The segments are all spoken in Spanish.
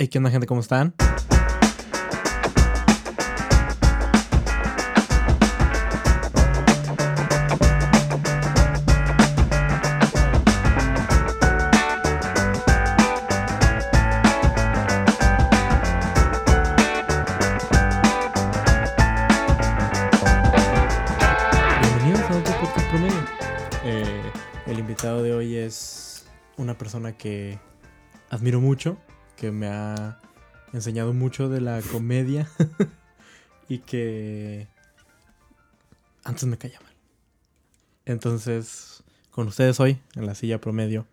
Hey, ¿qué onda, gente? ¿Cómo están? Persona que admiro mucho, que me ha enseñado mucho de la comedia y que antes me caía mal. Entonces, con ustedes hoy, en la silla promedio,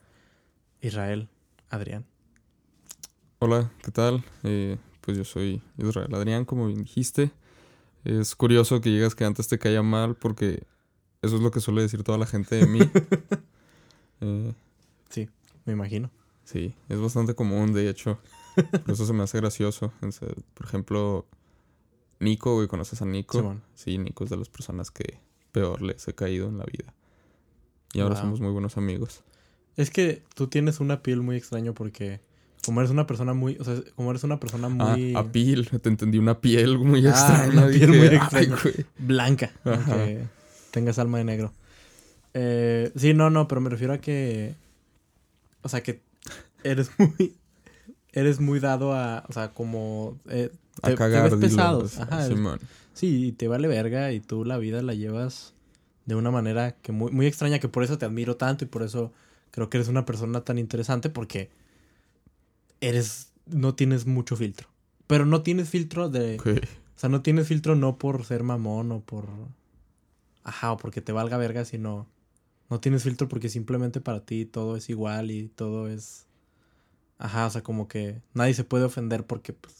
Israel, Adrián. Hola, ¿qué tal? Eh, pues yo soy Israel Adrián, como bien dijiste. Es curioso que digas que antes te caía mal porque eso es lo que suele decir toda la gente de mí. Eh, Sí, me imagino. Sí, es bastante común, de hecho. Por eso se me hace gracioso. Por ejemplo, Nico, güey, ¿conoces a Nico? Simón. Sí, Nico es de las personas que peor les he caído en la vida. Y ahora Wow. somos muy buenos amigos. Es que tú tienes una piel muy extraña porque como eres una persona muy, o sea, como eres una persona muy Ah, a piel, te entendí una piel muy Ah, extraña. una piel dije, muy "Ay, extraña". güey". blanca, aunque tengas alma de negro. Eh, sí, no, no, pero me refiero a que, o sea, que eres muy, eres muy dado a, o sea, como eh, A te, te cagar, ves pesado. Ajá, eres- Simón. sí, y te vale verga y tú la vida la llevas de una manera que muy, muy extraña, que por eso te admiro tanto y por eso creo que eres una persona tan interesante porque eres, no tienes mucho filtro. Pero no tienes filtro de... O sea, no tienes filtro no por ser mamón o por. Ajá, o porque te valga verga, sino. No tienes filtro porque simplemente para ti todo es igual y todo es. Ajá, o sea, como que nadie se puede ofender porque, pues.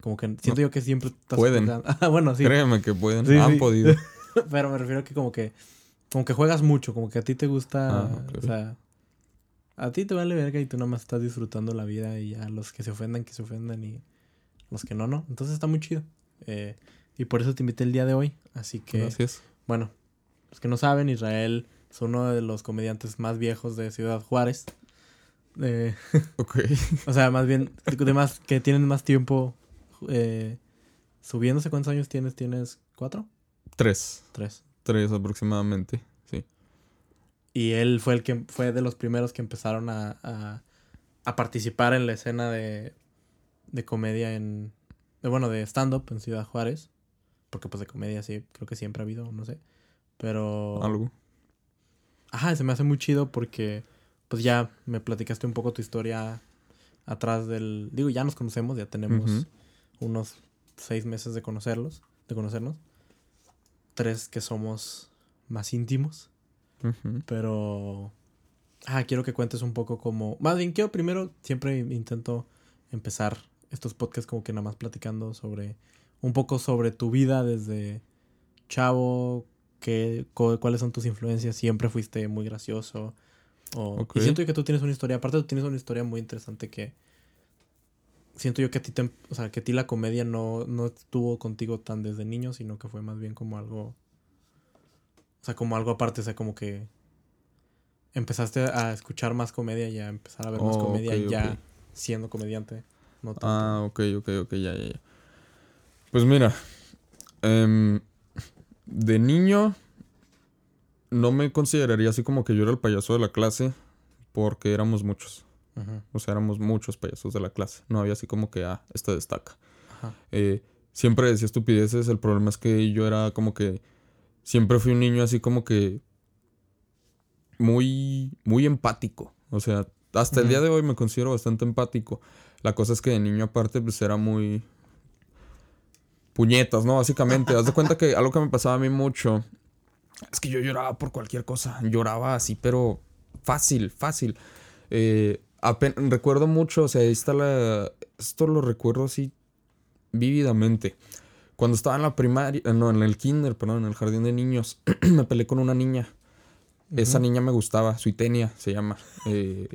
Como que siento yo que siempre estás. Pueden. Ah, bueno, sí. Créeme que pueden, Sí, han sí. podido. Pero me refiero a que como que. Como que juegas mucho, como que a ti te gusta. Ah. O sea. A ti te vale verga y tú nada más estás disfrutando la vida y a los que se ofendan, que se ofendan y los que no, no. Entonces está muy chido. Eh, y por eso te invité el día de hoy. Así que, Gracias. bueno, los que no saben, Israel es uno de los comediantes más viejos de Ciudad Juárez. Eh, Ok. o sea, más bien, de más, que tienen más tiempo eh, subiéndose. ¿Cuántos años tienes? ¿Tienes cuatro? Tres. Tres. Tres aproximadamente. Sí. Y él fue el que fue de los primeros que empezaron a, a, a participar en la escena de, de comedia en. De, bueno, de stand-up en Ciudad Juárez. Porque pues de comedia sí, creo que siempre ha habido, no sé. Pero. Algo. Ajá, se me hace muy chido porque. Pues ya me platicaste un poco tu historia atrás del. Digo, ya nos conocemos, ya tenemos unos seis meses de conocerlos. De conocernos. Tres que somos más íntimos. Pero. Ah, quiero que cuentes un poco como. Más bien, quiero primero. Siempre intento empezar estos podcasts como que nada más platicando sobre. Un poco sobre tu vida desde chavo. Que, cu- ¿Cuáles son tus influencias? Siempre fuiste muy gracioso. O, Ok. Y siento que tú tienes una historia. Aparte, tú tienes una historia muy interesante que. Siento yo que a ti, te- o sea, que a ti la comedia no, no estuvo contigo tan desde niño, sino que fue más bien como algo. O sea, como algo aparte, o sea, como que empezaste a escuchar más comedia y a empezar a ver más Oh, comedia ok, ya ok. siendo comediante. No tanto. Ah, ok, ok, ok, ya, ya, ya. Pues mira. em, de niño. No me consideraría así como que yo era el payaso de la clase. Porque éramos muchos. O sea, éramos muchos payasos de la clase. No había así como que, ah, este destaca. ajá. Eh, siempre decía estupideces. El problema es que yo era como que. Siempre fui un niño así como que. Muy. Muy empático. O sea, hasta el día de hoy me considero bastante empático. La cosa es que de niño, aparte, pues era muy. Puñetas, ¿no? Básicamente. Haz de cuenta que algo que me pasaba a mí mucho. Es que yo lloraba por cualquier cosa. Lloraba así, pero. Fácil, fácil. Eh, recuerdo mucho, o sea, ahí está la. Esto lo recuerdo así vívidamente. Cuando estaba en la primaria, no, en el kinder, perdón, en el jardín de niños, me peleé con una niña. Esa niña me gustaba, Suitenia se llama. Eh,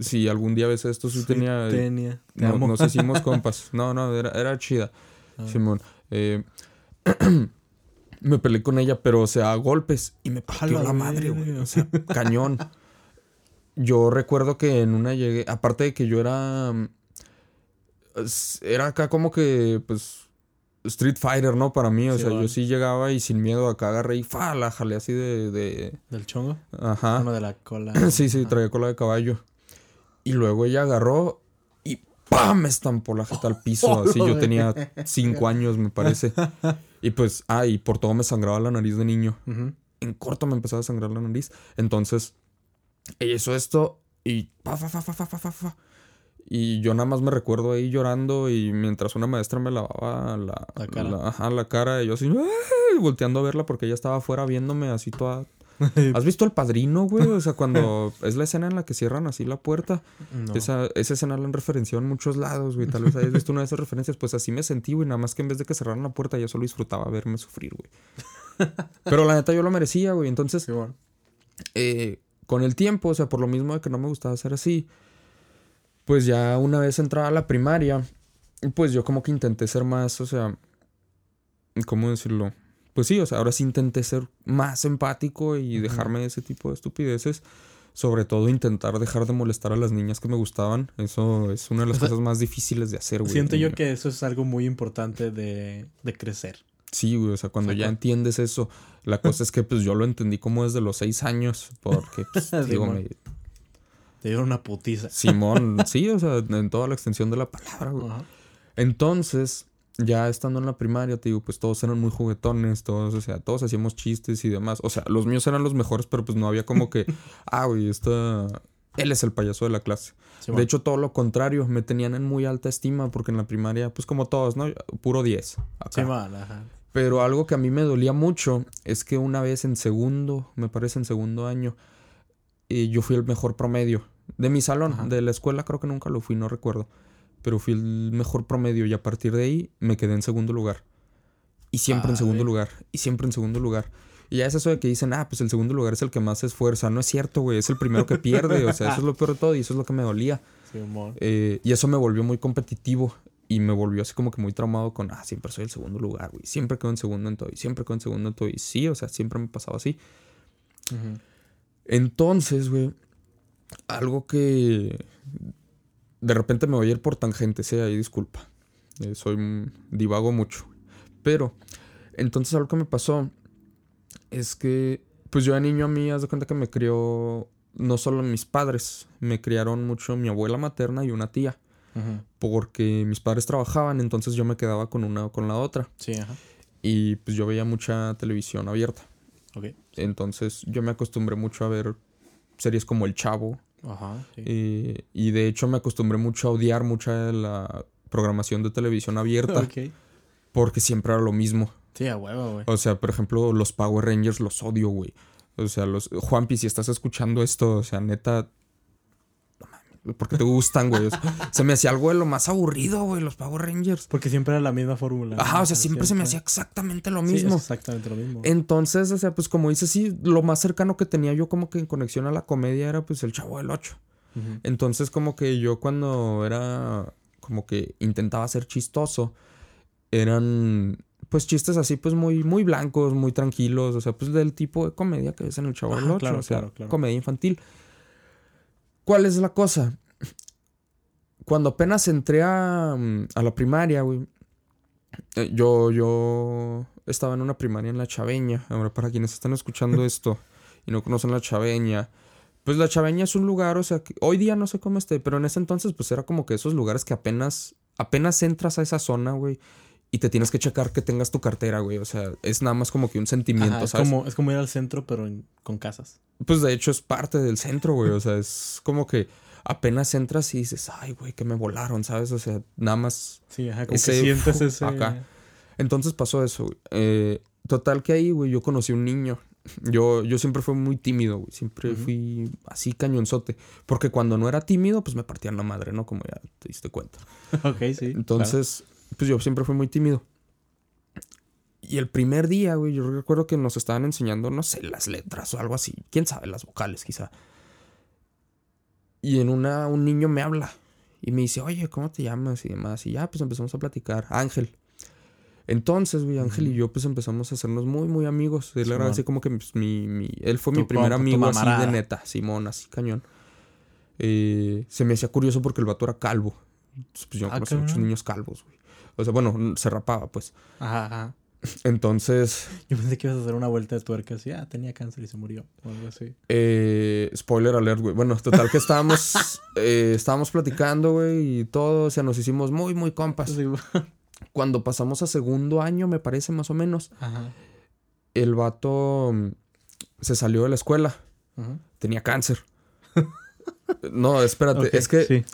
si algún día ves esto, Suitenia, eh, Tenia, te no- nos hicimos compas. No, no, era, era chida, Ah. Simón. Eh, me peleé con ella, pero o sea, a golpes. Y me A partió la madre, güey. O sea, cañón. Yo recuerdo que en una llegué. Aparte de que yo era. mm, era acá como que, pues, Street Fighter, ¿no? Para mí, o Sí, sea, yo sí llegaba y sin miedo acá agarré y fa, la jalé así de, de... ¿Del chongo? Ajá. Uno de la cola. Ah. Sí, sí, Ajá. traía cola de caballo. Y luego ella agarró y ¡pam! me estampó la jeta al piso. Así yo tenía cinco años, me parece. Y pues, ah, y por todo me sangraba la nariz de niño. En corto me empezaba a sangrar la nariz. Entonces, ella hizo esto y pa, fa, fa, fa. Y yo nada más me recuerdo ahí llorando y mientras una maestra me lavaba la, La cara. la- ajá, la cara y yo así, ¡ay! volteando a verla porque ella estaba afuera viéndome así toda... ¿Has visto El Padrino, güey? O sea, cuando es la escena en la que cierran así la puerta. No. Esa, esa escena la han referenciado en muchos lados, güey. Tal vez hayas visto una de esas referencias. Pues así me sentí, güey. Nada más que en vez de que cerraran la puerta, yo solo disfrutaba verme sufrir, güey. Pero la neta yo lo merecía, güey. Entonces, Sí, bueno. eh, con el tiempo, o sea, por lo mismo de que no me gustaba hacer así, pues ya una vez entrada a la primaria, pues yo como que intenté ser más, o sea, ¿cómo decirlo? Pues sí, o sea, ahora sí intenté ser más empático y dejarme de ese tipo de estupideces. Sobre todo intentar dejar de molestar a las niñas que me gustaban. Eso es una de las O sea, cosas más difíciles de hacer, güey. Siento yo que eso es algo muy importante de, de crecer. Sí, güey, o sea, cuando O sea, ya entiendes eso, la cosa es que pues yo lo entendí como desde los seis años, porque, pues, digo, me, Te dieron una putiza. Simón, sí, o sea, en toda la extensión de la palabra, güey. Ajá. Entonces, ya estando en la primaria, te digo, pues todos eran muy juguetones, todos, o sea, todos hacíamos chistes y demás. O sea, los míos eran los mejores, pero pues no había como que, ah, güey, esta... Él es el payaso de la clase. Sí, De hecho, todo lo contrario, me tenían en muy alta estima porque en la primaria, pues como todos, ¿no? Puro 10. acá. Sí, man, ajá. Pero algo que a mí me dolía mucho es que una vez en segundo, me parece en segundo año, eh, yo fui el mejor promedio de mi salón. Ajá. De la escuela creo que nunca lo fui, no recuerdo. Pero fui el mejor promedio y a partir de ahí me quedé en segundo lugar. Y siempre en segundo lugar. Y siempre en segundo lugar. Y ya es eso de que dicen, ah, pues el segundo lugar es el que más se esfuerza. No es cierto, güey. Es el primero que pierde. O sea, eso es lo peor de todo y eso es lo que me dolía. Sí. Eh, y eso me volvió muy competitivo y me volvió así como que muy traumado con, ah, siempre soy el segundo lugar, güey. Siempre quedo en segundo en todo y siempre quedo en segundo en todo. Y sí, o sea, siempre me pasaba así. Entonces, güey, algo que de repente me voy a ir por tangente, sea ahí, disculpa. Eh, soy un- divago mucho. Pero, entonces algo que me pasó es que, pues yo de niño a mí, haz de cuenta que me crió no solo mis padres, me criaron mucho mi abuela materna y una tía. Ujú. Porque mis padres trabajaban, entonces yo me quedaba con una o con la otra. Sí, ajá. Y pues yo veía mucha televisión abierta. Ok. Entonces yo me acostumbré mucho a ver series como El Chavo. Ajá. Sí. eh, y de hecho me acostumbré mucho a odiar mucha de la programación de televisión abierta. Ok. Porque siempre era lo mismo. Sí, a huevo, güey. O sea, por ejemplo, los Power Rangers los odio, güey. O sea, los... Juanpi, si estás escuchando esto, o sea, neta... No mames, ¿por qué te gustan, güey? O sea, se me hacía algo de lo más aburrido, güey, los Power Rangers. Porque siempre era la misma fórmula. ¿no? Ajá, o sea, siempre se me hacía exactamente lo mismo. exactamente lo mismo. Entonces, o sea, pues como dices, sí, lo más cercano que tenía yo como que en conexión a la comedia era pues el Chavo del 8. Ujú. Entonces, como que yo cuando era como que intentaba ser chistoso, eran pues chistes así pues muy muy blancos, muy tranquilos, o sea, pues del tipo de comedia que ves en el Chavo del Ajá, 8, claro, o sea, claro, claro. comedia infantil. ¿Cuál es la cosa? Cuando apenas entré a, mm, a la primaria, güey, eh, yo, yo estaba en una primaria en La Chaveña. Ahora, para quienes están escuchando esto y no conocen La Chaveña, pues La Chaveña es un lugar, o sea, que hoy día no sé cómo esté, pero en ese entonces, pues era como que esos lugares que apenas, apenas entras a esa zona, güey, y te tienes que checar que tengas tu cartera, güey. O sea, es nada más como que un sentimiento, Ajá, es, ¿sabes? como, es como ir al centro, pero en- con casas. Pues de hecho es parte del centro, güey. O sea, es como que apenas entras y dices, ay, güey, que me volaron, ¿sabes? O sea, nada más Sí, ajá, como Ese, que sientes ese... acá. Entonces pasó eso, güey. Eh, total que ahí, güey, yo conocí un niño. Yo, yo siempre fui muy tímido, güey. Siempre Ujú. fui así cañonzote. Porque cuando no era tímido, pues me partían la madre, ¿no? Como ya te diste cuenta. ok, sí. Entonces, pues yo siempre fui muy tímido. Y el primer día, güey, yo recuerdo que nos estaban enseñando, no sé, las letras o algo así. ¿Quién sabe? Las vocales, quizá. Y en una, un niño me habla y me dice, oye, ¿cómo te llamas? Y demás. Y ya, pues empezamos a platicar. Ángel. Entonces, güey, Ángel y yo, pues empezamos a hacernos muy, muy amigos. Él era así como que pues, mi, mi- Él fue mi primer amigo así de neta. Simón, así cañón. Eh, se me hacía curioso porque el vato era calvo. Pues yo Ah, conocí muchos niños calvos, güey. O sea, bueno, se rapaba, pues. Ajá, ajá. Entonces, Yo pensé que ibas a hacer una vuelta de tuerca así, ah, tenía cáncer y se murió. O algo así. eh, spoiler alert, güey. Bueno, total que estábamos, eh, estábamos platicando, güey, y todo. O sea, nos hicimos muy, muy compas. Sí, Cuando pasamos a segundo año, me parece, más o menos, Ajá. el vato mm, se salió de la escuela. Ajá. Tenía cáncer. No, espérate. Es que Sí.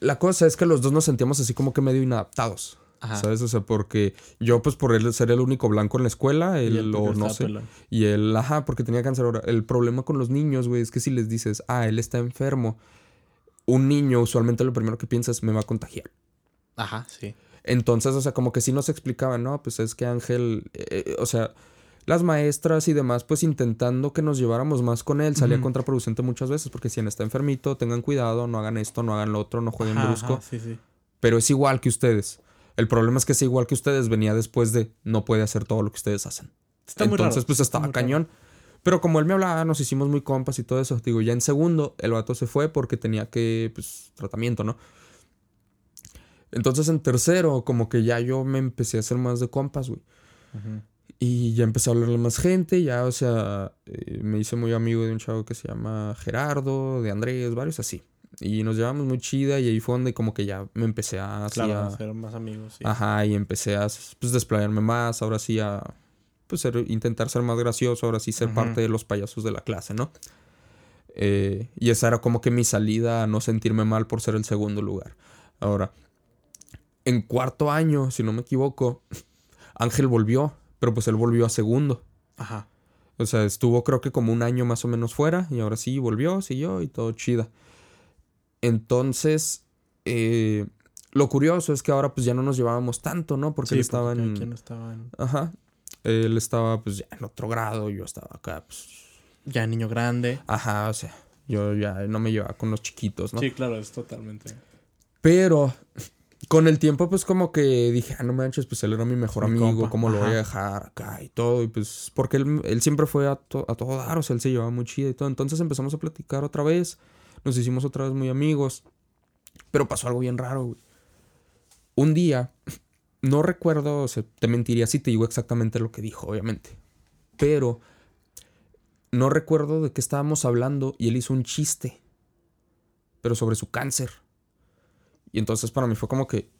la cosa es que los dos nos sentíamos así como que medio inadaptados. Ajá. ¿Sabes? O sea, porque yo, pues por él ser el único blanco en la escuela, él, él o no sé. Y él, ajá, porque tenía cáncer ahora. El problema con los niños, güey, es que si les dices, ah, él está enfermo, un niño usualmente lo primero que piensa es, me va a contagiar. Ajá, sí. Entonces, o sea, como que sí nos explicaban, no, pues es que Ángel, eh, eh, o sea, las maestras y demás, pues intentando que nos lleváramos más con él, salía contraproducente muchas veces, porque si él está enfermito, tengan cuidado, no hagan esto, no hagan lo otro, no jueguen Ajá, brusco. ajá, sí, sí. Pero es igual que ustedes. El problema es que es igual que ustedes, venía después de no puede hacer todo lo que ustedes hacen. Está muy Entonces, raro, pues estaba raro. cañón. Pero como él me hablaba, nos hicimos muy compas y todo eso. Digo, ya en segundo, el vato se fue porque tenía que, pues, tratamiento, ¿no? Entonces en tercero, como que ya yo me empecé a hacer más de compas, güey. Y ya empecé a hablarle a más gente, ya, o sea, eh, me hice muy amigo de un chavo que se llama Gerardo, de Andrés, varios así. Y nos llevamos muy chida y ahí fue donde como que ya me empecé a... Claro, a- ser más amigos, sí. Ajá, y empecé a pues, desplayarme más, ahora sí a pues ser- intentar ser más gracioso, ahora sí ser parte de los payasos de la clase, ¿no? Eh, y esa era como que mi salida a no sentirme mal por ser el segundo lugar. Ahora, en cuarto año, si no me equivoco, Ángel volvió, pero pues él volvió a segundo. Ajá. O sea, estuvo creo que como un año más o menos fuera y ahora sí volvió, siguió y todo chida. Entonces, eh, lo curioso es que ahora pues ya no nos llevábamos tanto, ¿no? Porque Sí, él estaba porque en... estaba Ajá. Él estaba pues ya en otro grado, yo estaba acá, pues... Ya niño grande. Ajá, o sea, yo ya no me llevaba con los chiquitos, ¿no? Sí, claro, es totalmente. Pero con el tiempo, pues como que dije, ah, no manches, pues él era mi mejor Mi amigo, compa, ¿cómo lo voy a dejar acá y todo? Y pues, porque él, él siempre fue a, to- a todo dar, o sea, él se llevaba muy chido y todo. Entonces empezamos a platicar otra vez, nos hicimos otra vez muy amigos. Pero pasó algo bien raro, güey. Un día, no recuerdo, o sea, te mentiría si te digo exactamente lo que dijo, obviamente. Pero no recuerdo de qué estábamos hablando y él hizo un chiste, pero sobre su cáncer. Y entonces para mí fue como que,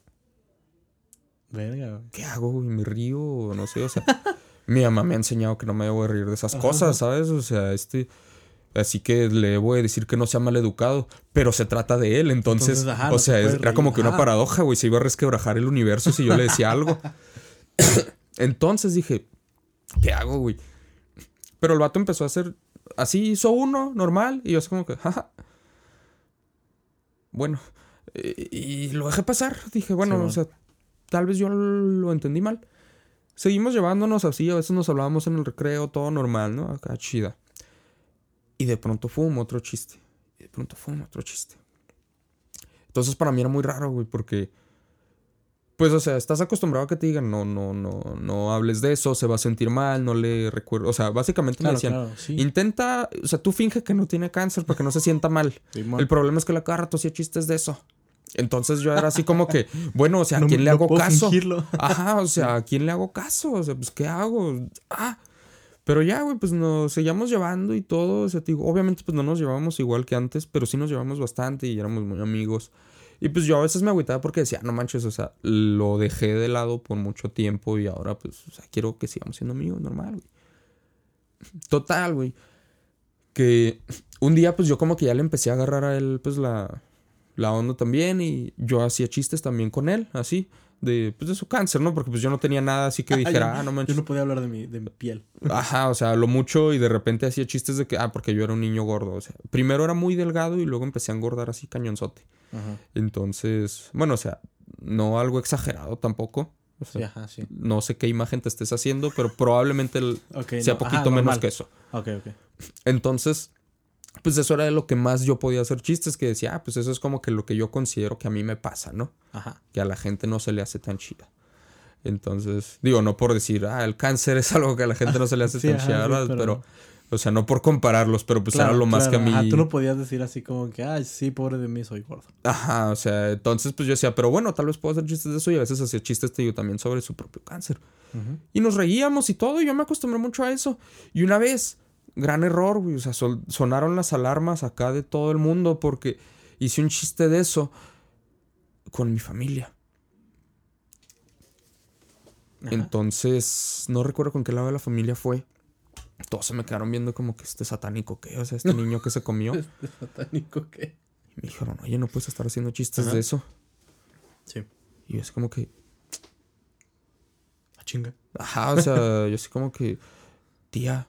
Verga. ¿qué hago? güey? ¿Me río? No sé, o sea, mi mamá me ha enseñado que no me debo de reír de esas cosas, ¿sabes? O sea, este... Así que le debo de decir que no sea mal educado, pero se trata de él, entonces, Entonces, ajá, o no sea, era como que una paradoja, güey, se iba a resquebrajar el universo si yo le decía algo. entonces dije, ¿qué hago, güey? Pero el vato empezó a hacer, así hizo uno, normal, y yo así como que, jaja. Bueno, y lo dejé pasar, dije, bueno, o sea, tal vez yo lo entendí mal. Seguimos llevándonos así, a veces nos hablábamos en el recreo, todo normal, ¿no? Acá chida. Y de pronto fum, otro chiste. Y de pronto fum, otro chiste. Entonces para mí era muy raro, güey, porque... Pues, o sea, estás acostumbrado a que te digan, no, no, no, no hables de eso, se va a sentir mal, no le recuerdo. O sea, básicamente me decían, claro, sí. intenta, o sea, tú finge que no tiene cáncer para que no se sienta mal. Simón. El problema es que la cada rato hacía chistes de eso. Entonces yo era así como que, bueno, o sea, ¿a No- quién le no hago puedo caso? fingirlo. Ajá, o sea, ¿a quién le hago caso? O sea, pues, ¿qué hago? Ah, pero ya, güey, pues nos seguíamos llevando y todo. O sea, digo, obviamente, pues no nos llevábamos igual que antes, pero sí nos llevamos bastante y éramos muy amigos. Y pues yo a veces me agüitaba porque decía, no manches, o sea, lo dejé de lado por mucho tiempo y ahora, pues, quiero que sigamos siendo amigos, normal, güey. Total, güey. Que un día, pues yo como que ya le empecé a agarrar a él, pues la, la onda también y yo hacía chistes también con él, así, de, pues, de su cáncer, ¿no? Porque pues yo no tenía nada así que dijera, yo, ah, no yo manches. no podía hablar de mi, de mi piel. Ajá, o sea, lo mucho y de repente hacía chistes de que, ah, porque yo era un niño gordo, o sea, primero era muy delgado y luego empecé a engordar así cañonzote. Ajá. Entonces, bueno, o sea, no algo exagerado tampoco. O Sí, sea, ajá, sí. no sé qué imagen te estés haciendo, pero probablemente el- sea no, poquito ajá, menos que eso. Ok, ok. Entonces, pues eso era de lo que más yo podía hacer chistes, que decía, ah, pues eso es como que lo que yo considero que a mí me pasa, ¿no? Ajá. Que a la gente no se le hace tan chida. Entonces, digo, no por decir, ah, el cáncer es algo que a la gente no se le hace Sí, tan ajá, chida, pero- pero... O sea, no por compararlos, pero pues era lo más que a mí. Ajá, tú no podías decir así como que, ay, sí, pobre de mí, soy gordo. Ajá, o sea, entonces pues yo decía, pero bueno, tal vez puedo hacer chistes de eso y a veces hacía chistes te digo, también sobre su propio cáncer. Y nos reíamos y todo, y yo me acostumbré mucho a eso. Y una vez, gran error, güey, o sea, sonaron las alarmas acá de todo el mundo porque hice un chiste de eso con mi familia. Ajá. Entonces, no recuerdo con qué lado de la familia fue. Todos se me quedaron viendo como que este satánico que, o sea, este niño que se comió. Y Este satánico que. me dijeron, oye, no puedes estar haciendo chistes Ajá. de eso. Sí. Y yo así como que, La chinga. ajá, o sea, yo así como que, tía,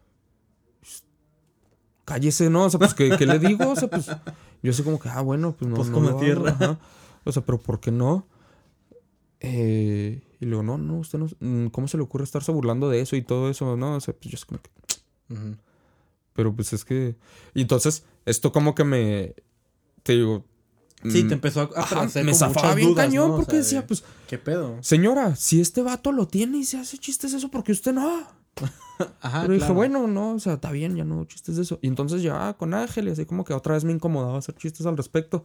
cállese, ¿no? O sea, pues, ¿qué, qué le digo? O sea, pues, yo así como que, ah, bueno, pues no. Pues no hago, tierra. ajá. O sea, pero ¿por qué no? Eh, y luego, no, no, usted no, mm, ¿cómo se le ocurre estarse burlando de eso y todo eso? No, o sea, pues yo así como que, Ujú. pero pues es que, y entonces, esto como que me, te digo, Sí, mm, te empezó a, ajá, me como zafaba bien dudas, cañón ¿no? O porque sea, decía, de, pues, ¿Qué pedo? señora, si este vato lo tiene y se hace chistes eso, porque usted no? Ajá, Pero dije, claro. bueno, no, o sea, está bien, ya no chistes de eso. Y entonces ya con Ángel, y así como que otra vez me incomodaba hacer chistes al respecto.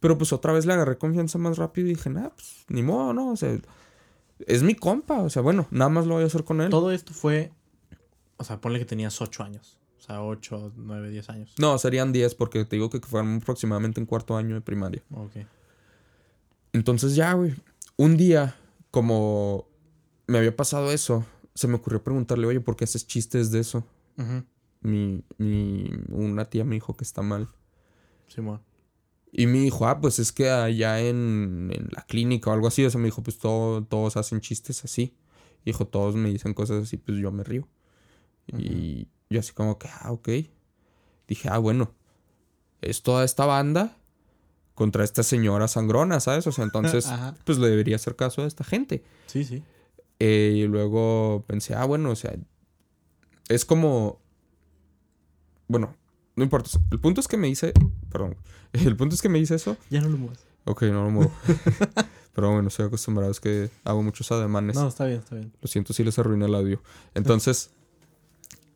Pero pues otra vez le agarré confianza más rápido y dije, nah, pues ni modo, ¿no? O sea, es mi compa, o sea, bueno, nada más lo voy a hacer con él. Todo esto fue. O sea, ponle que tenías 8 años. O sea, 8, 9, 10 años. No, serían 10 porque te digo que fueron aproximadamente en cuarto año de primaria. Ok. Entonces ya, güey, un día, como me había pasado eso, se me ocurrió preguntarle, oye, ¿por qué haces chistes de eso? Mi, mi, una tía me dijo que está mal. Simón. Y me dijo, ah, pues es que allá en, en la clínica o algo así, o sea, me dijo, pues todo, todos hacen chistes así. Y dijo, todos me dicen cosas así, pues yo me río. Y yo así como que, ah, ok. Dije, ah, bueno, es toda esta banda contra esta señora sangrona, ¿sabes? O sea, entonces, pues le debería hacer caso a esta gente. Sí, sí. Eh, y luego pensé, ah, bueno, o sea, es como... Bueno, no importa. El punto es que me hice... Perdón. El punto es que me hice eso. Ya no lo muevas. Ok, no lo muevo. Pero bueno, estoy acostumbrado. Es que hago muchos ademanes. No, está bien, está bien. Lo siento si les arruiné el audio. Entonces,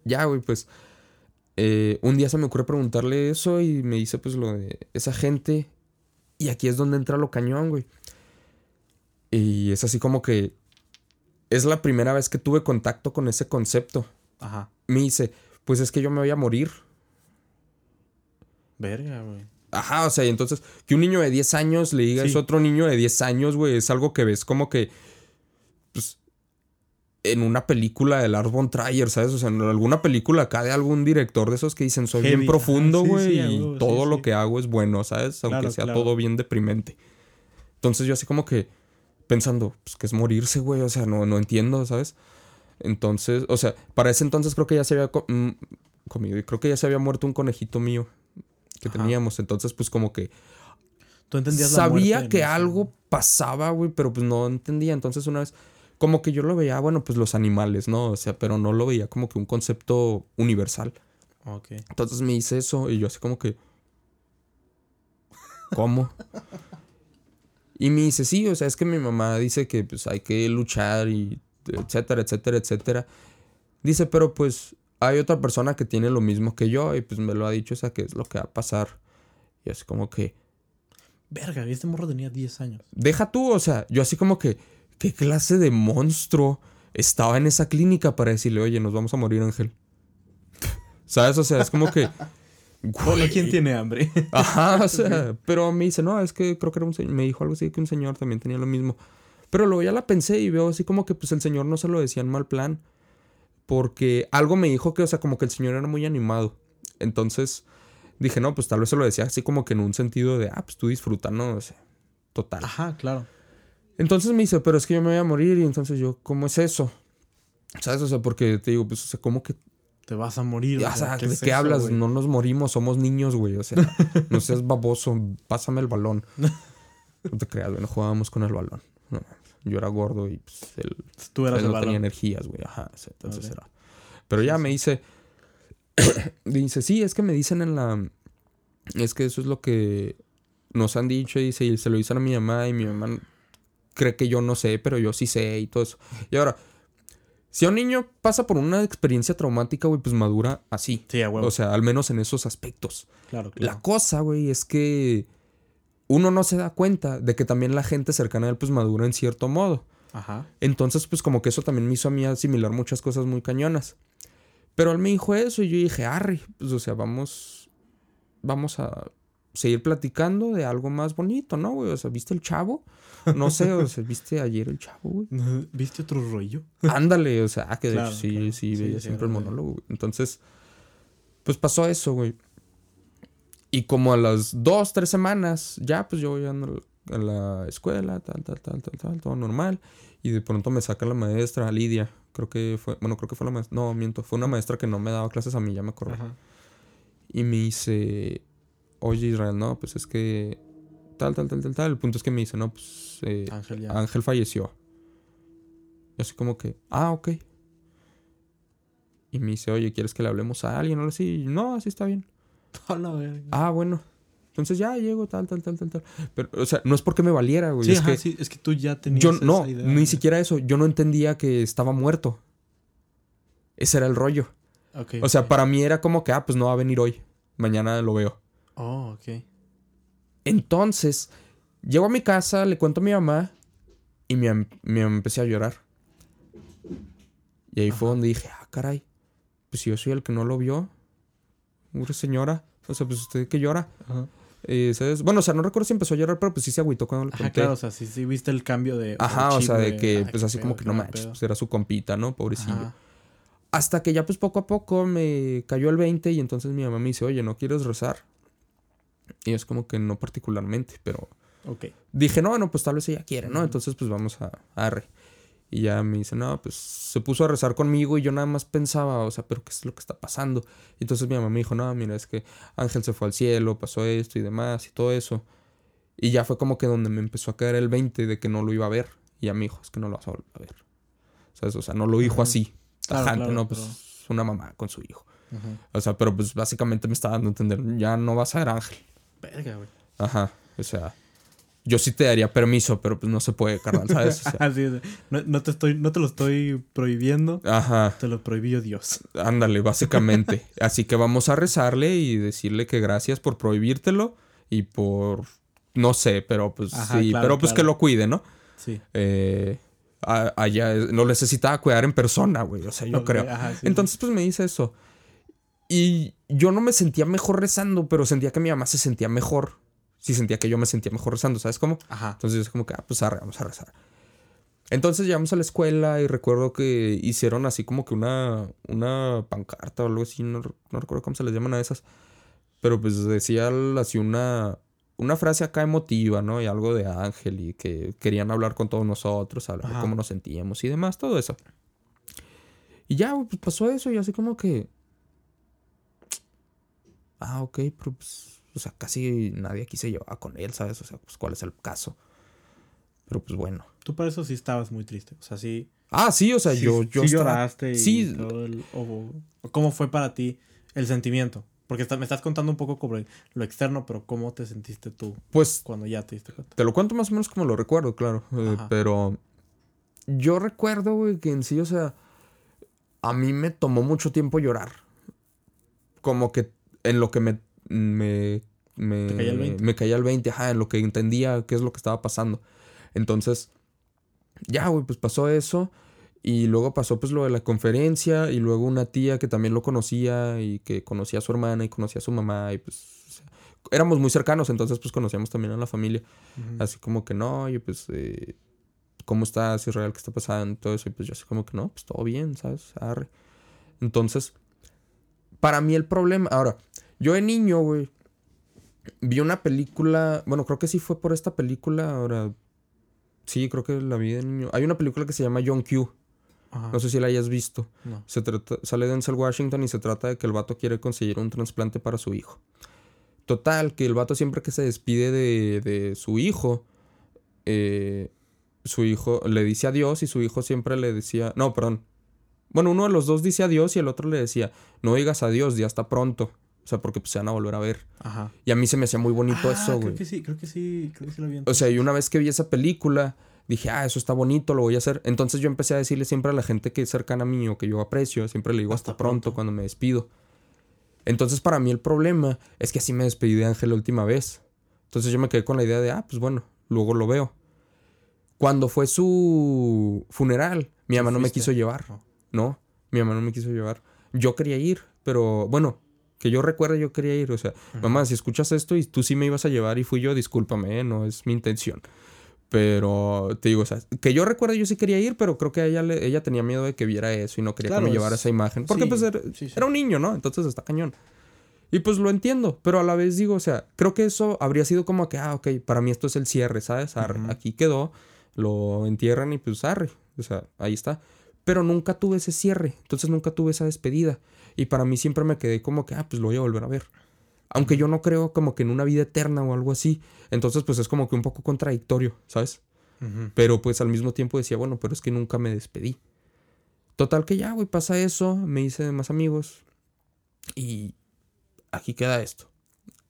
ya, güey, pues... eh, un día se me ocurre preguntarle eso y me dice, pues, lo de esa gente. Y aquí es donde entra lo cañón, güey. Y es así como que... Es la primera vez que tuve contacto con ese concepto. Ajá. Me dice, pues es que yo me voy a morir. Verga, güey. Ajá, o sea, y entonces que un niño de 10 años le diga Sí. eso a otro niño de 10 años, güey, es algo que ves como que, pues, en una película de Lars von Trier, ¿sabes? O sea, en alguna película acá de algún director de esos que dicen, soy Heavy, bien profundo, sí, güey, sí, y todo lo que hago es bueno, ¿sabes? Aunque Claro, sea claro. todo bien deprimente. Entonces yo así como que pensando, pues, que es morirse, güey, o sea, no, no entiendo, ¿sabes? Entonces, o sea, para ese entonces creo que ya se había co- mm, comido, y creo que ya se había muerto un conejito mío que Ajá. teníamos, entonces pues como que Tú entendías la sabía muerte, que ¿no? algo pasaba, güey, pero pues no entendía. Entonces una vez, como que yo lo veía, bueno, pues los animales, ¿no? O sea, pero no lo veía como que un concepto universal. Ok. Entonces me hice eso y yo así como que... ¿Cómo? Y me dice, sí, o sea, es que mi mamá dice que pues hay que luchar y etcétera, etcétera, etcétera. Dice, pero pues hay otra persona que tiene lo mismo que yo y pues me lo ha dicho, o sea, que es lo que va a pasar. Y así como que... Verga, este morro tenía 10 años. Deja tú, o sea, yo así como que, ¿qué clase de monstruo estaba en esa clínica para decirle, oye, nos vamos a morir, Ángel? ¿Sabes? O sea, es como que... Bueno. ¿quién tiene hambre? Ajá, o sea, pero me dice, no, es que creo que era un señor, me dijo algo así que un señor también tenía lo mismo. Pero luego ya la pensé y veo así como que pues el señor no se lo decía en mal plan. Porque algo me dijo que, o sea, como que el señor era muy animado. Entonces dije, no, pues tal vez se lo decía así como que en un sentido de, ah, pues tú disfruta, ¿no? O sea, total. Ajá, claro. Entonces me dice, pero es que yo me voy a morir y entonces yo, ¿cómo es eso? ¿Sabes? O sea, porque te digo, pues, o sea, ¿cómo que Te vas a morir. o sea, ¿de qué hablas? No nos morimos, somos niños, güey. O sea, no seas baboso, pásame el balón. No te creas, güey, no jugábamos con el balón. No, yo era gordo y pues, él, Tú eras él el no tenía balón. energías, güey. Ajá, entonces era. Pero ya me dice, dice, sí, es que me dicen en la... Es que eso es lo que nos han dicho, dice, y se lo dicen a mi mamá y mi mamá cree que yo no sé, pero yo sí sé y todo eso. Y ahora, Si un niño pasa por una experiencia traumática, güey, pues madura así. Sí, a huevo. O sea, al menos en esos aspectos. claro, claro. La cosa, güey, es que uno no se da cuenta de que también la gente cercana a él, pues madura en cierto modo. Ajá. Entonces, pues como que eso también me hizo a mí asimilar muchas cosas muy cañonas. Pero él me dijo eso y yo dije, arre, pues o sea, vamos, vamos a seguir platicando de algo más bonito, ¿no, güey? O sea, ¿viste el chavo? No sé, o sea, ¿viste ayer el chavo, güey? ¿Viste otro rollo? Ándale, o sea, que de Claro, hecho sí, claro. sí, Sí, veía sí, siempre el monólogo, güey. Entonces, pues pasó eso, güey. Y como a las dos, tres semanas, ya, pues yo voy a a la escuela, tal, tal, tal, tal, tal, todo normal. Y de pronto me saca la maestra, Lidia. Creo que fue, bueno, creo que fue la maestra, no, miento, fue una maestra que no me daba clases a mí, ya me acuerdo. Ajá. Y me dice, oye Israel, no, pues es que tal, tal, tal, tal, tal. El punto es que me dice, no, pues eh, Ángel ya. Ángel falleció. Y así como que, ah, ok. Y me dice, oye, ¿quieres que le hablemos a alguien o algo así? Y, no, así está bien. Ah, bueno. Entonces ya llego, tal, tal, tal, tal, tal. Pero, o sea, no es porque me valiera, güey. sí, es ajá, que sí, es que tú ya tenías yo esa no, idea ni siquiera eso. Yo no entendía que estaba muerto. Ese era el rollo. O sea, para mí era como que, ah, pues no va a venir hoy. Mañana lo veo. Oh, ok. Entonces, llego a mi casa, le cuento a mi mamá y me, me empecé a llorar. Y ahí fue donde dije, ah, caray, pues si yo soy el que no lo vio, una señora, o sea, pues usted que llora. Ajá. Eh, ¿sabes? Bueno, o sea, no recuerdo si empezó a llorar, pero pues sí se agüitó cuando le Ajá, conté. claro, o sea, sí, sí viste el cambio de. Ajá, o sea, de que, pues así como que no manches, pues era su compita, ¿no? Pobrecillo. Ajá. Hasta que ya pues poco a poco me cayó el 20 y entonces mi mamá me dice, oye, ¿no quieres rezar? Y es como que no particularmente, pero Ok. dije, no, bueno, pues tal vez ella quiere, ¿no? Entonces, pues vamos a, a arre. Y ya me dice, no, pues se puso a rezar conmigo y yo nada más pensaba, o sea, pero ¿qué es lo que está pasando? Y entonces mi mamá me dijo, no, mira, es que Ángel se fue al cielo, pasó esto y demás y todo eso. Y ya fue como que donde me empezó a caer el 20 de que no lo iba a ver. Y ya me dijo, es que no lo vas a volver a ver. ¿Sabes? O sea, no lo dijo así, Claro, tajante, claro, no, pues pero- una mamá con su hijo. Ajá. O sea, pero pues básicamente me estaba dando a entender, ya no vas a ver Ángel. Verga, güey. Ajá, o sea, yo sí te daría permiso, pero pues no se puede, carnal, ¿sabes? O sea, Así es. No, no te estoy, no te lo estoy prohibiendo, ajá, te lo prohibió Dios. ándale, básicamente. Así que vamos a rezarle y decirle que gracias por prohibírtelo y por, no sé, pero pues Ajá, sí, claro, pero pues que lo cuide, ¿no? Sí. Eh, a- allá lo necesitaba cuidar en persona, güey, o sea, yo creo. ajá, sí, Entonces, pues me dice eso. Y yo no me sentía mejor rezando, pero sentía que mi mamá se sentía mejor. Sí sentía que yo me sentía mejor rezando, ¿sabes cómo? Ajá. Entonces es como que, ah, pues arre, vamos a rezar. Entonces llegamos a la escuela y recuerdo que hicieron así como que una, una pancarta o algo así, no, no recuerdo cómo se les llaman a esas. Pero pues decía así una, una frase acá emotiva, ¿no? Y algo de ángel y que querían hablar con todos nosotros, hablar de cómo nos sentíamos y demás, todo eso. Y ya, pues pasó eso y así como que... Ah, ok, pero pues... O sea, casi nadie aquí se llevaba con él, ¿sabes? O sea, pues cuál es el caso. Pero pues bueno. Tú para eso sí estabas muy triste. O sea, sí. Ah, sí, o sea, sí- yo, yo sí estaba- lloraste y sí. todo el- o, cómo fue para ti el sentimiento. Porque está- me estás contando un poco sobre lo externo, pero cómo te sentiste tú Pues cuando ya te diste cuenta. te lo cuento más o menos como lo recuerdo, claro. eh, pero yo recuerdo, güey, que en sí, o sea, a mí me tomó mucho tiempo llorar. Como que en lo que me... me me, ¿Te caía el 20? me caía el 20, ajá, en lo que entendía qué es lo que estaba pasando. Entonces, ya, güey, pues pasó eso. Y luego pasó pues lo de la conferencia y luego una tía que también lo conocía y que conocía a su hermana y conocía a su mamá y pues o sea, éramos muy cercanos, entonces pues conocíamos también a la familia. Así como que no, oye, pues, eh, ¿cómo estás, Israel? ¿Qué está pasando? Todo eso. Y pues yo así como que no, pues todo bien, ¿sabes? Arre. Entonces, para mí el problema. Ahora, yo de niño, güey, vi una película. Bueno, creo que sí fue por esta película. Ahora, sí, creo que la vi de niño. Hay una película que se llama John Q. Ajá. No sé si la hayas visto. No. Se trata, sale Denzel Washington y se trata de que el vato quiere conseguir un trasplante para su hijo. Total, que el vato siempre que se despide de, de su hijo, eh, su hijo le dice adiós y su hijo siempre le decía, no, perdón. Bueno, uno de los dos dice adiós y el otro le decía, no digas adiós, ya está pronto. O sea, porque pues, se van a volver a ver. Ajá. Y a mí se me hacía muy bonito Ah, eso, creo güey. que sí, creo que sí, creo que sí lo vi. O sea, y una vez que vi esa película, dije, ah, eso está bonito, lo voy a hacer. Entonces yo empecé a decirle siempre a la gente que es cercana a mí o que yo aprecio, siempre le digo hasta, pronto, cuando me despido. Entonces para mí el problema es que así me despedí de Ángel la última vez. Entonces yo me quedé con la idea de, ah, pues bueno, luego lo veo. Cuando fue su funeral, mi mamá no me quiso llevar. No, mi mamá no me quiso llevar. Yo quería ir, pero bueno, que yo recuerde yo quería ir. O sea, mamá, si escuchas esto y tú sí me ibas a llevar y fui yo, discúlpame, ¿eh? no es mi intención. Pero te digo, o sea, que yo recuerdo yo sí quería ir, pero creo que ella, ella tenía miedo de que viera eso y no quería que me llevara esa imagen. Porque pues era, un niño, ¿no? Entonces está cañón. Y pues lo entiendo, pero a la vez digo, o sea, creo que eso habría sido como que, ah, ok, para mí esto es el cierre, ¿sabes? Aquí quedó, lo entierran y pues arre, o sea, ahí está. Pero nunca tuve ese cierre, entonces nunca tuve esa despedida. Y para mí siempre me quedé como que, ah, pues lo voy a volver a ver. Aunque yo no creo como que en una vida eterna o algo así. Entonces, pues es como que un poco contradictorio, ¿sabes? Pero pues al mismo tiempo decía, bueno, pero es que nunca me despedí. Total que ya, güey, pasa eso, me hice más amigos. Y aquí queda esto.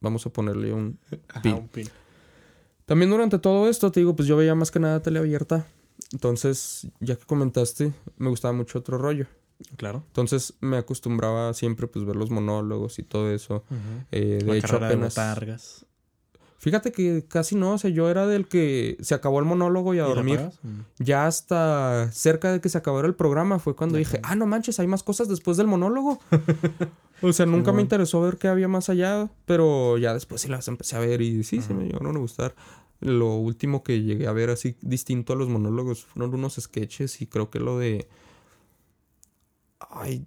Vamos a ponerle un pin. También durante todo esto, te digo, pues yo veía más que nada tele abierta. Entonces, ya que comentaste, me gustaba mucho otro rollo. Claro. Entonces me acostumbraba siempre pues ver los monólogos y todo eso. Eh, de hecho, apenas. Fíjate que casi no, o sea, yo era del que se acabó el monólogo y a dormir. Mm. Ya hasta cerca de que se acabara el programa fue cuando dije, ah, no manches, hay más cosas después del monólogo. o sea, nunca me interesó ver qué había más allá, pero ya después sí las empecé a ver y sí, se me llegaron a gustar. Lo último que llegué a ver así distinto a los monólogos fueron unos sketches y creo que lo de Ay,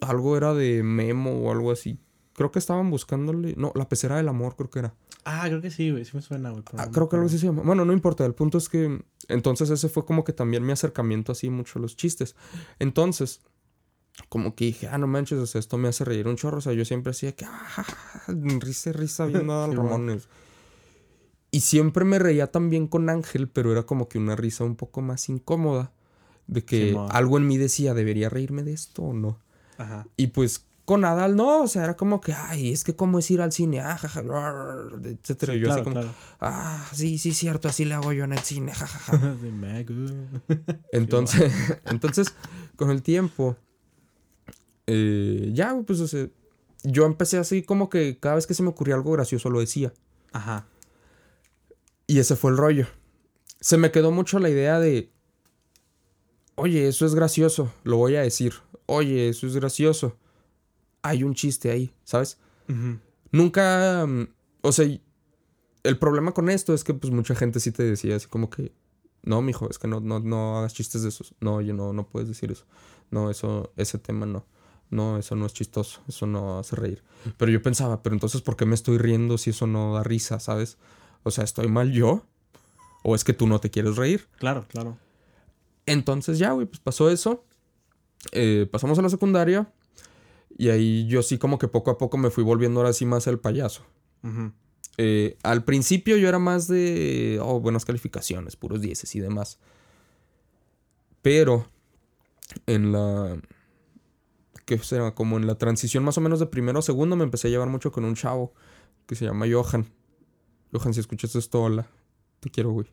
algo era de Memo o algo así. Creo que estaban buscándole. No, la pecera del amor, creo que era. Ah, creo que sí, güey. Sí me suena, güey. Ah, creo que algo así se llama. Bueno, no importa. El punto es que. Entonces, ese fue como que también mi acercamiento así mucho a los chistes. Entonces, como que dije, ah, no manches, o sea, esto me hace reír un chorro. O sea, yo siempre hacía que. Ah, risa, risa viendo a Ramones. Y siempre me reía también con Ángel, pero era como que una risa un poco más incómoda de que algo en mí decía, ¿debería reírme de esto o no? Ajá. Y pues con Adal no, o sea, era como que, ay, es que cómo es ir al cine, ah, jaja, etcétera. y yo así como, ah, sí, sí, cierto, así le hago yo en el cine, jajaja. entonces, entonces, con el tiempo, eh, ya, pues, o sea, yo empecé así como que cada vez que se me ocurría algo gracioso lo decía. Ajá. Y ese fue el rollo. Se me quedó mucho la idea de, oye, eso es gracioso, lo voy a decir, oye, eso es gracioso. Hay un chiste ahí, ¿sabes? Nunca, mm, o sea, el problema con esto es que pues mucha gente sí te decía así como que, no, mijo, es que no, no, no hagas chistes de esos. No, oye, no, no puedes decir eso. No, eso, ese tema no. No, eso no es chistoso, eso no hace reír. Pero yo pensaba, pero entonces, ¿por qué me estoy riendo si eso no da risa, sabes? O sea, ¿estoy mal yo? ¿O es que tú no te quieres reír? Claro, claro. Entonces ya, güey, pues pasó eso. Eh, pasamos a la secundaria. Y ahí yo sí como que poco a poco me fui volviendo ahora sí más el payaso. Eh, al principio yo era más de, oh, buenas calificaciones, puros dieces y demás. Pero en la... ¿Qué será? Como en la transición más o menos de primero a segundo me empecé a llevar mucho con un chavo que se llama Johan. Johan, si escuchas esto, hola. Te quiero, güey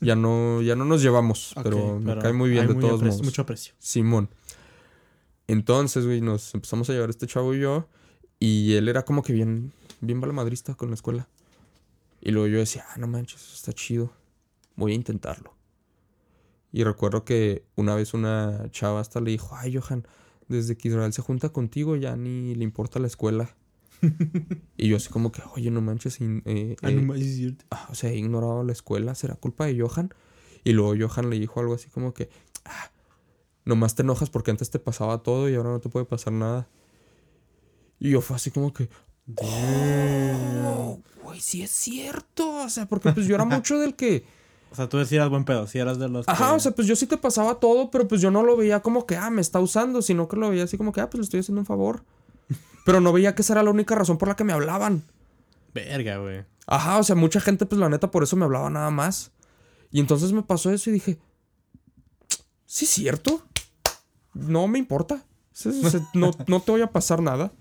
ya no, ya no nos llevamos, pero me cae muy bien de todos modos. Mucho aprecio. Simón. Entonces, güey, nos empezamos a llevar este chavo y yo. Y él era como que bien, bien balamadrista con la escuela. Y luego yo decía, ah, no manches, está chido. Voy a intentarlo. Y recuerdo que una vez una chava hasta le dijo, ay, Johan, desde que Israel se junta contigo ya ni le importa la escuela. y yo así como que, oye, no manches. Eh, ah, eh, ah, o sea, he ignorado la escuela, ¿será culpa de Johan? Y luego Johan le dijo algo así como que, ah, nomás te enojas porque antes te pasaba todo y ahora no te puede pasar nada. Y yo fue así como que, oh, güey, sí es cierto. O sea, porque pues yo era mucho del que... O sea, tú decías buen pedo, si eras de los. Ajá, o sea, pues yo sí te pasaba todo, pero pues yo no lo veía como que, ah, me está usando, sino que lo veía así como que, ah, pues le estoy haciendo un favor. Pero no veía que esa era la única razón por la que me hablaban. Verga, güey. Ajá, o sea, mucha gente, pues la neta, por eso me hablaba nada más. Y entonces me pasó eso y dije, sí, es cierto. No me importa. No, no te voy a pasar nada.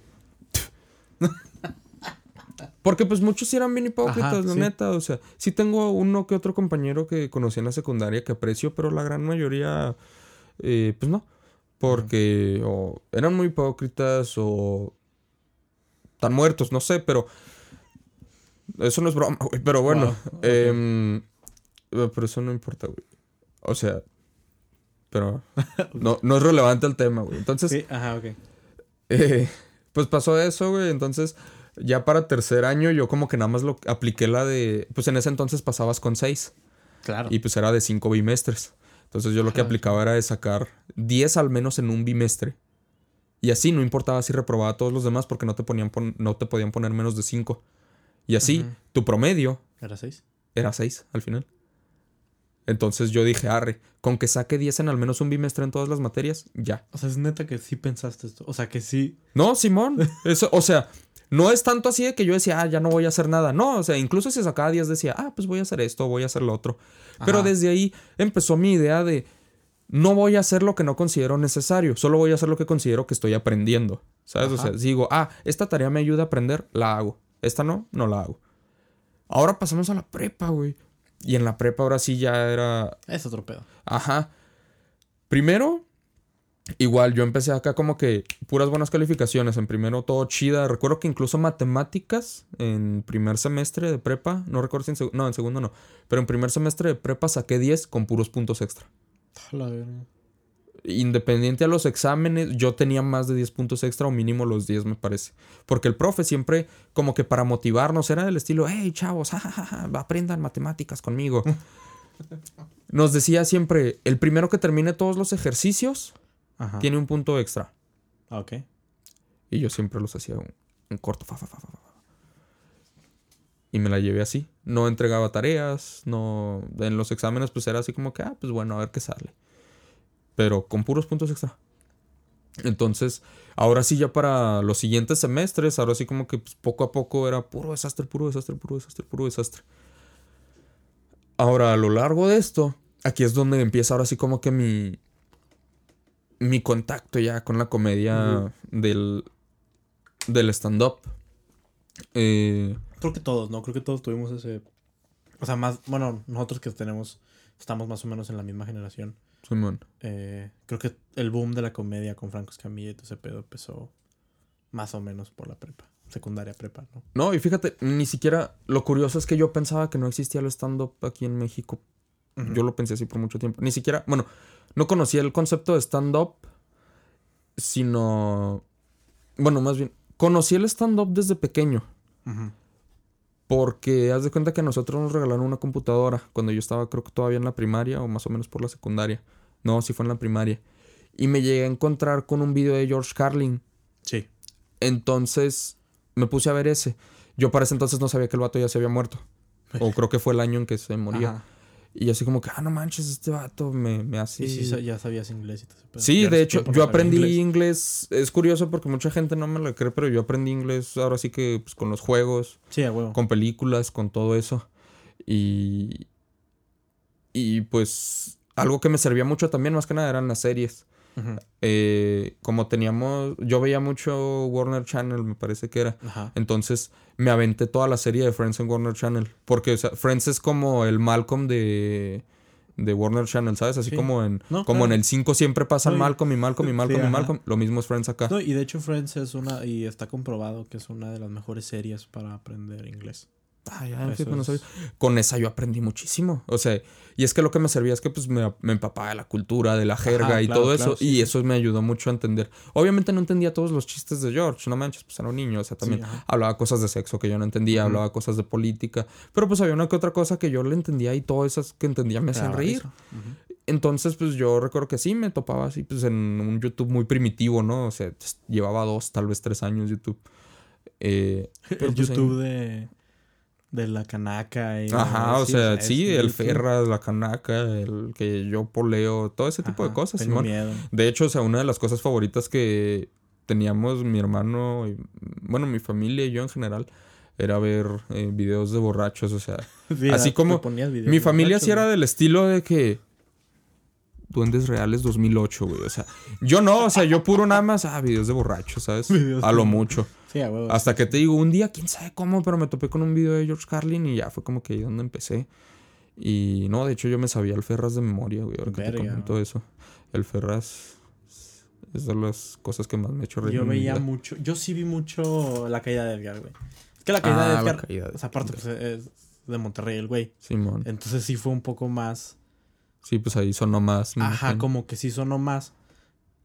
Porque pues muchos sí eran bien hipócritas, Ajá, la sí. neta. O sea, sí tengo uno que otro compañero que conocí en la secundaria que aprecio, pero la gran mayoría, eh, pues no. Porque o eran muy hipócritas o están muertos, no sé, pero eso no es broma, güey. Pero bueno, Wow, em, eh, pero eso no importa, güey. O sea, pero no, no es relevante el tema, güey. Entonces, Sí, ajá, ok. eh, pues pasó eso, güey. Entonces, ya para tercer año, yo como que nada más lo apliqué la de. Pues en ese entonces pasabas con seis. Claro. Y pues era de cinco bimestres. Entonces yo lo que aplicaba era de sacar 10 al menos en un bimestre. Y así no importaba si reprobaba a todos los demás porque no te, ponían pon- no te podían poner menos de 5. Y así tu promedio ¿Era seis? era 6 al final. Entonces yo dije, arre, con que saque 10 en al menos un bimestre en todas las materias, ya. O sea, es neta que sí pensaste esto. O sea, que sí. No, Simón. Eso, o sea, no es tanto así de que yo decía, ah, ya no voy a hacer nada. No, o sea, incluso si sacaba 10 decía, ah, pues voy a hacer esto, voy a hacer lo otro. Pero desde ahí empezó mi idea de, no voy a hacer lo que no considero necesario, solo voy a hacer lo que considero que estoy aprendiendo. ¿Sabes? O sea, si digo, ah, esta tarea me ayuda a aprender, la hago. Esta no, no la hago. Ahora pasamos a la prepa, güey. Y en la prepa ahora sí ya era Es otro pedo. Ajá. Primero, igual yo empecé acá como que puras buenas calificaciones. En primero todo chida. Recuerdo que incluso matemáticas en primer semestre de prepa, no recuerdo si en segundo, no, en segundo no, pero en primer semestre de prepa saqué 10 con puros puntos extra. La. Independiente a los exámenes, yo tenía más de 10 puntos extra o mínimo los 10 me parece. Porque el profe siempre como que para motivarnos era del estilo, hey chavos, ja, ja, ja, ja, aprendan matemáticas conmigo. Nos decía siempre, el primero que termine todos los ejercicios Ajá. tiene un punto extra. Ah, ok. Y yo siempre los hacía un, un corto. Fa, fa, fa, fa, fa. Y me la llevé así. No entregaba tareas, no... En los exámenes pues era así como que, ah, pues bueno, a ver qué sale. Pero con puros puntos extra. Entonces, ahora sí ya para los siguientes semestres, ahora sí como que pues, poco a poco era puro desastre, puro desastre, puro desastre, puro desastre. Ahora, a lo largo de esto, aquí es donde empieza ahora sí como que mi... Mi contacto ya con la comedia del, del stand-up. Eh, Creo que todos, ¿no? Creo que todos tuvimos ese. O sea, más. Bueno, nosotros que tenemos. Estamos más o menos en la misma generación. Simón. eh, creo que el boom de la comedia con Franco Escamilla y todo ese pedo empezó más o menos por la prepa. Secundaria prepa, ¿no? No, y fíjate, ni siquiera. Lo curioso es que yo pensaba que no existía el stand-up aquí en México. Yo lo pensé así por mucho tiempo. Ni siquiera. Bueno, no conocía el concepto de stand-up, sino. Bueno, más bien. Conocí el stand-up desde pequeño. Ujú. Porque haz de cuenta que a nosotros nos regalaron una computadora cuando yo estaba, creo que todavía en la primaria o más o menos por la secundaria. No, sí fue en la primaria. Y me llegué a encontrar con un video de George Carlin. Sí. Entonces me puse a ver ese. Yo para ese entonces no sabía que el vato ya se había muerto. O creo que fue el año en que se moría. Ajá. Y así como que, ah, no manches, este vato me, me hace... Y sí, sa- ya sabías inglés y todo pedo. Sí, de hecho, yo aprendí inglés. inglés. Es curioso porque mucha gente no me lo cree, pero yo aprendí inglés ahora sí que pues, con los juegos, Sí, a huevo. con películas, con todo eso. Y. Y pues. Algo que me servía mucho también, más que nada, eran las series. Eh, como teníamos. Yo veía mucho Warner Channel, me parece que era. Ajá. Entonces me aventé toda la serie de Friends en Warner Channel. Porque o sea, Friends es como el Malcolm de, de Warner Channel, ¿sabes? Así Sí. como en No, como claro. en el 5 siempre pasan No, y- Malcolm y Malcolm y Malcolm y ajá. Malcolm. Lo mismo es Friends acá. No, y de hecho Friends es una, y está comprobado que es una de las mejores series para aprender inglés. Ay, ya, Eso fíjate, no es- sabía. Con esa yo aprendí muchísimo. O sea, y es que lo que me servía es que pues me, me empapaba de la cultura, de la jerga Ajá, y claro, todo claro, eso. sí, y sí. eso me ayudó mucho a entender. Obviamente no entendía todos los chistes de George, no manches, pues era un niño. O sea, también Sí, hablaba cosas de sexo que yo no entendía, hablaba cosas de política. Pero pues había una que otra cosa que yo le entendía y todas esas que entendía me hacían reír. Entonces, pues yo recuerdo que sí, me topaba así, pues en un YouTube muy primitivo, ¿no? O sea, pues, llevaba dos, tal vez tres años YouTube. Eh, pero, El pues, YouTube de, de la canaca y Ajá, o sea, sí, el. Ferras, la canaca, el que yo poleo, todo ese tipo de cosas, Tengo Simón. miedo. De hecho, o sea, una de las cosas favoritas que teníamos mi hermano, y, bueno, mi familia y yo en general, era ver eh, videos de borrachos, o sea, Sí, Así ah, como mi familia borrachos, sí era del estilo de que Duendes Reales 2008, güey. O sea, yo no, o sea, yo puro nada más, ah, videos de borracho, ¿sabes? Videos A lo mucho. Sí, a huevo. Hasta que te digo, un día, quién sabe cómo, pero me topé con un video de George Carlin y ya fue como que ahí donde empecé. Y no, de hecho yo me sabía el Ferraz de memoria, güey, ahora que te comento eso. El Ferraz es de las cosas que más me ha hecho reír. Yo veía mucho, yo sí vi mucho la caída de Edgar, güey. Es que la caída de Ah, Edgar, caída de o sea, aparte pues es de Monterrey el güey. Simón. Entonces sí fue un poco más, Sí, pues ahí sonó más. ajá, como que sí sonó más.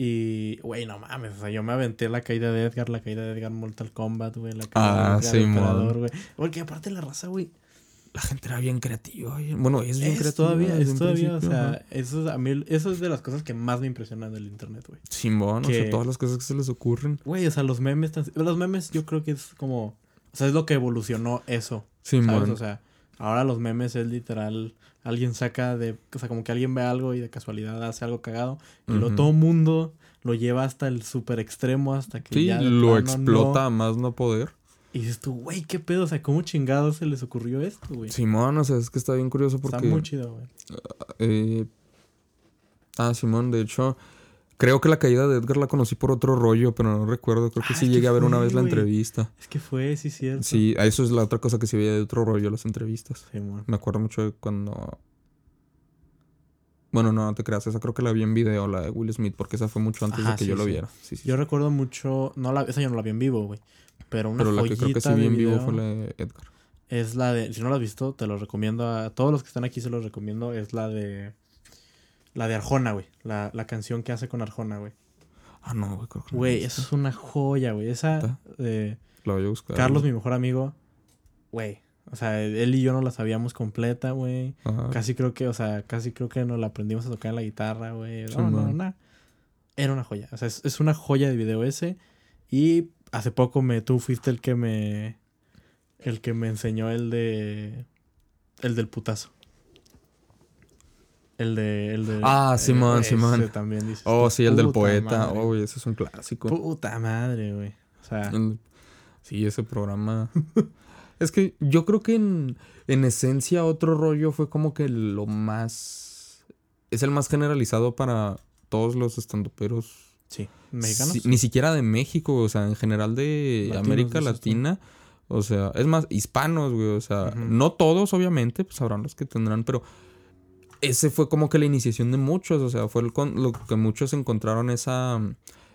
Y, güey, no mames, o sea, yo me aventé la caída de Edgar, la caída de Edgar Mortal Kombat, güey, la caída Ah, de Edgar Simón. Emperador, güey. Porque aparte la raza, güey, La gente era bien creativa. Bueno, es bien es creativa. todavía, es todavía, o sea, ajá. eso es, a mí, eso es de las cosas que más me impresionan del internet, güey. Simón, o que- sea, todas las cosas que se les ocurren. Güey, o sea, los memes, tan- los memes yo creo que es como, o sea, es lo que evolucionó eso. Simón. ¿Sabes? O sea, ahora los memes es literal. Alguien saca de. O sea, como que alguien ve algo y de casualidad hace algo cagado. Y Ujú. todo mundo lo lleva hasta el super extremo, hasta que sí, ya. lo plano explota no. a más no poder. Y dices tú, güey, qué pedo. O sea, ¿cómo chingados se les ocurrió esto, güey? Simón, o sea, es que está bien curioso Está porque. muy chido, güey. eh, Ah, Simón, de hecho, creo que la caída de Edgar la conocí por otro rollo, pero no recuerdo. Creo que Ah, sí que llegué a ver una vez la entrevista. Es que fue, sí, cierto. Sí, eso es la otra cosa que se veía de otro rollo, las entrevistas. Simón. Me acuerdo mucho de cuando. Bueno, no, no te creas, esa creo que la vi en video, la de Will Smith, porque esa fue mucho antes Ajá, de que sí, yo lo sí. viera. Sí, sí, Yo sí. recuerdo mucho. No la, esa yo no la vi en vivo, güey. Pero una Pero la que creo que sí vi en vivo fue la de Edgar. es la de. Si no la has visto, te lo recomiendo a todos los que están aquí, se los recomiendo. Es la de. La de Arjona, güey. La, la canción que hace con Arjona, güey. Ah, no, güey, creo que no Güey, visto. es una joya, güey. Esa. Eh, La voy a buscar. Carlos, güey. mi mejor amigo. Güey. O sea, él y yo no la sabíamos completa, güey. Ajá. Casi creo que, o sea, casi creo que nos la aprendimos a tocar en la guitarra, güey. No, Sí, no, man. no. Era una joya. O sea, es, es una joya de video ese. Y hace poco me, tú fuiste el que me. El que me enseñó el de. El del putazo. El de. El de Ah, Simón, ese Simón. también dices Oh, sí, el del poeta. madre. Oh, güey, ese es un clásico. Puta madre, güey. O sea, Sí, ese programa. es que yo creo que en, en esencia otro rollo fue como que lo más... Es el más generalizado para todos los estandoperos. sí. ¿Mexicanos? Sí, ni siquiera de México, o sea, en general de Latinos, América. Latina. O sea, es más, hispanos, güey. O sea, no todos, obviamente, pues habrán los que tendrán, pero ese fue como que la iniciación de muchos. O sea, fue el con- lo que muchos encontraron esa.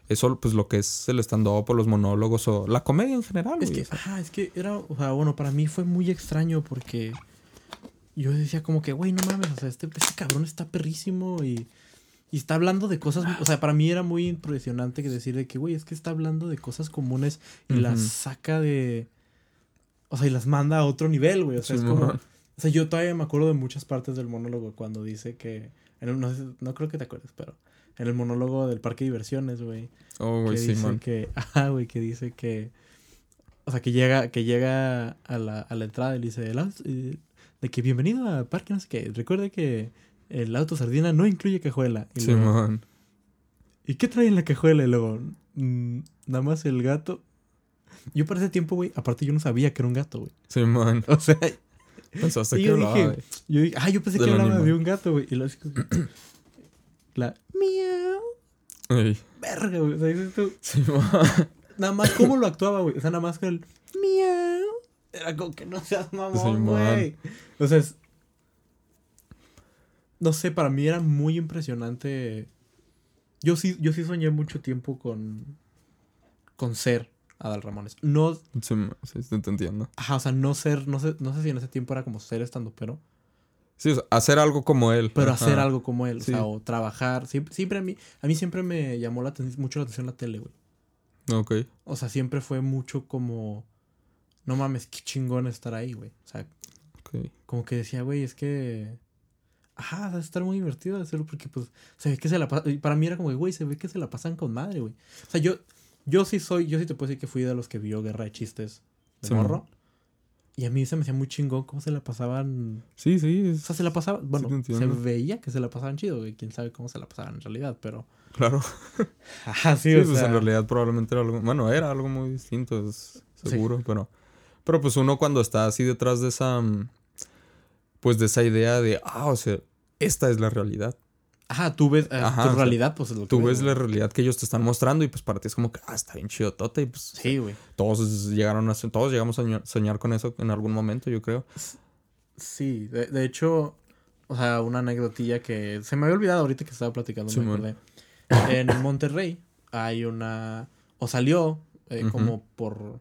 Eso, pues lo que es el stand-up o los monólogos o la comedia en general, Es güey, que, o sea. ajá, es que era, o sea, bueno, para mí fue muy extraño porque yo decía como que, güey, no mames, o sea, este, este cabrón está perrísimo y, y está hablando de cosas, o sea, para mí era muy impresionante que decir de que, güey, es que está hablando de cosas comunes y las saca de, o sea, y las manda a otro nivel, güey, o sea, es como. O sea, yo todavía me acuerdo de muchas partes del monólogo cuando dice que, en el- no, sé- no creo que te acuerdes, pero en el monólogo del parque de diversiones, güey, Oh, que güey, dice Simón. que, ajá, güey, que dice que, o sea, que llega, que llega a la, a la entrada y le dice, el de que bienvenido a parque, no sé qué, recuerde que el auto sardina no incluye cajuela. Y, luego, Simón. ¿Y qué trae en la cajuela? Y luego, "Mm, nada más el gato. Yo para ese tiempo, güey, aparte yo no sabía que era un gato, güey. Simón. O sea, Pensaste Y que yo hablaba dije, de- yo dije, ah, yo pensé que hablaba animal. de un gato, güey. Y luego así como- la miau, Ey, verga, güey. O sea, dices tú. Nada más cómo lo actuaba, güey. O sea, nada más con el miau. Era como que no seas mamón, Simón. güey. O sea, es... No sé, para mí era muy impresionante. Yo sí, yo sí soñé mucho tiempo con. con ser Adal Ramones. No. Sí, sí, te entiendo. Ajá, o sea, no ser. No sé, no sé si en ese tiempo era como ser estando, pero. Sí, o sea, hacer algo como él. Pero Ajá. hacer algo como él. O sea, o trabajar. Siempre, siempre a mí. A mí siempre me llamó la mucho la atención la tele, güey. Ok. O sea, siempre fue mucho como. No mames, qué chingón estar ahí, güey. O sea, Ok. como que decía, güey, es que. Ajá, va a estar muy divertido hacerlo porque, pues, se ve que se la pasa. y Para mí era como, que, güey, se ve que se la pasan con madre, güey. O sea, yo. Yo sí soy. Yo sí te puedo decir que fui de los que vio Guerra de Chistes de Sí, morro. Y a mí se me hacía muy chingón cómo se la pasaban. Sí, sí, O es- sea, se la pasaban. Bueno, se veía que se la pasaban chido, güey. Quién sabe cómo se la pasaban en realidad, pero. claro. Ajá, sí, Sí, o pues sea. en realidad probablemente era algo, bueno, era algo muy distinto, es seguro, pero, pero pues uno cuando está así detrás de esa, mm, pues de esa idea de, ah, o sea, esta es la realidad. Ajá, tú ves, eh, Ajá, tu sea, realidad, pues es lo que Tú ves, ves la realidad que ellos te están mostrando y pues para ti es como que, ah, está bien chido Tota y pues Sí, güey. todos llegaron a, todos llegamos a soñar, con eso en algún momento, yo creo. Sí, de, de hecho, o sea, una anécdotilla que se me había olvidado ahorita que estaba platicando, me Simón. acordé. En Monterrey hay una, o salió eh, como por...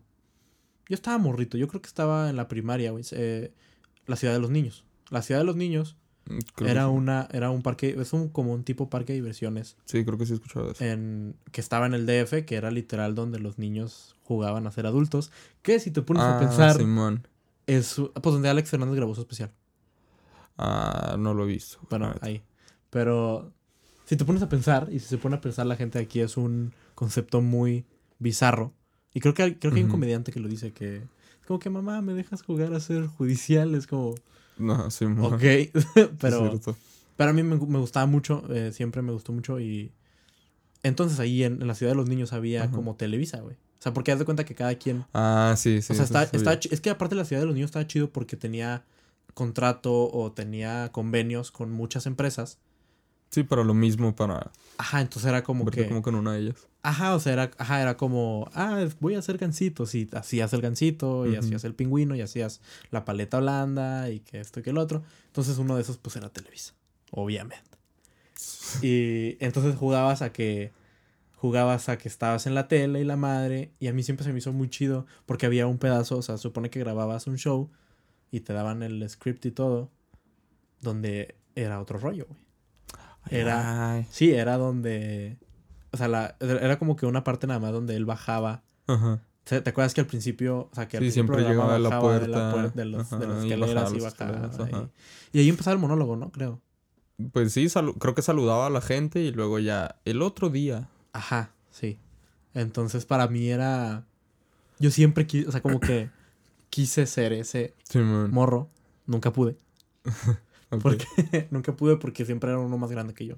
Yo estaba morrito, yo creo que estaba en la primaria, güey. eh, la ciudad de los niños. La ciudad de los niños Creo era una, era un parque, es un como un tipo parque de diversiones Sí, creo que sí he escuchado eso. en, que estaba en el DF, que era literal donde los niños jugaban a ser adultos. Que si te pones a Ah, pensar, Simón. es pues donde Alex Fernández grabó su especial. Ah, no lo he visto. Bueno, ahí. Pero si te pones a pensar, y si se pone a pensar la gente aquí, es un concepto muy bizarro. Y creo que, hay- creo que hay un comediante que lo dice que es como que mamá, me dejas jugar a ser judicial. Es como, No, Simón. ok. Es pero, cierto. pero a mí me, me gustaba mucho, eh, siempre me gustó mucho. Y entonces ahí en, en la ciudad de los niños había Ajá. como Televisa, güey. O sea, porque haz de cuenta que cada quien. Ah, sí, sí. o sea, está, sí está es que aparte la ciudad de los niños estaba chido porque tenía contrato o tenía convenios con muchas empresas. Sí, para lo mismo, para Ajá, entonces era como que. como con una de ellas. Ajá, o sea, era, ajá, era como, ah, voy a hacer gancitos. Y hacías el gancito, y hacías el pingüino, y hacías la paleta blanda, y que esto y que el otro. Entonces uno de esos, pues era Televisa, obviamente. Y entonces jugabas a que. Jugabas a que estabas en la tele y la madre. Y a mí siempre se me hizo muy chido. Porque había un pedazo, o sea, supone que grababas un show. Y te daban el script y todo. Donde era otro rollo, güey. Era- Ay. Sí, era donde. O sea, la, era como que una parte nada más donde él bajaba. Ajá. ¿Te acuerdas que al principio, o sea, que al Sí, siempre llegaba a la de puerta, puer- de, los, de ajá, las y escaleras y las bajaba. escaleras, ajá. y, y ahí empezaba el monólogo, ¿no? Creo. Pues sí, creo que saludaba a la gente y luego ya el otro día. Ajá, sí. Entonces para mí era. Yo siempre quise, o sea, como que quise ser ese morro. Nunca pude. Porque nunca pude porque siempre era uno más grande que yo.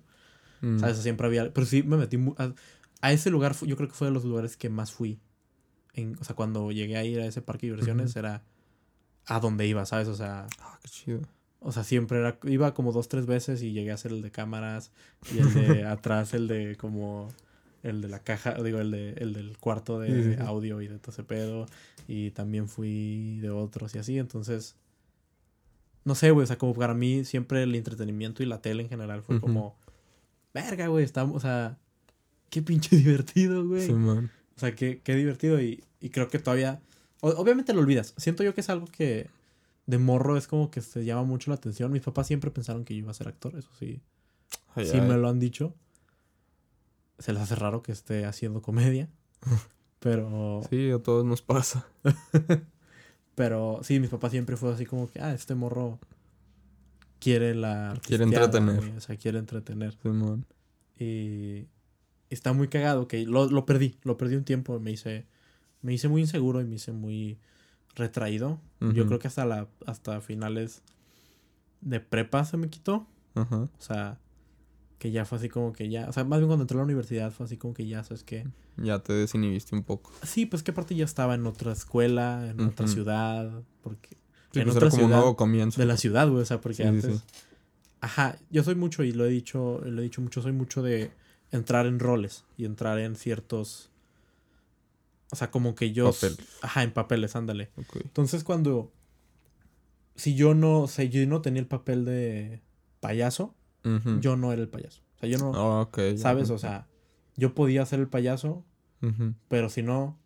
Mm. ¿Sabes? Siempre había. Pero sí me metí. A, a ese lugar, yo creo que fue de los lugares que más fui. En, o sea, cuando llegué a ir a ese parque de diversiones, era a donde iba, ¿sabes? O sea, Ah, qué chido. o sea, siempre era. Iba como dos, tres veces y llegué a hacer el de cámaras y el de atrás, el de como. El de la caja, digo, el, de, el del cuarto de Sí, sí, sí. audio y de todo ese pedo. Y también fui de otros y así. Entonces, no sé, güey. O sea, como para mí siempre el entretenimiento y la tele en general fue como. Verga, güey. Estamos, o sea, qué pinche divertido, güey. Simón. O sea, qué, qué divertido. Y, y creo que todavía. o- obviamente lo olvidas. Siento yo que es algo que de morro es como que se llama mucho la atención. Mis papás siempre pensaron que yo iba a ser actor, eso sí. Ay, sí ay. me lo han dicho. Se les hace raro que esté haciendo comedia. Pero. Sí, a todos nos pasa. Pero sí, mis papás siempre fue así como que, ah, este morro quiere la. Quiere entretener. güey, O sea, quiere entretener. Simón. Y está muy cagado que lo, lo perdí, lo perdí un tiempo, me hice, me hice muy inseguro y me hice muy retraído. Yo creo que hasta la, hasta finales de prepa se me quitó. Ajá. O sea, que ya fue así como que ya, o sea, más bien cuando entré a la universidad fue así como que ya, ¿sabes qué? Ya te desinhibiste un poco. Sí, pues que aparte ya estaba en otra escuela, en otra ciudad, porque... Sí, en pues otra era como un ciudad nuevo comienzo. de la ciudad, güey, o sea, porque Sí, antes... sí. Ajá, yo soy mucho y lo he dicho, lo he dicho mucho, soy mucho de entrar en roles y entrar en ciertos... O sea, como que yo... Papeles. Ajá, en papeles, ándale. Entonces cuando... Si yo no, o sea, yo no tenía el papel de payaso, yo no era el payaso. O sea, yo no... Ah. ¿Sabes? O sea, yo podía ser el payaso, pero si no...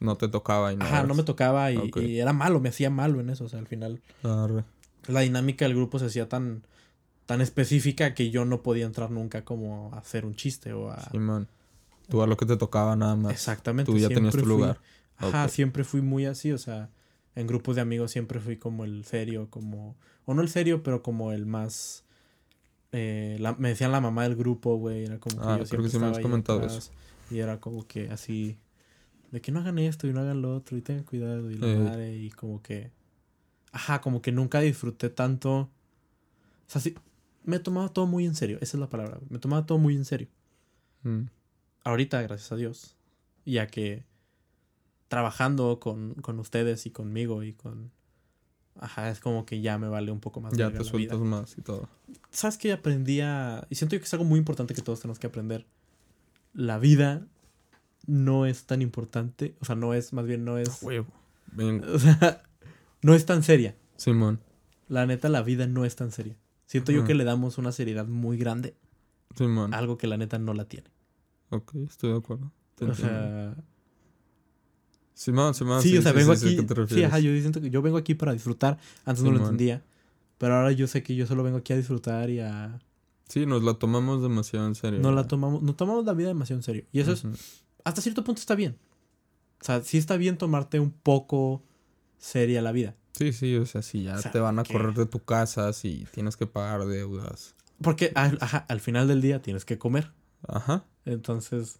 No te tocaba y no. Ajá, no me tocaba y, y era malo, me hacía malo en eso. O sea, al final Arre. la dinámica del grupo se hacía tan, tan específica que yo no podía entrar nunca como a hacer un chiste o a... Simón. Tú a lo que te tocaba nada más. Exactamente. Tú ya tenías tu fui- lugar. Ajá, siempre fui muy así, o sea, en grupos de amigos siempre fui como el serio, como... O no el serio, pero como el más... eh, la- me decían la mamá del grupo, güey, era como que Ah, yo creo siempre que sí me ahí comentado atrás, Y era como que así... De que no hagan esto y no hagan lo otro y tengan cuidado y Ey. madre y como que... Ajá, como que nunca disfruté tanto... O sea, sí, me tomaba todo muy en serio, esa es la palabra, me tomaba todo muy en serio Mm. ahorita, gracias a Dios, ya que trabajando con, con ustedes y conmigo y con Ajá, es como que ya me vale un poco más. Ya te sueltas vida. más y todo. ¿Sabes qué aprendí a... Y siento yo que es algo muy importante que todos tenemos que aprender. La vida no es tan importante. O sea, no es, más bien no es... Huevo. O sea, no es tan seria. Simón. La neta, la vida no es tan seria. Siento yo que le damos una seriedad muy grande Simón. algo que la neta no la tiene. Ok, estoy de acuerdo. Te O entiendo. sea, Simón, Simón. sí, o sea, vengo sé a aquí. te Sí, ajá, yo siento que yo vengo aquí para disfrutar. Antes no lo entendía. Pero ahora yo sé que yo solo vengo aquí a disfrutar y a. Sí, nos la tomamos demasiado en serio. No la ¿verdad? tomamos, no tomamos la vida demasiado en serio. Y eso es. Hasta cierto punto está bien. O sea, sí está bien tomarte un poco seria la vida. Sí, sí, o sea, si ya O sea, te van a que- correr de tu casa, si tienes que pagar deudas. Porque al, ajá, al final del día tienes que comer. Ajá. Entonces,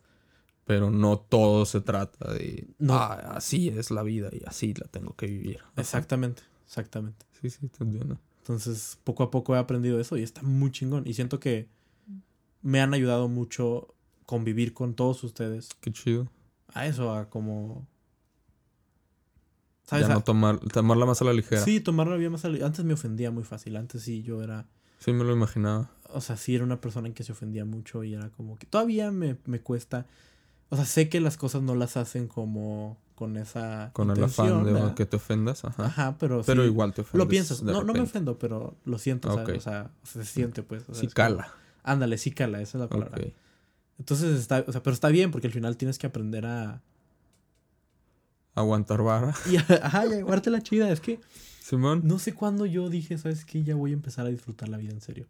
Pero no todo se trata de. No. Ah, así es la vida y así la tengo que vivir. Ajá. exactamente, exactamente. Sí, sí, te entiendo. Entonces, poco a poco he aprendido eso y está muy chingón. Y siento que me han ayudado mucho convivir con todos ustedes Qué chido. a eso, a como... ¿Sabes? Ya A- no tomar, tomarla más a la ligera. Sí. sí, tomar la vida más... al- Antes me ofendía muy fácil. Antes sí yo era... me lo imaginaba. O sea, sí era una persona en que se ofendía mucho y era como que... Todavía me, me cuesta... O sea, sé que las cosas no las hacen como con esa... Con el afán de ¿verdad? que te ofendas. Ajá. Ajá, pero Pero sí, igual te ofendes. Lo piensas. No, no me ofendo, pero lo siento, ¿sabes? Ok. O sea, se siente, pues. o sea, Sí, como- cala. Ándale, sí cala, esa es la palabra. Ok. Entonces está, o sea, pero está bien porque al final tienes que aprender a... Aguantar vara. Y a, ajá, y a llevarte la chida. Es que Simón. no sé cuándo yo dije, ¿sabes qué? Ya voy a empezar a disfrutar la vida en serio.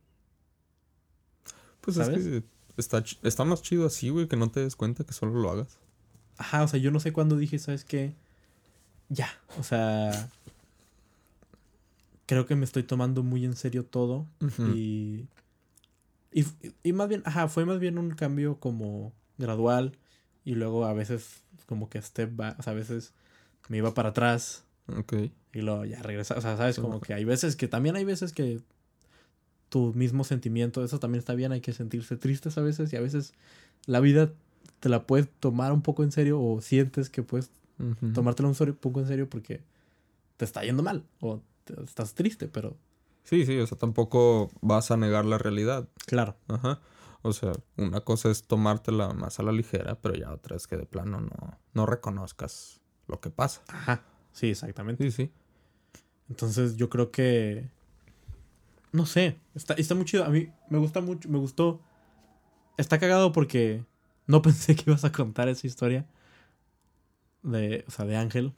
Pues ¿sabes? es que está, está más chido así, güey, que no te des cuenta que solo lo hagas. Ajá, o sea, yo no sé cuándo dije, ¿sabes qué? Ya, o sea... Creo que me estoy tomando muy en serio todo y, y... Y más bien, ajá, fue más bien un cambio como gradual y luego a veces como que step back, o sea, a veces me iba para atrás Ok. Y luego ya regresa. O sea, sabes, como que hay veces que también hay veces que tu mismo sentimiento, eso también está bien, hay que sentirse tristes a veces y a veces la vida te la puedes tomar un poco en serio o sientes que puedes Ujú. tomártela un poco en serio porque te está yendo mal o te- estás triste, pero Sí, sí, o sea, tampoco vas a negar la realidad. claro. Ajá. O sea, una cosa es tomártela más a la ligera, pero ya otra es que de plano no, no reconozcas lo que pasa. Ajá. Sí, exactamente. Sí, sí. Entonces yo creo que no sé, está, está muy chido. A mí me gusta mucho, me gustó. Está cagado porque no pensé que ibas a contar esa historia de, o sea, de Ángel.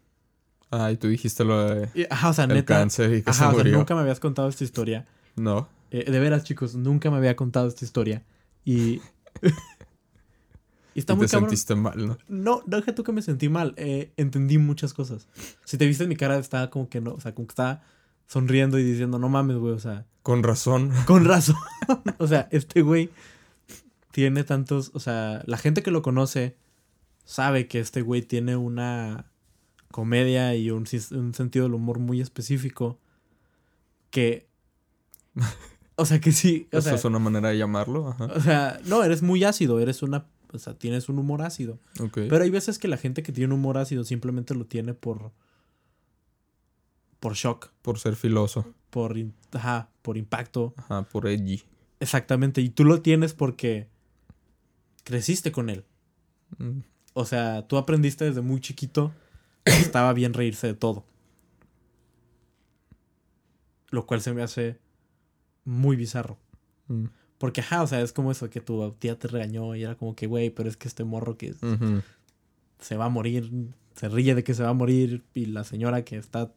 Ah, y tú dijiste lo de Y, ajá, o sea, el neta. cáncer y que Ajá, se o sea, murió. nunca me habías contado esta historia. No. Eh, de veras, chicos, nunca me había contado esta historia. Y. y está y muy te cabrón. sentiste mal, ¿no? No, no deja tú que me sentí mal. eh, entendí muchas cosas. Si te viste en mi cara, estaba como que no. O sea, como que estaba sonriendo y diciendo, no mames, güey. O sea, Con razón. con razón. o sea, este güey tiene tantos. O sea, la gente que lo conoce sabe que este güey tiene una comedia y un, un sentido del humor muy específico. Que. O sea, que sí. O Eso sea, es una manera de llamarlo. Ajá. o sea, no, eres muy ácido. Eres una. O sea, tienes un humor ácido. Pero hay veces que la gente que tiene un humor ácido simplemente lo tiene por. por shock, Por ser filoso. por. Ajá, por impacto. Ajá, por edgy. Exactamente. Y tú lo tienes porque. creciste con él. Mm, O sea, tú aprendiste desde muy chiquito estaba bien reírse de todo. Lo cual se me hace muy bizarro. mm, Porque, ajá, o sea, es como eso que tu tía te regañó y era como que, güey, pero es que este morro que se va a morir, se ríe de que se va a morir y la señora que está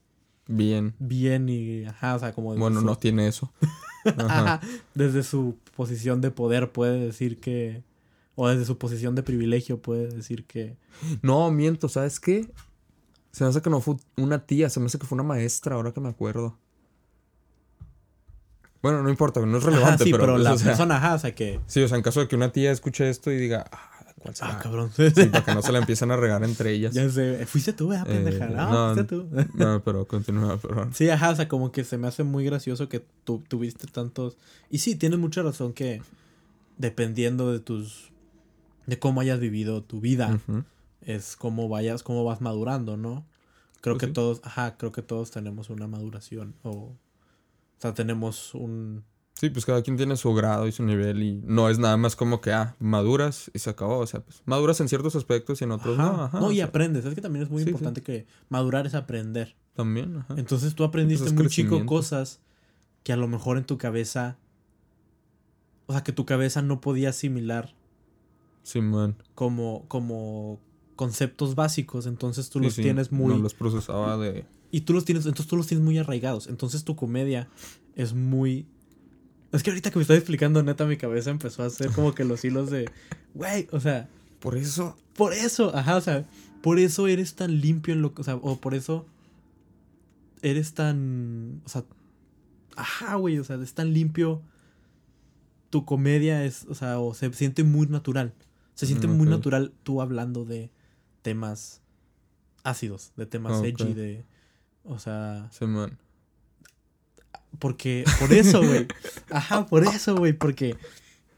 Bien. bien y, ajá, o sea, como... Bueno, su- no tiene eso. Ajá. Ajá, desde su posición de poder puede decir que... O desde su posición de privilegio puede decir que... No, miento, ¿sabes qué? Se me hace que no fue una tía, se me hace que fue una maestra, ahora que me acuerdo. Bueno, no importa, no es Ajá, relevante, sí, pero, pero, pues, la o sea, persona, ajá, o sea que... Sí, o sea, en caso de que una tía escuche esto y diga, ah, ¿cuál será? Ah, cabrón. Sí, para que no se la empiezan a regar entre ellas. ya sé, fuiste tú, ¿verdad, pendeja? Eh, no, no, fuiste tú. No, pero continúa, perdón. Sí, ajá, o sea, como que se me hace muy gracioso que tú tuviste tantos... Y sí, tienes mucha razón que dependiendo de tus... de cómo hayas vivido tu vida. Es cómo vayas, cómo vas madurando, ¿no? creo Pues que sí. todos, ajá, creo que todos tenemos una maduración o, o sea, tenemos un, Sí, pues cada quien tiene su grado y su nivel y no es nada más como que, ah, maduras y se acabó. O sea, pues maduras en ciertos aspectos y en otros ajá, no. Ajá, no, y sea, aprendes, es que también es muy Sí, sí. importante que madurar es aprender. También, ajá. Entonces tú aprendiste muy chico cosas que a lo mejor en tu cabeza, o sea, que tu cabeza no podía asimilar Sí, man. como, como conceptos básicos, entonces tú Sí, los sí, tienes muy... No los procesaba de... Y tú los tienes, entonces tú los tienes muy arraigados. Entonces tu comedia es muy. Es que ahorita que me estás explicando, neta, mi cabeza empezó a hacer como que los hilos de. Güey, o sea, Por eso... por eso, ajá, o sea, por eso eres tan limpio en lo que. O sea, o por eso eres tan. O sea, ajá, güey, o sea, es tan limpio. Tu comedia es, o sea, o se siente muy natural. Se siente Mm, muy natural tú hablando de temas ácidos, de temas Ok. edgy, de. O sea, Sí, man. porque, por eso, güey. Ajá, por eso, güey, porque,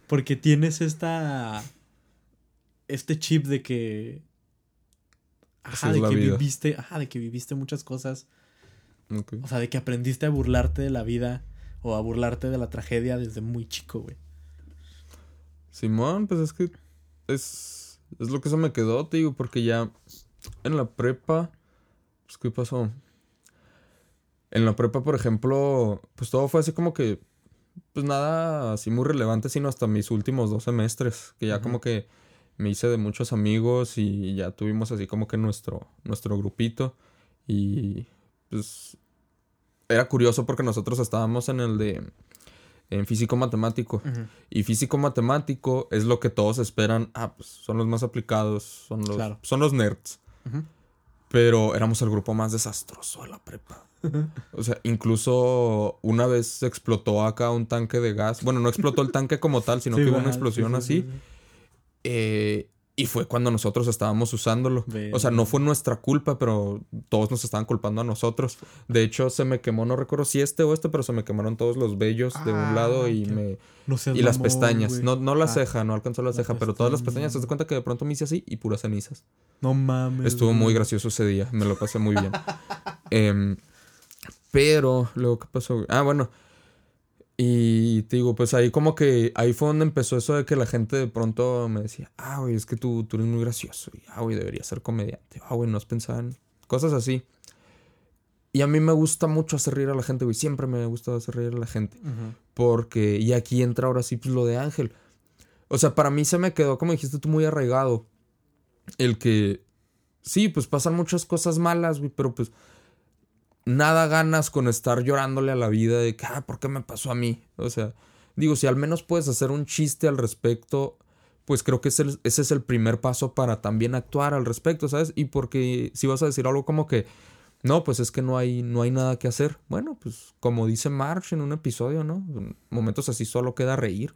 porque tienes esta, este chip de que, ajá, de que vida. viviste, ajá, de que viviste muchas cosas, Ok. o sea, de que aprendiste a burlarte de la vida o a burlarte de la tragedia desde muy chico, güey. Simón, pues es que es, es lo que se me quedó, te digo, porque ya en la prepa, pues ¿qué pasó? En la prepa, por ejemplo, pues todo fue así como que, pues nada así muy relevante, sino hasta mis últimos dos semestres, que ya como que me hice de muchos amigos y ya tuvimos así como que nuestro, nuestro grupito y pues era curioso porque nosotros estábamos en el de, en físico matemático. Y físico matemático es lo que todos esperan. Ah, pues son los más aplicados, son los, Claro. son los nerds. Pero éramos el grupo más desastroso de la prepa. O sea, incluso una vez explotó acá un tanque de gas. Bueno, no explotó el tanque como tal, sino Sí, que hubo una explosión sí, sí, así. sí, sí. Eh, y fue cuando nosotros estábamos usándolo. Ve- O sea, no fue nuestra culpa, pero todos nos estaban culpando a nosotros. De hecho, se me quemó, no recuerdo si este o este, pero se me quemaron todos los vellos de un lado Ah, y qué- me... No Y las pestañas. No, no la Ah, ceja, no alcanzó la la ceja, pero todas las pestañas. pestaña. ¿Te das cuenta que de pronto me hice así y puras cenizas? No mames. Estuvo muy gracioso ese día. Me lo pasé muy bien. Em, pero, luego, ¿qué pasó? Ah, bueno. Y te digo, pues ahí como que ahí fue donde empezó eso de que la gente de pronto me decía, ah, güey, es que tú, tú eres muy gracioso. Y, ah, güey, deberías ser comediante. Ah, güey, no has pensado en cosas así. Y a mí me gusta mucho hacer reír a la gente, güey. Siempre me ha gustado hacer reír a la gente. Porque, y aquí entra ahora sí, pues lo de Ángel. O sea, para mí se me quedó, como dijiste tú, muy arraigado. El que, sí, pues pasan muchas cosas malas, güey, pero pues nada ganas con estar llorándole a la vida de que, ah, ¿por qué me pasó a mí? O sea, digo, si al menos puedes hacer un chiste al respecto, pues creo que ese, es- ese es el primer paso para también actuar al respecto, ¿sabes? Y porque si vas a decir algo como que, no, pues es que no hay, no hay nada que hacer. Bueno, pues como dice March en un episodio, ¿no? En momentos así solo queda reír.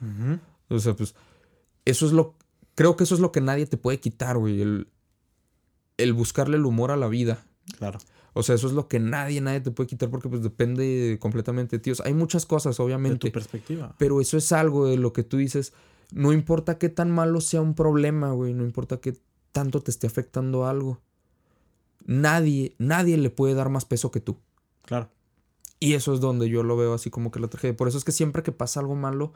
Ujú. O sea, pues eso es lo... Creo que eso es lo que nadie te puede quitar, güey. El, el buscarle el humor a la vida. Claro. O sea, eso es lo que nadie, nadie te puede quitar porque pues depende completamente de ti. O sea, hay muchas cosas, De obviamente. tu perspectiva. Pero eso es algo de lo que tú dices. No importa qué tan malo sea un problema, güey. No importa qué tanto te esté afectando algo. Nadie, nadie le puede dar más peso que tú. Claro. Y eso es donde yo lo veo así como que la tragedia. Por eso es que siempre que pasa algo malo,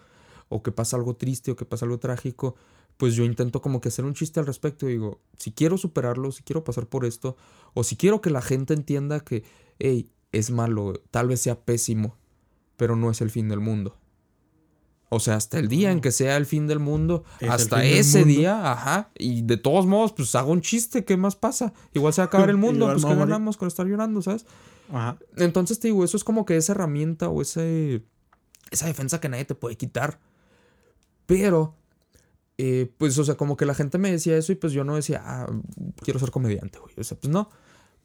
o que pasa algo triste, o que pasa algo trágico, pues yo intento como que hacer un chiste al respecto. Digo, si quiero superarlo, si quiero pasar por esto, o si quiero que la gente entienda que, hey, es malo, tal vez sea pésimo, pero no es el fin del mundo. O sea, hasta el día en que sea el fin del mundo, Es hasta ese mundo. día, ajá. Y de todos modos, pues hago un chiste, ¿qué más pasa? Igual se va a acabar el mundo, pues me ¿qué voy a morir. ganamos con estar llorando, sabes? Ajá. Entonces te digo, eso es como que esa herramienta o ese, esa defensa que nadie te puede quitar. Pero, eh, pues, o sea, como que la gente me decía eso y pues yo no decía, ah, quiero ser comediante, güey. O sea, pues no.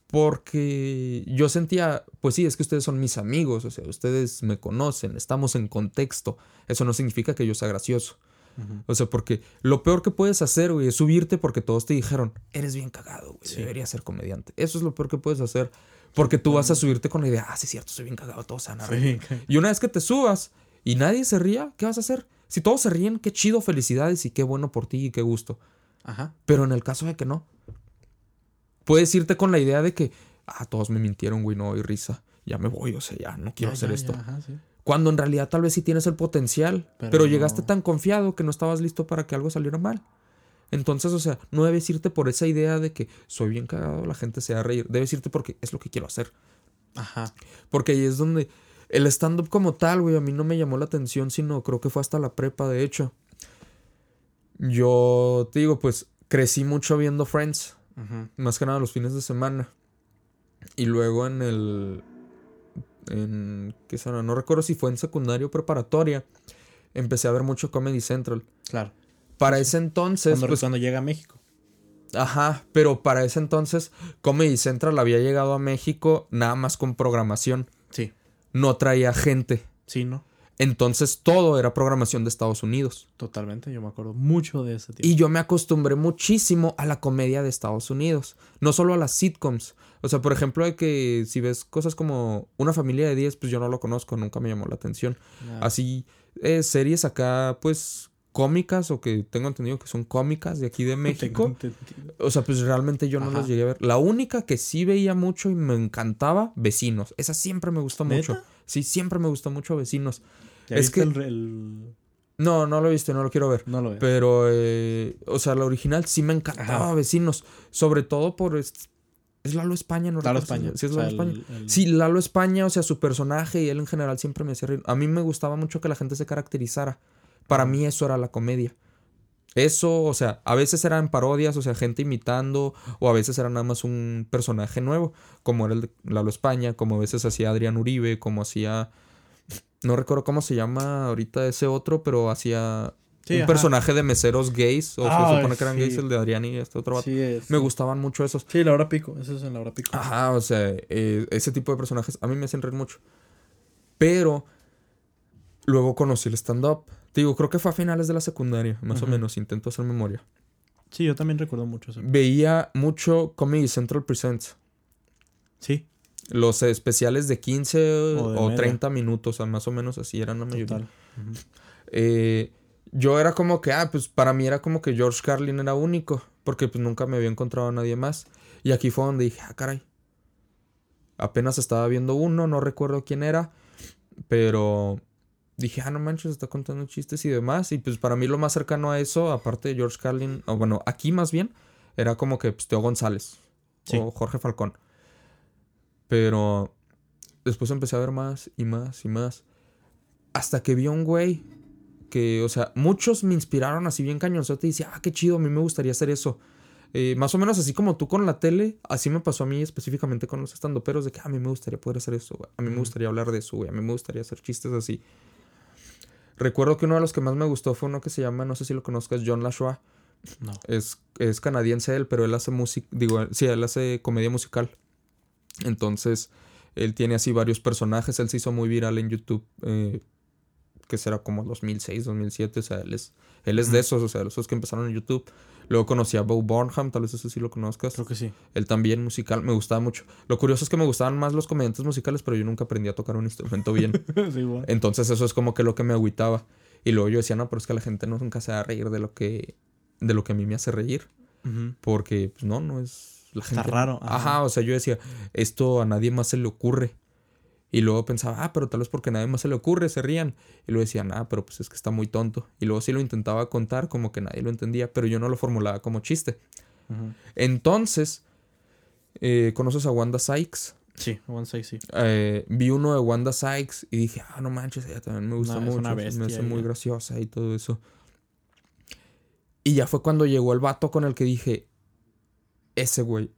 Porque yo sentía, pues sí, es que ustedes son mis amigos, o sea, ustedes me conocen, estamos en contexto. Eso no significa que yo sea gracioso. Ujú. O sea, porque lo peor que puedes hacer, güey, es subirte porque todos te dijeron, eres bien cagado, güey, Sí. deberías ser comediante. Eso es lo peor que puedes hacer. Porque tú vas a subirte con la idea, ah, sí, es cierto, soy bien cagado, todos se van a reír". Sí. Y una vez que te subas y nadie se ría, ¿qué vas a hacer? Si todos se ríen, qué chido, felicidades y qué bueno por ti y qué gusto. Ajá. Pero en el caso de que no, puedes irte con la idea de que, ah, todos me mintieron, güey, no hay risa. Ya me voy, o sea, ya no quiero Ya, hacer ya, esto. ya, ajá, sí. Cuando en realidad tal vez sí tienes el potencial, Pero pero, llegaste no. tan confiado que no estabas listo para que algo saliera mal. Entonces, o sea, no debes irte por esa idea de que soy bien cagado, la gente se va a reír. Debes irte porque es lo que quiero hacer. Ajá. Porque ahí es donde el stand-up como tal, güey, a mí no me llamó la atención, sino creo que fue hasta la prepa, de hecho. Yo te digo, pues crecí mucho viendo Friends, más que nada los fines de semana. Y luego en el. En. ¿Qué será? No recuerdo si fue en secundario o preparatoria. Empecé a ver mucho Comedy Central. Claro. Para ese entonces, Cuando, pues, cuando llega a México. Ajá, pero para ese entonces Comedy Central había llegado a México nada más con programación. Sí. No traía gente. Sí, ¿no? Entonces todo era programación de Estados Unidos. Totalmente. Yo me acuerdo mucho de ese tiempo. Y yo me acostumbré muchísimo a la comedia de Estados Unidos. No solo a las sitcoms. O sea, por ejemplo, de que si ves cosas como Una familia de 10, pues yo no lo conozco, nunca me llamó la atención. Así, eh, series acá, pues cómicas o que tengo entendido que son cómicas de aquí de México. O sea, pues realmente yo no Ajá. las llegué a ver. La única que sí veía mucho y me encantaba, Vecinos. Esa siempre me gustó mucho. Sí, siempre me gustó mucho Vecinos. ¿Ya es viste que- el, el- No, no lo he visto, no lo quiero ver. No lo veo. Pero, eh, o sea, la original sí me encantaba, Ajá. Vecinos. Sobre todo por... Es, es Lalo España, ¿no? Lalo España. Sí, es O sea, Lalo el- España. el- Sí, Lalo España, o sea, su personaje y él en general siempre me hacía reír. A mí me gustaba mucho que la gente se caracterizara. Para mí eso era la comedia. Eso, o sea, a veces eran parodias, o sea, gente imitando, o a veces era nada más un personaje nuevo, como era el de Lalo España, como a veces hacía Adrián Uribe, como hacía... No recuerdo cómo se llama ahorita ese otro, pero hacía Sí, un ajá. personaje de meseros gays, o Ah, se supone que eran sí. gays, el de Adrián y este otro vato. Sí, es. Me gustaban mucho esos. Sí, la hora pico. Eso es en la hora pico. Ajá, o sea, eh, ese tipo de personajes a mí me hacen reír mucho. Pero luego conocí el stand-up. Te digo, creo que fue a finales de la secundaria, más o menos, intento hacer memoria. Sí, yo también recuerdo mucho eso. Veía mucho Comedy Central Presents. Sí, Los especiales de 15 O de o media. 30 minutos, o sea, más o menos así eran la mayoría. total. Eh, yo era como que, ah, pues para mí era como que George Carlin era único, porque pues nunca me había encontrado a nadie más. Y aquí fue donde dije, ah, caray. Apenas estaba viendo uno, no recuerdo quién era, pero dije, ah, no manches, está contando chistes y demás. Y pues para mí lo más cercano a eso, aparte de George Carlin, o bueno, aquí más bien, era como que pues, Teo González Sí. o Jorge Falcón. Pero después empecé a ver más y más y más. Hasta que vi a un güey que, o sea, muchos me inspiraron así bien cañonzote y decía, ah, qué chido, a mí me gustaría hacer eso. Eh, más o menos así como tú con la tele, así me pasó a mí específicamente con los estandoperos de que "Ah, a mí me gustaría poder hacer eso, güey. a mí me gustaría hablar de eso, güey. a mí me gustaría hacer chistes así. Recuerdo que uno de los que más me gustó fue uno que se llama, no sé si lo conozcas, John Lashua. No. Es, es canadiense él, pero él hace música, digo, sí, él hace comedia musical. Entonces, él tiene así varios personajes, él se hizo muy viral en YouTube, eh, que será como 2006, 2007, o sea, él es, él es de esos, o sea, de esos que empezaron en YouTube. Luego conocí a Bo Burnham, tal vez ese sí lo conozcas. Creo que sí. Él también musical, me gustaba mucho. Lo curioso es que me gustaban más los comediantes musicales, pero yo nunca aprendí a tocar un instrumento bien. sí, bueno. Entonces eso es como que lo que me agüitaba. Y luego yo decía, no, pero es que la gente no nunca se va a reír de lo que, de lo que a mí me hace reír. Porque, pues no, no es. La Está gente. raro, Ajá. ajá. o sea, yo decía, esto a nadie más se le ocurre. Y luego pensaba, ah, pero tal vez porque a nadie más se le ocurre, se rían. Y luego decían, ah, pero pues es que está muy tonto. Y luego sí lo intentaba contar como que nadie lo entendía, pero yo no lo formulaba como chiste. Entonces, eh, ¿conoces a Wanda Sykes? Sí, One Six, sí. Eh, vi uno de Wanda Sykes y dije, ah, no manches, ella también me gusta No, mucho. me hace muy graciosa y todo eso. Y ya fue cuando llegó el vato con el que dije, ese güey.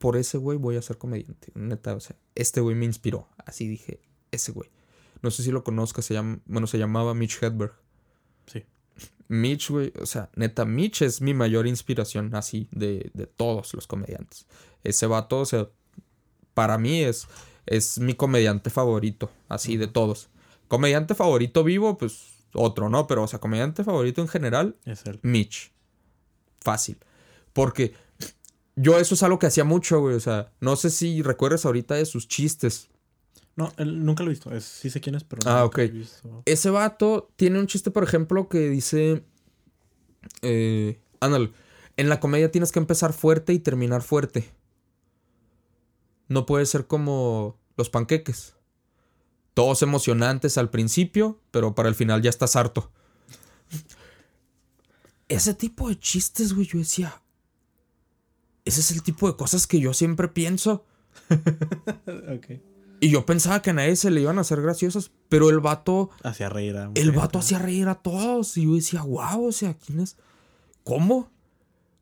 Por ese güey voy a ser comediante. Neta, o sea, este güey me inspiró. Así dije, ese güey. No sé si lo conozcas, se llama, bueno, se llamaba Mitch Hedberg. Sí. Mitch, güey, o sea, neta, Mitch es mi mayor inspiración así de, de todos los comediantes. Ese vato, o sea, para mí es, es mi comediante favorito, así de todos. Comediante favorito vivo, pues otro, ¿no? Pero, o sea, comediante favorito en general, Es él. Mitch. Fácil. Porque yo eso es algo que hacía mucho, güey. O sea, no sé si recuerdas ahorita de sus chistes. No, él nunca lo he visto. Es, sí sé quién es, pero Ah, nunca ok. lo he visto. Ese vato tiene un chiste, por ejemplo, que dice. Eh, ándale. En la comedia tienes que empezar fuerte y terminar fuerte. No puede ser como los panqueques. Todos emocionantes al principio, pero para el final ya estás harto. Ese tipo de chistes, güey, yo decía. Ese es el tipo de cosas que yo siempre pienso. ok. Y yo pensaba que a nadie se le iban a hacer graciosas, pero el vato. Hacía reír a El vato hacía reír a todos. Y yo decía, wow, o sea, ¿quién es? ¿Cómo?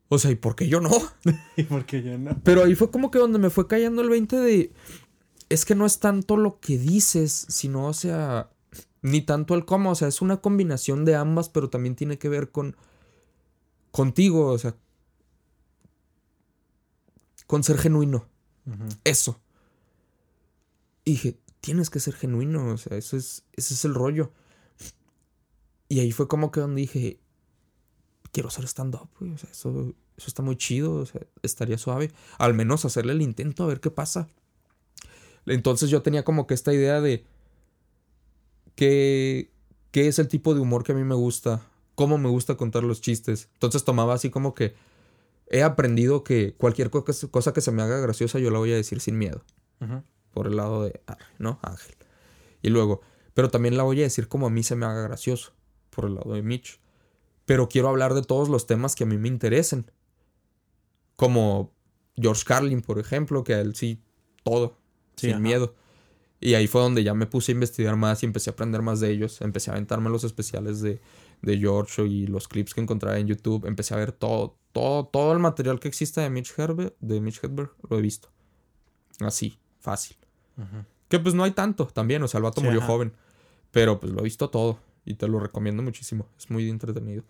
O sea, ¿y por qué yo no? ¿Y por qué yo no? Pero ahí fue como que donde me fue cayendo el 20 de. Es que no es tanto lo que dices, sino, o sea. Ni tanto el cómo. O sea, es una combinación de ambas, pero también tiene que ver con. Contigo, o sea. Con ser genuino. Eso. Y dije, tienes que ser genuino. O sea, eso es, ese es el rollo. Y ahí fue como que donde dije, quiero hacer stand-up, O sea, eso, eso está muy chido. O sea, estaría suave. Al menos hacerle el intento a ver qué pasa. Entonces yo tenía como que esta idea de qué, qué es el tipo de humor que a mí me gusta, cómo me gusta contar los chistes. Entonces tomaba así como que he aprendido que cualquier cosa que se me haga graciosa yo la voy a decir sin miedo. Por el lado de, ¿no? Ángel. Y luego, pero también la voy a decir como a mí se me haga gracioso. Por el lado de Mitch. Pero quiero hablar de todos los temas que a mí me interesen. Como George Carlin, por ejemplo, que a él sí, todo sin miedo. Y ahí fue donde ya me puse a investigar más y empecé a aprender más de ellos. Empecé a aventarme los especiales de, de George y los clips que encontraba en YouTube. Empecé a ver todo, todo, todo el material que exista de Mitch Herbert, de Mitch Hedberg, lo he visto. Así, fácil. Que pues no hay tanto también, o sea, el vato murió joven. Pero pues lo he visto todo y te lo recomiendo muchísimo. Es muy entretenido.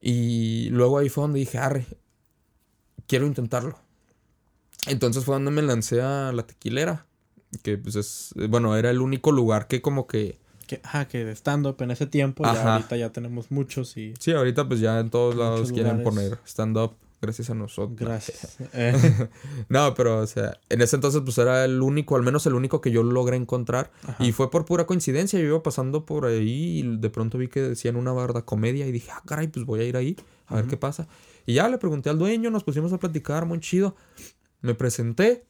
Y luego ahí fue donde dije, arre, quiero intentarlo. Entonces fue donde me lancé a la tequilera. Que pues es, bueno, era el único lugar que como que... Que, ajá, que de stand-up en ese tiempo, ya ahorita ya tenemos muchos y... Sí, ahorita pues ya en todos lados quieren poner stand-up gracias a nosotros. Gracias. no, pero o sea, en ese entonces pues era el único, al menos el único que yo logré encontrar. Y fue por pura coincidencia, yo iba pasando por ahí y de pronto vi que decían una barda comedia y dije, ah, caray, pues voy a ir ahí a ver qué pasa. Y ya le pregunté al dueño, nos pusimos a platicar, muy chido. Me presenté,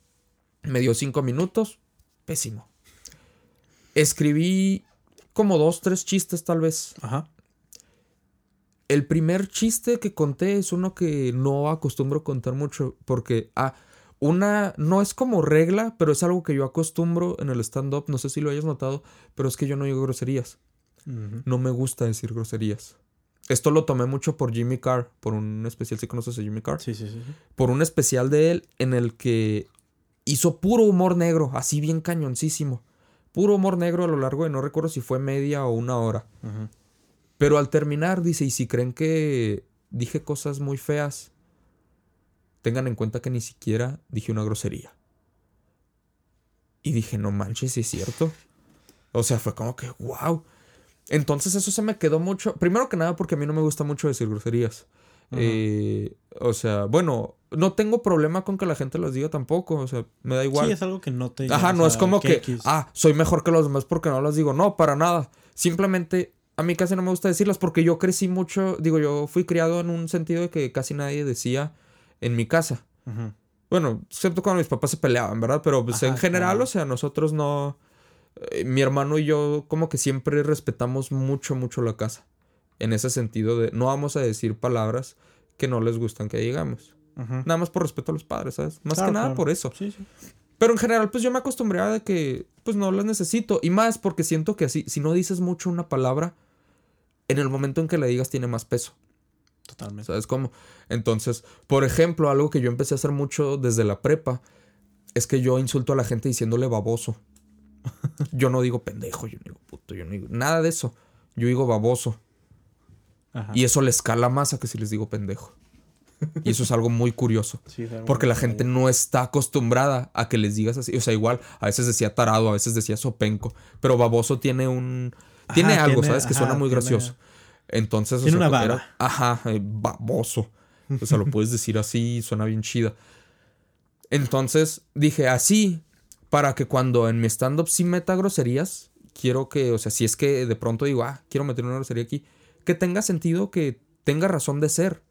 me dio cinco minutos, pésimo. Escribí como dos, tres chistes tal vez. Ajá. El primer chiste que conté es uno que no acostumbro contar mucho porque, ah, una, no es como regla, pero es algo que yo acostumbro en el stand-up, no sé si lo hayas notado, pero es que yo no digo groserías. No me gusta decir groserías. Esto lo tomé mucho por Jimmy Carr, por un especial, ¿sí conoces a Jimmy Carr? Sí, sí, sí. Por un especial de él en el que hizo puro humor negro, así bien cañoncísimo. Puro humor negro a lo largo de no recuerdo si fue media o una hora. Pero al terminar dice, y si creen que dije cosas muy feas, tengan en cuenta que ni siquiera dije una grosería. Y dije, no manches, si es cierto. O sea, fue como que, wow. Entonces eso se me quedó mucho. Primero que nada porque a mí no me gusta mucho decir groserías. Eh, o sea, bueno, no tengo problema con que la gente las diga tampoco. O sea, me da igual. Sí, es algo que no te. Ajá, no es como que, ah, soy mejor que los demás porque no las digo. No, para nada. Simplemente a mí casi no me gusta decirlas porque yo crecí mucho. Digo, yo fui criado en un sentido de que casi nadie decía en mi casa. Bueno, excepto cuando mis papás se peleaban, ¿verdad? Pero pues en general, o sea, nosotros no. Eh, mi hermano y yo como que siempre respetamos mucho, mucho la casa. En ese sentido de no vamos a decir palabras que no les gustan que digamos. Nada más por respeto a los padres, ¿sabes? Más que nada por eso. Sí, sí. Pero en general, pues yo me acostumbré a que pues no las necesito. Y más porque siento que así, si no dices mucho una palabra, en el momento en que la digas tiene más peso. Totalmente. ¿Sabes cómo? Entonces, por ejemplo, algo que yo empecé a hacer mucho desde la prepa es que yo insulto a la gente diciéndole baboso. yo no digo pendejo, yo no digo puto, yo no digo nada de eso. Yo digo baboso. Y eso le escala más a que si les digo pendejo. Y eso es algo muy curioso. porque la gente no está acostumbrada a que les digas así. O sea, igual, a veces decía tarado, a veces decía sopenco. Pero baboso tiene un. Tiene algo, ¿sabes? Que suena muy gracioso. Entonces. Tiene una vara. ajá, eh, baboso. O sea, lo puedes decir así, suena bien chida. Entonces dije así, para que cuando en mi stand-up sí meta groserías, quiero que, o sea, si es que de pronto digo, ah, quiero meter una grosería aquí, que tenga sentido, que tenga razón de ser.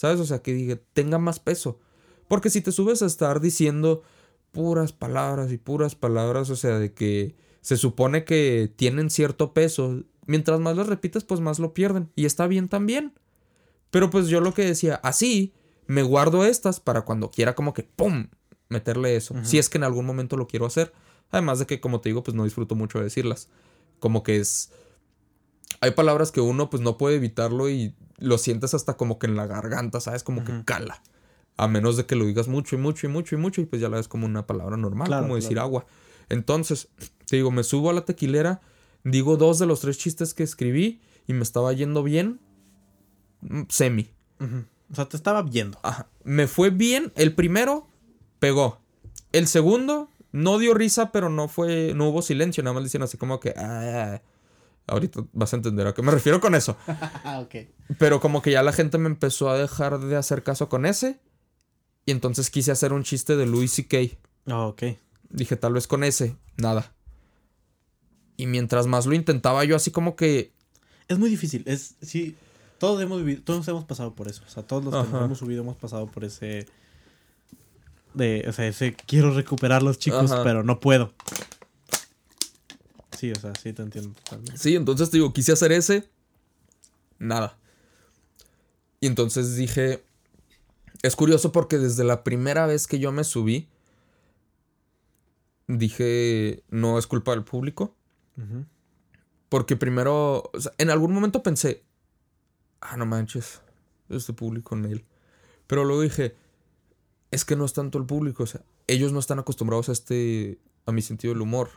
¿Sabes? O sea, que diga, tenga más peso. Porque si te subes a estar diciendo puras palabras y puras palabras, o sea, de que se supone que tienen cierto peso, mientras más las repites, pues más lo pierden. Y está bien también. Pero pues yo lo que decía, así me guardo estas para cuando quiera como que, ¡pum!, meterle eso. Si es que en algún momento lo quiero hacer. Además de que, como te digo, pues no disfruto mucho de decirlas. Como que es... Hay palabras que uno pues no puede evitarlo y lo sientes hasta como que en la garganta, ¿sabes? Como que cala. A menos de que lo digas mucho y mucho y mucho y mucho y pues ya la ves como una palabra normal, como decir agua. Entonces, te digo, me subo a la tequilera, digo dos de los tres chistes que escribí y me estaba yendo bien, mm, semi. O sea, te estaba viendo. Ajá. Me fue bien. El primero pegó. El segundo no dio risa, pero no fue, no hubo silencio. Nada más dicen así como que, ah, ahorita vas a entender a qué me refiero con eso. Pero como que ya la gente me empezó a dejar de hacer caso con ese. Y entonces quise hacer un chiste de Louis C.K. Ah, ok. Dije, tal vez con ese, nada. Y mientras más lo intentaba, yo así como que. Es muy difícil. Es, sí, todos hemos vivido, todos hemos pasado por eso. O sea, todos los que nos hemos subido hemos pasado por ese. De, o sea, ese quiero recuperar los chicos, pero no puedo. Sí, o sea, sí te entiendo totalmente. Sí, entonces te digo, quise hacer ese. Nada. Y entonces dije. Es curioso porque desde la primera vez que yo me subí, dije, no es culpa del público. Porque primero, en algún momento pensé, ah, no manches, este público en él. Pero luego dije, es que no es tanto el público, o sea, ellos no están acostumbrados a este, a mi sentido del humor.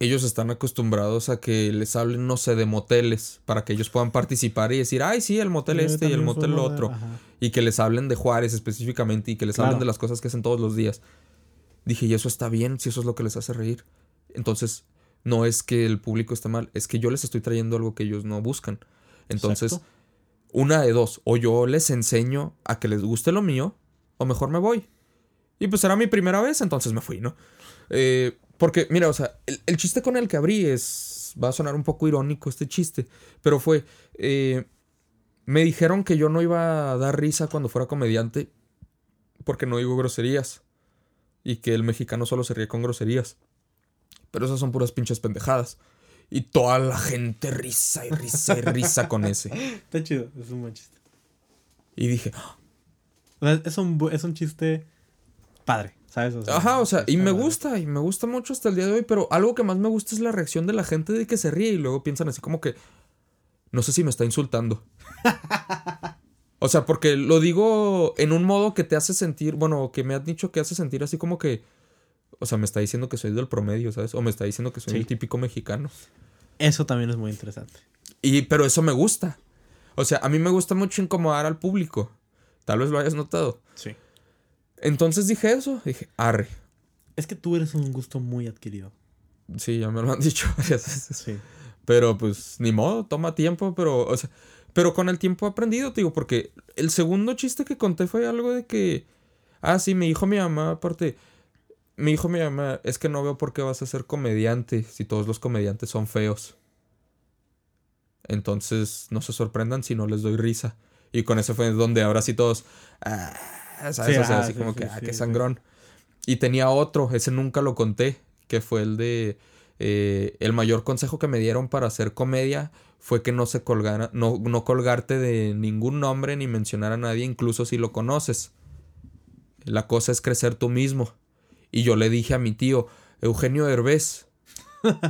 Ellos están acostumbrados a que les hablen, no sé, de moteles, para que ellos puedan participar y decir, ay, sí, el motel este y el motel otro. Y que les hablen de Juárez específicamente y que les hablen de las cosas que hacen todos los días. Dije, y eso está bien, si eso es lo que les hace reír. Entonces, no es que el público esté mal, es que yo les estoy trayendo algo que ellos no buscan. Entonces, una de dos, o yo les enseño a que les guste lo mío, o mejor me voy. Y pues era mi primera vez, entonces me fui, ¿no? Eh, porque, mira, o sea, el, chiste con el que abrí es. Va a sonar un poco irónico este chiste, pero fue. Eh, me dijeron que yo no iba a dar risa cuando fuera comediante porque no digo groserías. Y que el mexicano solo se ríe con groserías. Pero esas son puras pinches pendejadas. Y toda la gente risa y risa y risa con ese. Está chido, es un buen chiste. Y dije, es un, es un chiste padre, ¿sabes? Ajá, o sea, y me gusta, y me gusta mucho hasta el día de hoy, pero algo que más me gusta es la reacción de la gente de que se ríe y luego piensan así como que, no sé si me está insultando. o sea, porque lo digo en un modo que te hace sentir, bueno, que me han dicho que hace sentir así como que o sea, me está diciendo que soy del promedio, ¿sabes? O me está diciendo que soy el típico mexicano. Eso también es muy interesante. Y, pero eso me gusta. O sea, a mí me gusta mucho incomodar al público. Tal vez lo hayas notado. Sí. Entonces dije eso. Dije, arre. Es que tú eres un gusto muy adquirido. Sí, ya me lo han dicho varias veces. Sí. Pero pues, ni modo, toma tiempo, pero, o sea, pero con el tiempo he aprendido, te digo, porque el segundo chiste que conté fue algo de que, ah, sí, me dijo mi mamá, aparte, mi hijo me llama, es que no veo por qué vas a ser comediante si todos los comediantes son feos. Entonces no se sorprendan si no les doy risa. Y con eso fue donde ahora sí todos, ah, ¿sabes? o sea, así como que, ah, qué sangrón. Y tenía otro, ese nunca lo conté, que fue el de, eh, el mayor consejo que me dieron para hacer comedia fue que no se colgara, no, no colgarte de ningún nombre ni mencionar a nadie, incluso si lo conoces. La cosa es crecer tú mismo. Y yo le dije a mi tío, Eugenio Herbés,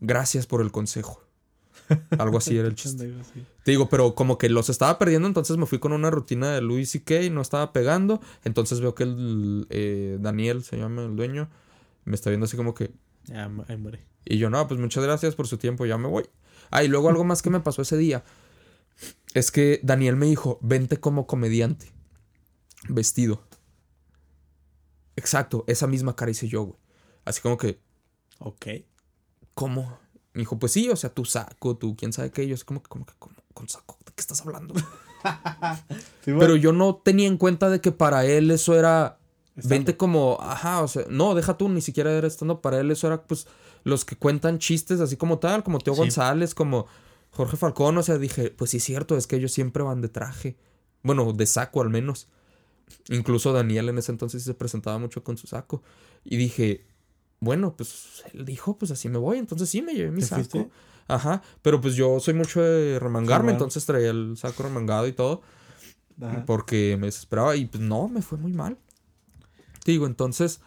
gracias por el consejo. Algo así era el chiste. Te digo, pero como que los estaba perdiendo, entonces me fui con una rutina de Luis y Kay, no estaba pegando. Entonces veo que el eh, Daniel, se llama el dueño, me está viendo así como que. Ya, Y yo, no, pues muchas gracias por su tiempo, ya me voy. Ah, y luego algo más que me pasó ese día. Es que Daniel me dijo, vente como comediante. Vestido. Exacto, esa misma cara hice yo, güey. Así como que. Ok. ¿Cómo? Me dijo, pues sí, o sea, tu saco, tú, quién sabe qué. Yo así como que, como que, con saco, ¿de qué estás hablando? Pero yo no tenía en cuenta de que para él eso era. Vente como, ajá, o sea, no, deja tú, ni siquiera era estando para él, eso era pues los que cuentan chistes así como tal, como Teo González, como Jorge Falcón, o sea, dije, pues sí es cierto, es que ellos siempre van de traje. Bueno, de saco al menos. Incluso Daniel en ese entonces se presentaba mucho con su saco. Y dije, bueno, pues él dijo, pues así me voy. Entonces sí me llevé mi ¿Te saco. fuiste? Ajá. Pero pues yo soy mucho de remangarme, entonces traía el saco remangado y todo. Ajá. Porque me desesperaba. Y pues no, me fue muy mal. Te digo, entonces,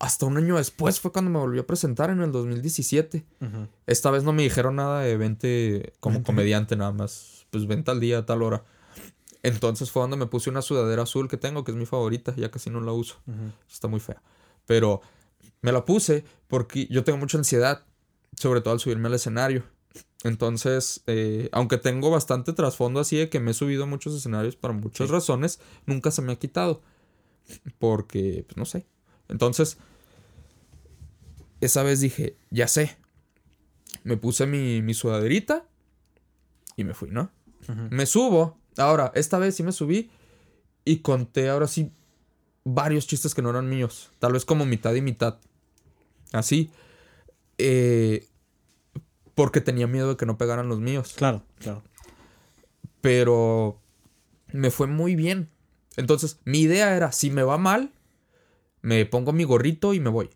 hasta un año después fue cuando me volví a presentar en el 2017. Ujú. Esta vez no me dijeron nada de vente como comediante nada más. Pues vente al día a tal hora. Entonces fue donde me puse una sudadera azul que tengo, que es mi favorita, ya casi no la uso. Está muy fea. Pero me la puse porque yo tengo mucha ansiedad, sobre todo al subirme al escenario. Entonces, eh, aunque tengo bastante trasfondo así de que me he subido a muchos escenarios para muchas Sí. razones, nunca se me ha quitado. Porque, pues no sé. Entonces, esa vez dije, ya sé. Me puse mi, mi sudaderita y me fui, ¿no? Me subo. Ahora, esta vez sí me subí y conté ahora sí varios chistes que no eran míos. Tal vez como mitad y mitad. Así. Eh, porque tenía miedo de que no pegaran los míos. Claro, claro. Pero me fue muy bien. Entonces, mi idea era, si me va mal, me pongo mi gorrito y me voy.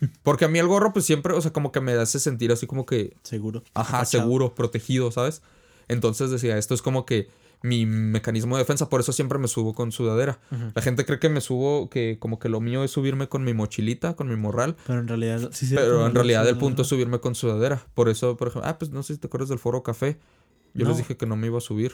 Porque a mí el gorro, pues siempre, o sea, como que me hace sentir así como que Seguro. Ajá, seguro, protegido, ¿sabes? Entonces decía, esto es como que mi mecanismo de defensa, por eso siempre me subo con sudadera. La gente cree que me subo, que como que lo mío es subirme con mi mochilita, con mi morral, Pero en realidad, sí, pero cierto, en realidad el punto es subirme con sudadera. Por eso, por ejemplo, ah, pues no sé si te acuerdas del foro café. Yo No. les dije que no me iba a subir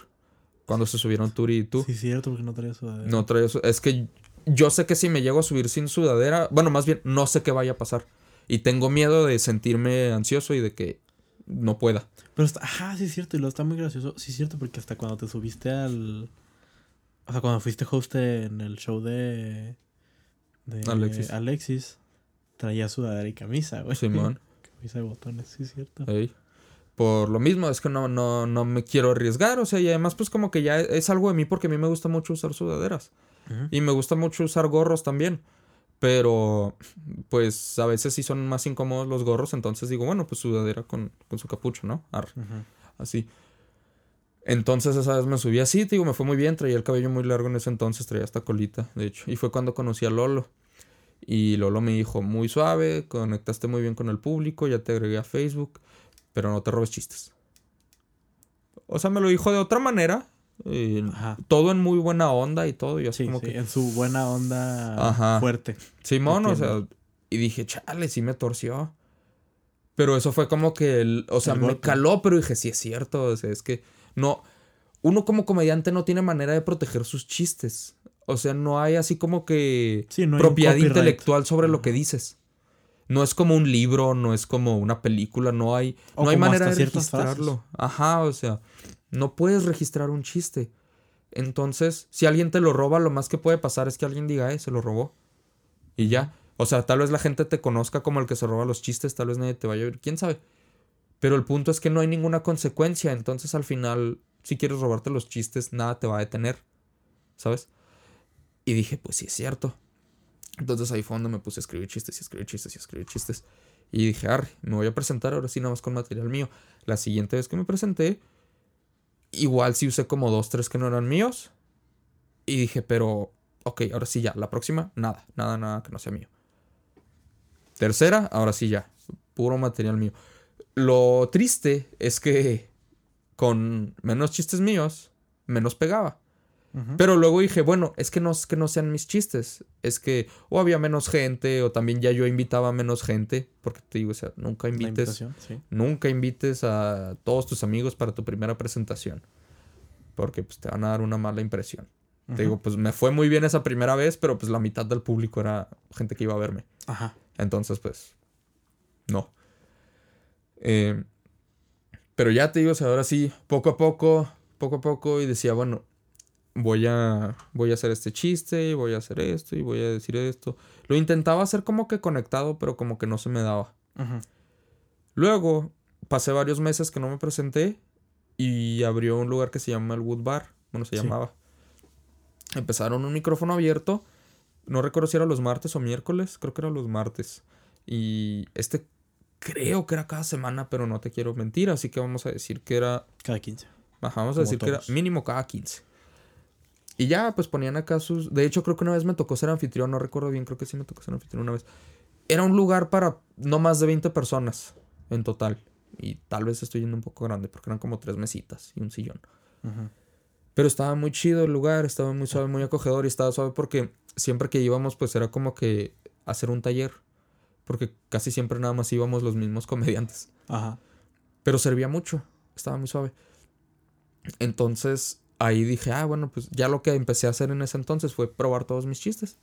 cuando se subieron Turi y tú. Sí, cierto, porque no traía sudadera. No traía su- Es que yo sé que si me llego a subir sin sudadera, bueno, más bien, no sé qué vaya a pasar. Y tengo miedo de sentirme ansioso y de que no pueda. Pero está, ajá, sí es cierto, y lo está muy gracioso. Sí es cierto, porque hasta cuando te subiste al. O sea, cuando fuiste host en el show de. de Alexis. Alexis, traía sudadera y camisa, güey. Simón. camisa de botones, sí es cierto. Ey. Por lo mismo, es que no, no, no me quiero arriesgar, o sea, y además pues como que ya es algo de mí porque a mí me gusta mucho usar sudaderas. Y me gusta mucho usar gorros también. Pero, pues a veces sí son más incómodos los gorros, entonces digo, bueno, pues sudadera con, con su capucho, ¿no? Arre, así. Entonces esa vez me subí así, te digo, me fue muy bien, traía el cabello muy largo en ese entonces, traía hasta colita, de hecho. Y fue cuando conocí a Lolo. Y Lolo me dijo, muy suave, conectaste muy bien con el público, ya te agregué a Facebook, pero no te robes chistes. O sea, me lo dijo de otra manera, eh, Ajá. todo en muy buena onda y todo, y así Sí, como sí, que... en su buena onda Ajá. fuerte. Simón, o sea, y dije, chale, sí me torció. Pero eso fue como que, el, o sea, El me caló, pero dije, sí es cierto, o sea, es que no, uno como comediante no tiene manera de proteger sus chistes. O sea, no hay así como que Sí, no propiedad intelectual sobre lo Ajá. que dices. No es como un libro, no es como una película, no hay, O no hay como manera de frases. registrarlo. Ajá, o sea, no puedes registrar un chiste. Entonces, si alguien te lo roba, lo más que puede pasar es que alguien diga, eh, se lo robó. Y ya. O sea, tal vez la gente te conozca como el que se roba los chistes, tal vez nadie te vaya a ver, quién sabe. Pero el punto es que no hay ninguna consecuencia, entonces al final, si quieres robarte los chistes, nada te va a detener, ¿sabes? Y dije, pues sí es cierto. Entonces ahí fue donde me puse a escribir chistes y escribir chistes y escribir chistes. Y dije, arre, me voy a presentar ahora sí nada más con material mío. La siguiente vez que me presenté, igual sí usé como dos, tres que no eran míos. Y dije, pero, ok, ahora sí ya. La próxima, nada, nada, nada que no sea mío. Tercera, ahora sí ya. Puro material mío. Lo triste es que con menos chistes míos, menos pegaba. Pero luego dije, bueno, es que no es que no sean mis chistes. Es que o había menos gente o también ya yo invitaba a menos gente. Porque te digo, o sea, nunca invites sí. Nunca invites a todos tus amigos para tu primera presentación. Porque pues te van a dar una mala impresión. Te digo, pues me fue muy bien esa primera vez, pero pues la mitad del público era gente que iba a verme. Ajá. Entonces, pues, no. Eh, pero ya te digo, o sea, ahora sí, poco a poco, poco a poco, y decía, bueno, voy a, voy a hacer este chiste, y voy a hacer esto, y voy a decir esto. Lo intentaba hacer como que conectado, pero como que no se me daba. Luego pasé varios meses que no me presenté y abrió un lugar que se llama el Wood Bar. Bueno, se Sí. llamaba. Empezaron un micrófono abierto. No recuerdo si era los martes o miércoles. Creo que eran los martes. Y este Creo que era cada semana, pero no te quiero mentir, así que vamos a decir que era... Cada 15. Ajá, vamos a Como decir que era mínimo cada 15. Y ya, pues ponían acá sus... De hecho, creo que una vez me tocó ser anfitrión, no recuerdo bien, creo que sí me tocó ser anfitrión una vez. Era un lugar para no más de 20 personas en total. Y tal vez estoy yendo un poco grande, porque eran como tres mesitas y un sillón. Pero estaba muy chido el lugar, estaba muy suave, muy acogedor y estaba suave porque siempre que íbamos pues era como que hacer un taller. Porque casi siempre nada más íbamos los mismos comediantes. Ajá. Pero servía mucho, estaba muy suave. Entonces ahí dije, ah, bueno, pues ya lo que empecé a hacer en ese entonces fue probar todos mis chistes.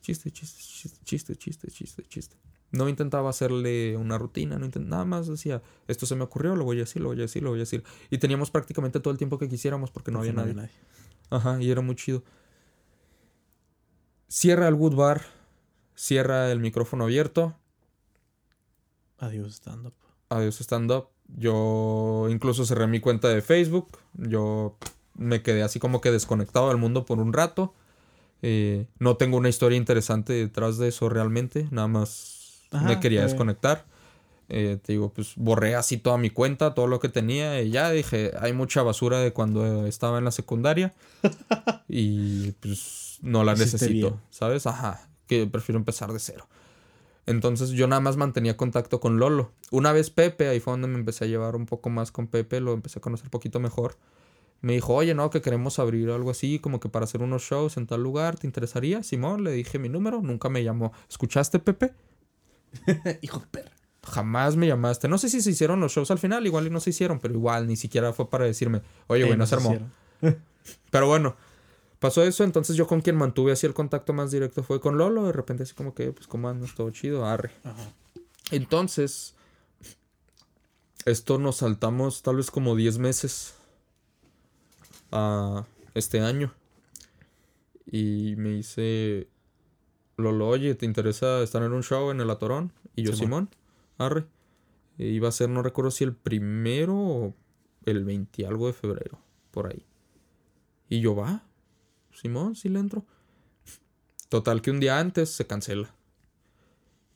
Chiste, chiste, chiste, chiste, chiste, chiste, chiste. No intentaba hacerle una rutina, no intent- nada más decía, esto se me ocurrió, lo voy a decir, lo voy a decir, lo voy a decir. Y teníamos prácticamente todo el tiempo que quisiéramos porque no había Porque nadie. Ajá, y era muy chido. Cierra el Wood Bar, cierra el micrófono abierto, Adiós, stand-up. adiós stand-up. Yo incluso cerré mi cuenta de Facebook. Yo me quedé así como que desconectado del mundo por un rato. Eh, no tengo una historia interesante detrás de eso realmente. Nada más Ajá, me quería desconectar. Eh, te digo, pues borré así toda mi cuenta, todo lo que tenía. Y ya dije, hay mucha basura de cuando estaba en la secundaria. y pues no la Hiciste necesito, bien. ¿sabes? Ajá, que prefiero empezar de cero. Entonces yo nada más mantenía contacto con Lolo. Una vez Pepe, ahí fue donde me empecé a llevar un poco más con Pepe, lo empecé a conocer un poquito mejor. Me dijo, oye, no, que queremos abrir algo así, como que para hacer unos shows en tal lugar, ¿te interesaría? Simón, le dije mi número, nunca me llamó. ¿Escuchaste, Pepe? Hijo de perra. Jamás me llamaste. No sé si se hicieron los shows al final, igual y no se hicieron, pero igual ni siquiera fue para decirme, oye, Eh, güey, no se armó. Pero bueno, pasó eso, entonces yo con quien mantuve así el contacto más directo fue con Lolo, de repente así como que, pues, ¿cómo andas? Todo chido, arre. Ajá. Entonces, esto nos saltamos tal vez como 10 meses a este año. Y me dice, Lolo, oye, ¿te interesa estar en un show en el Atorón? Y yo, Simón. Simón, arre. E iba a ser, no recuerdo si el primero o el 20 algo de febrero, por ahí. Y yo, va, Simón, sí le entro. Total que un día antes se cancela.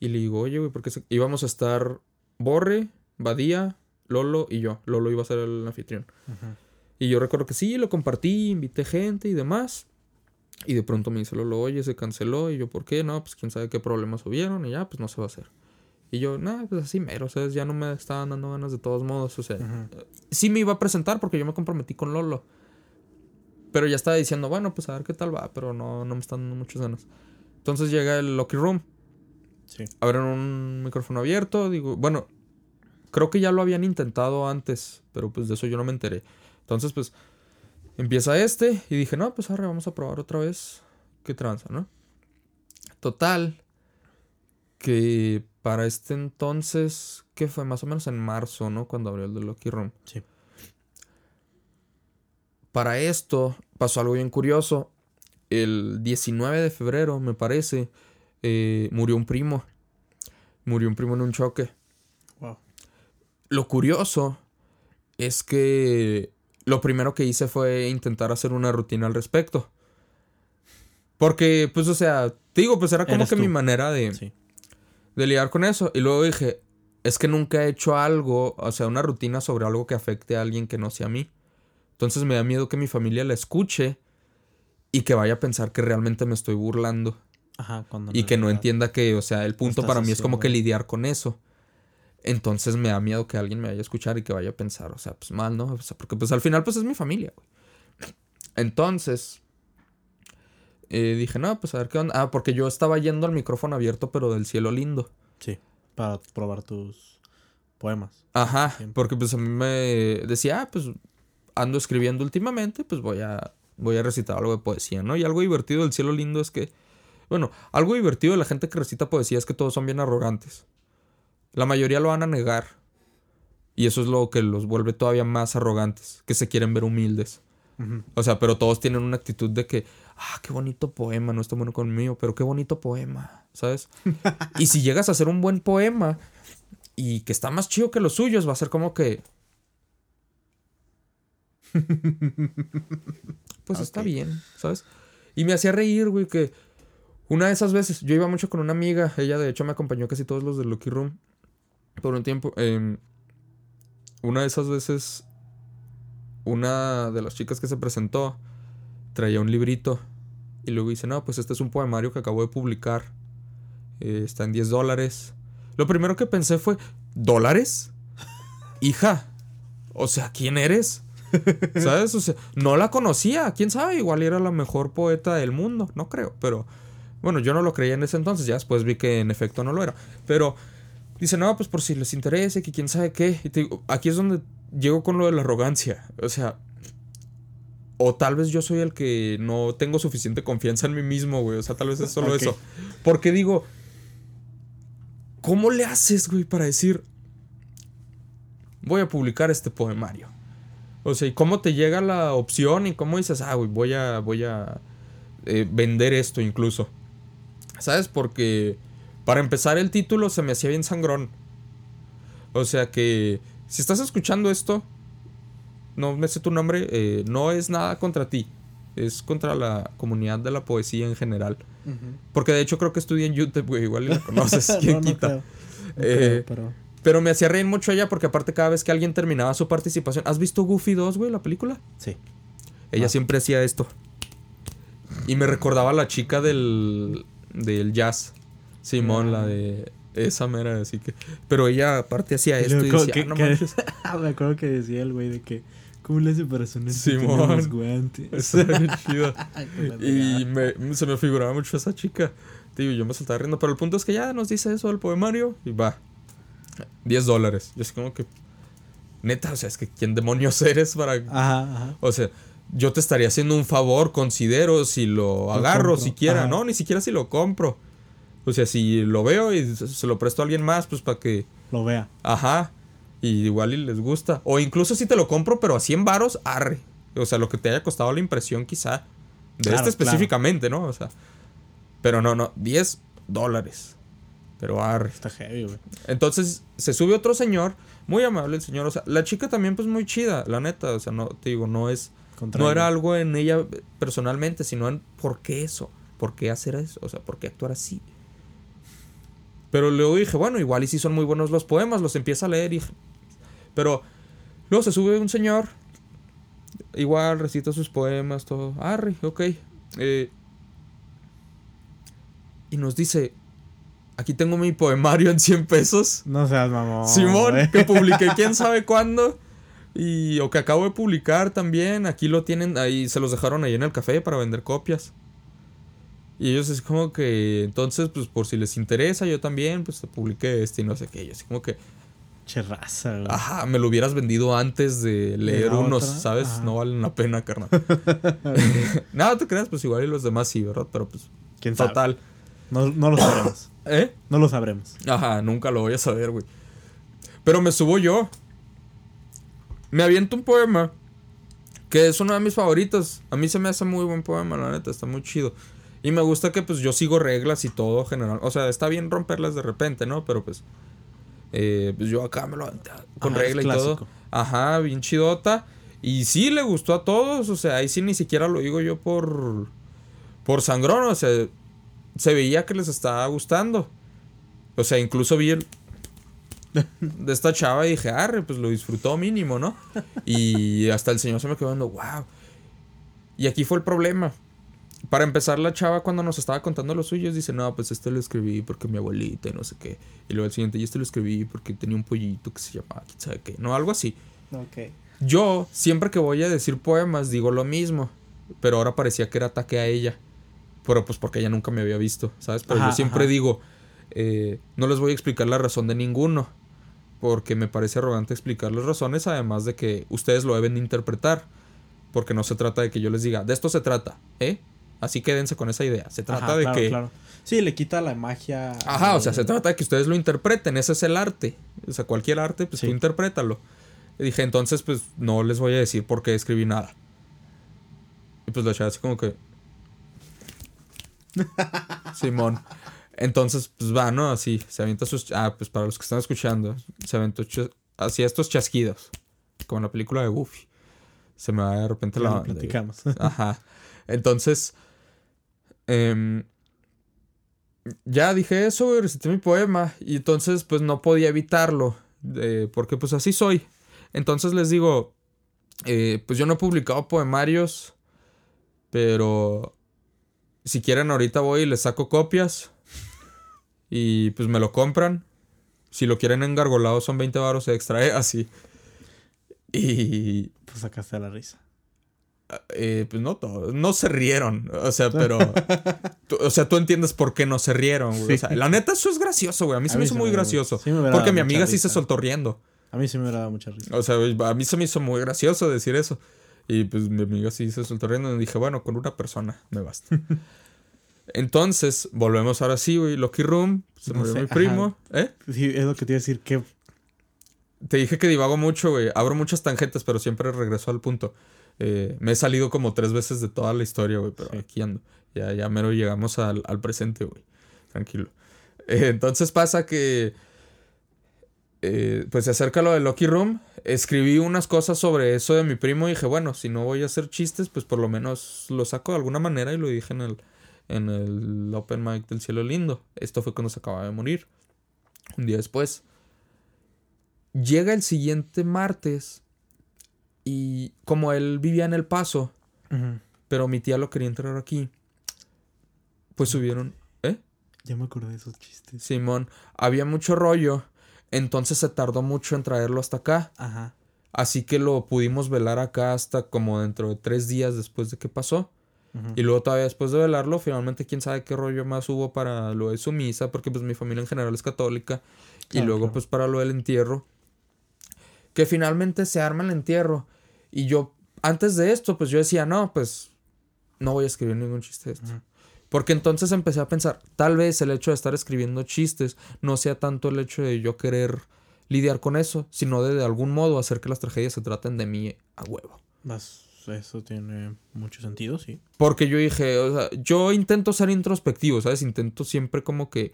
Y le digo, oye, güey, ¿por qué se... íbamos a estar Borre, Badía, Lolo y yo? Lolo iba a ser el anfitrión. Ajá. Y yo recuerdo que sí, lo compartí, invité gente y demás. Y de pronto me dice Lolo, oye, se canceló. Y yo, ¿por qué? No, pues quién sabe qué problemas hubieron. Y ya, pues no se va a hacer. Y yo, nada, pues así mero, ¿sabes? Ya no me estaban dando ganas de todos modos. O sea, Ajá. sí me iba a presentar porque yo me comprometí con Lolo. Pero ya estaba diciendo, bueno, pues a ver qué tal va, pero no, no me están dando muchas ganas. Entonces llega el Lucky Room, Sí. abren un micrófono abierto, digo, bueno, creo que ya lo habían intentado antes, pero pues de eso yo no me enteré. Entonces, pues, empieza este y dije, no, pues ahora vamos a probar otra vez qué tranza, ¿no? Total, que para este entonces, que fue más o menos en marzo, ¿no? Cuando abrió el de Lucky Room. Sí. Para esto pasó algo bien curioso. El 19 de febrero, me parece, eh, murió un primo. Murió un primo en un choque. Wow. Lo curioso es que lo primero que hice fue intentar hacer una rutina al respecto. Porque, pues, o sea, te digo, pues era como Eres que tú. mi manera de, Sí. de lidiar con eso. Y luego dije, es que nunca he hecho algo, o sea, una rutina sobre algo que afecte a alguien que no sea a mí. Entonces me da miedo que mi familia la escuche y que vaya a pensar que realmente me estoy burlando. Ajá, cuando Y que no entienda que, o sea, el punto para mí es como que lidiar con eso. Entonces me da miedo que alguien me vaya a escuchar y que vaya a pensar, o sea, pues mal, ¿no? O sea, porque pues al final pues es mi familia, güey. Entonces, eh, dije, no, pues a ver qué onda. Ah, porque yo estaba yendo al micrófono abierto, pero del cielo lindo. Sí. Para probar tus poemas. Ajá, Siempre. porque pues a mí me decía, ah, pues ando escribiendo últimamente, pues voy a, voy a recitar algo de poesía, ¿no? Y algo divertido del cielo lindo es que, bueno, algo divertido de la gente que recita poesía es que todos son bien arrogantes. La mayoría lo van a negar. Y eso es lo que los vuelve todavía más arrogantes, que se quieren ver humildes. O sea, pero todos tienen una actitud de que, ah, qué bonito poema, no está bueno conmigo, pero qué bonito poema, ¿sabes? y si llegas a hacer un buen poema y que está más chido que los suyos, va a ser como que... pues está bien, ¿sabes? Y me hacía reír, güey, que una de esas veces, yo iba mucho con una amiga, ella de hecho me acompañó casi todos los de Lucky Room. Por un tiempo. Em, una de esas veces, una de las chicas que se presentó traía un librito y luego dice, no, pues este es un poemario que acabo de publicar. Eh, está en 10 dólares. Lo primero que pensé fue, ¿dólares? Hija, o sea, ¿quién eres? ¿Sabes? O sea, no la conocía. ¿Quién sabe? Igual era la mejor poeta del mundo. No creo, pero... Bueno, yo no lo creía en ese entonces. Ya después vi que en efecto no lo era. Pero dice, no, pues por si les interese, que quién sabe qué. Y te digo, aquí es donde llego con lo de la arrogancia. O sea, o tal vez yo soy el que no tengo suficiente confianza en mí mismo, güey. O sea, tal vez es solo eso. Porque digo, ¿cómo le haces, güey, para decir, voy a publicar este poemario? O sea, ¿y cómo te llega la opción y cómo dices, ah, güey, voy a, voy a eh, vender esto incluso? ¿Sabes? Porque para empezar el título se me hacía bien sangrón. O sea que si estás escuchando esto, no me sé tu nombre, eh, no es nada contra ti. Es contra la comunidad de la poesía en general. Porque de hecho creo que estudié en YouTube, güey. Igual la conoces. ¿Quién quita? Eh, pero... me hacía reír mucho ella porque aparte cada vez que alguien terminaba su participación... ¿Has visto Goofy 2, güey, la película? Sí. Ella ah. siempre hacía esto. Y me recordaba a la chica del, del jazz. Simón, la de esa mera, así que... Pero ella aparte hacía esto y, decía, ah, no me acuerdo que decía el güey de que ¿Cómo le hace para sonar Simón. los guantes? Está bien chido. y me, se me figuraba mucho esa chica. Digo, yo me saltaba riendo. Pero el punto es que ya nos dice eso el poemario y va. 10 dólares. Yo así como que. Neta, o sea, es que ¿quién demonios eres para.? Ajá, ajá. O sea, yo te estaría haciendo un favor, considero, si lo, agarro siquiera. No, ni siquiera si lo compro. O sea, si lo veo y se lo presto a alguien más, pues para que. Lo vea. Ajá. Y igual y les gusta. O incluso si te lo compro, pero a 100 varos, arre. O sea, lo que te haya costado la impresión quizá. De este específicamente, ¿no? O sea. Pero no, no. 10 dólares. Pero arre. Está heavy, güey. Entonces se sube otro señor. Muy amable el señor. O sea, la chica también pues muy chida, la neta. O sea, no, te digo, no es... no era algo en ella personalmente, sino en por qué eso. ¿Por qué hacer eso? O sea, ¿por qué actuar así? Pero luego dije, bueno, igual y si son muy buenos los poemas, los empieza a leer y pero luego se sube un señor, igual recita sus poemas, todo. Arre, ok. Eh, y nos dice, aquí tengo mi poemario en 100 pesos. No seas mamón. Simón, que publiqué quién sabe cuándo. Y, o que acabo de publicar también. Aquí lo tienen, ahí se los dejaron ahí en el café para vender copias. Y ellos es como que, entonces, pues por si les interesa, yo también, pues publiqué este y no sé qué. Y así como que, Che raza, Ajá, me lo hubieras vendido antes de leer unos, ¿sabes? No valen la pena, carnal. Nada, te creas, pues igual y los demás sí, ¿verdad? Pero pues. ¿Quién Total. No, no lo sabremos. ¿Eh? No lo sabremos. Ajá, nunca lo voy a saber, güey. Pero me subo yo. Me aviento un poema. Que es uno de mis favoritos. A mí se me hace muy buen poema, la neta, está muy chido. Y me gusta que pues yo sigo reglas y todo general. O sea, está bien romperlas de repente, ¿no? Pero pues eh, pues yo acá me lo con regla y todo. Ajá, bien chidota. Y sí le gustó a todos, o sea, ahí sí ni siquiera lo digo yo por por sangrón, o sea, se veía que les estaba gustando. O sea, incluso vi el de esta chava y dije, arre, pues lo disfrutó mínimo, ¿no? Y hasta el señor se me quedó viendo, wow. Y aquí fue el problema. Para empezar, la chava cuando nos estaba contando los suyos dice, no, pues este lo escribí porque mi abuelita y no sé qué. Y luego el siguiente, y este lo escribí porque tenía un pollito que se llamaba, quién sabe qué. No, algo así. Ok. Yo, siempre que voy a decir poemas, digo lo mismo. Pero ahora parecía que era ataque a ella. Pero pues porque ella nunca me había visto, ¿sabes? Pero yo siempre digo, eh, no les voy a explicar la razón de ninguno. Porque me parece arrogante explicar las razones, además de que ustedes lo deben interpretar. Porque no se trata de que yo les diga, de esto se trata, ¿eh? Así quédense con esa idea. Se trata de que. Claro. Sí, le quita la magia. Ajá, o sea, se trata de que ustedes lo interpreten. Ese es el arte. O sea, cualquier arte, pues tú interprétalo. Y dije, entonces, pues no les voy a decir por qué escribí nada. Y pues la chava así como que. Simón. Entonces, pues va, ¿no? Así, se avienta sus. Ah, pues para los que están escuchando, se aventó así estos chasquidos. Como en la película de Goofy. Se me va de repente la. platicamos. Ajá. Entonces, Em, ya dije eso, recité mi poema. Y entonces, pues no podía evitarlo. porque pues así soy. Entonces les digo, eh, pues yo no he publicado poemarios. Pero si quieren ahorita voy y les saco copias. Y pues me lo compran. Si lo quieren engargolado son 20 baros extra, ¿eh? Así. Y Pues sacaste la risa. Eh, pues no todos, no se rieron, o sea, pero, tú- o sea, tú entiendes por qué no se rieron, güey. O sea, la neta eso es gracioso, güey. A mí se me hizo muy me- gracioso, sí me hubiera porque mi amiga sí se soltó riendo. A mí sí me dado mucha risa. O sea, a mí se me hizo muy gracioso decir eso. Y pues mi amiga sí se soltó riendo y dije, bueno, con una persona me basta. Entonces, volvemos ahora sí, güey. Lucky Room, se No murió sé, mi primo. ¿Eh? Sí, es lo que te iba a decir. que Te dije que divago mucho, güey. Abro muchas tangentes, pero siempre regreso al punto. Eh, me he salido como tres veces de toda la historia, güey, pero Sí. aquí ando. Ya, ya mero llegamos al, al presente, güey. Tranquilo. Eh, entonces pasa que. eh, pues se acerca lo de Lucky Room. Escribí unas cosas sobre eso de mi primo y dije, bueno, si no voy a hacer chistes, pues por lo menos lo saco de alguna manera y lo dije en el, en el Open Mic del Cielo Lindo. Esto fue cuando se acababa de morir. Un día después. Llega el siguiente martes y como él vivía en El Paso, pero mi tía lo quería enterrar aquí, pues subieron, ¿eh? Ya me acordé de esos chistes. Simón, había mucho rollo, entonces se tardó mucho en traerlo hasta acá, Ajá. así que lo pudimos velar acá hasta como dentro de tres días después de que pasó. Y luego todavía después de velarlo, finalmente quién sabe qué rollo más hubo para lo de su misa, porque pues mi familia en general es católica. y luego claro. pues para lo del entierro. Que finalmente se arma el entierro. Y yo, antes de esto, pues yo decía, no, pues no voy a escribir ningún chiste de esto. Porque entonces empecé a pensar, tal vez el hecho de estar escribiendo chistes no sea tanto el hecho de yo querer lidiar con eso, sino de de algún modo hacer que las tragedias se traten de mí a huevo. Más, eso tiene mucho sentido, sí. Porque yo dije, o sea, yo intento ser introspectivo, ¿sabes? Intento siempre como que,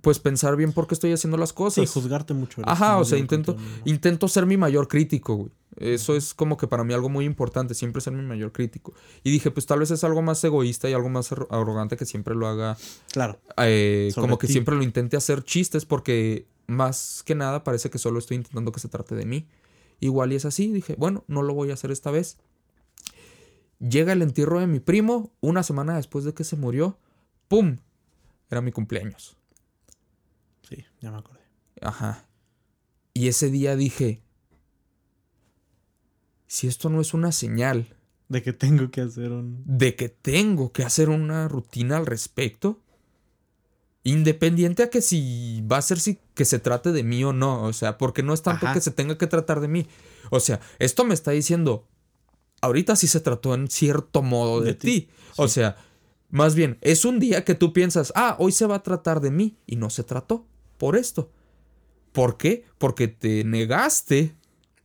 pues pensar bien por qué estoy haciendo las cosas. Sí, juzgarte mucho. eres Ajá, o sea, intento, intento ser mi mayor crítico, güey. Eso es como que para mí algo muy importante, siempre ser mi mayor crítico. Y dije, pues tal vez es algo más egoísta y algo más arro- arrogante que siempre lo haga, Claro. eh, como que ti. siempre lo intente hacer chistes porque más que nada parece que solo estoy intentando que se trate de mí. Igual y es así, dije, bueno, no lo voy a hacer esta vez. Llega el entierro de mi primo, una semana después de que se murió, ¡pum! Era mi cumpleaños. Sí, ya me acordé. Ajá. Y ese día dije, si esto no es una señal De que tengo que hacer un. de que tengo que hacer una rutina al respecto, independiente a que si va a ser si que se trate de mí o no, o sea, porque no es tanto Ajá. que se tenga que tratar de mí. O sea, esto me está diciendo, ahorita sí se trató en cierto modo de, De ti. ti, O sea, más bien, es un día que tú piensas, ah, hoy se va a tratar de mí y no se trató por esto. ¿Por qué? Porque te negaste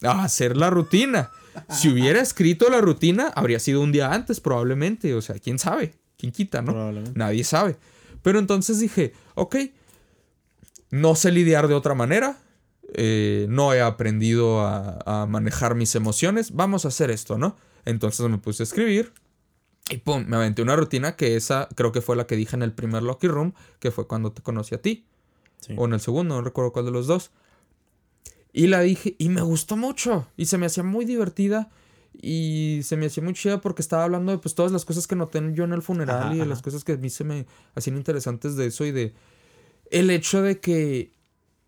a hacer la rutina. Si hubiera escrito la rutina, habría sido un día antes probablemente. O sea, quién sabe, quién quita, ¿no? Nadie sabe. Pero entonces dije, ok, no sé lidiar de otra manera. eh, no he aprendido a, a manejar mis emociones. Vamos a hacer esto, ¿no? Entonces me puse a escribir. Y pum, me aventé una rutina que esa creo que fue la que dije en el primer Lucky Room, que fue cuando te conocí a ti. Sí. O en el segundo, no recuerdo cuál de los dos. Y la dije, y me gustó mucho. Y se me hacía muy divertida. Y se me hacía muy chida porque estaba hablando de pues todas las cosas que noté yo en el funeral Ajá, y de ajá. las cosas que a mí se me hacían interesantes de eso y de el hecho de que,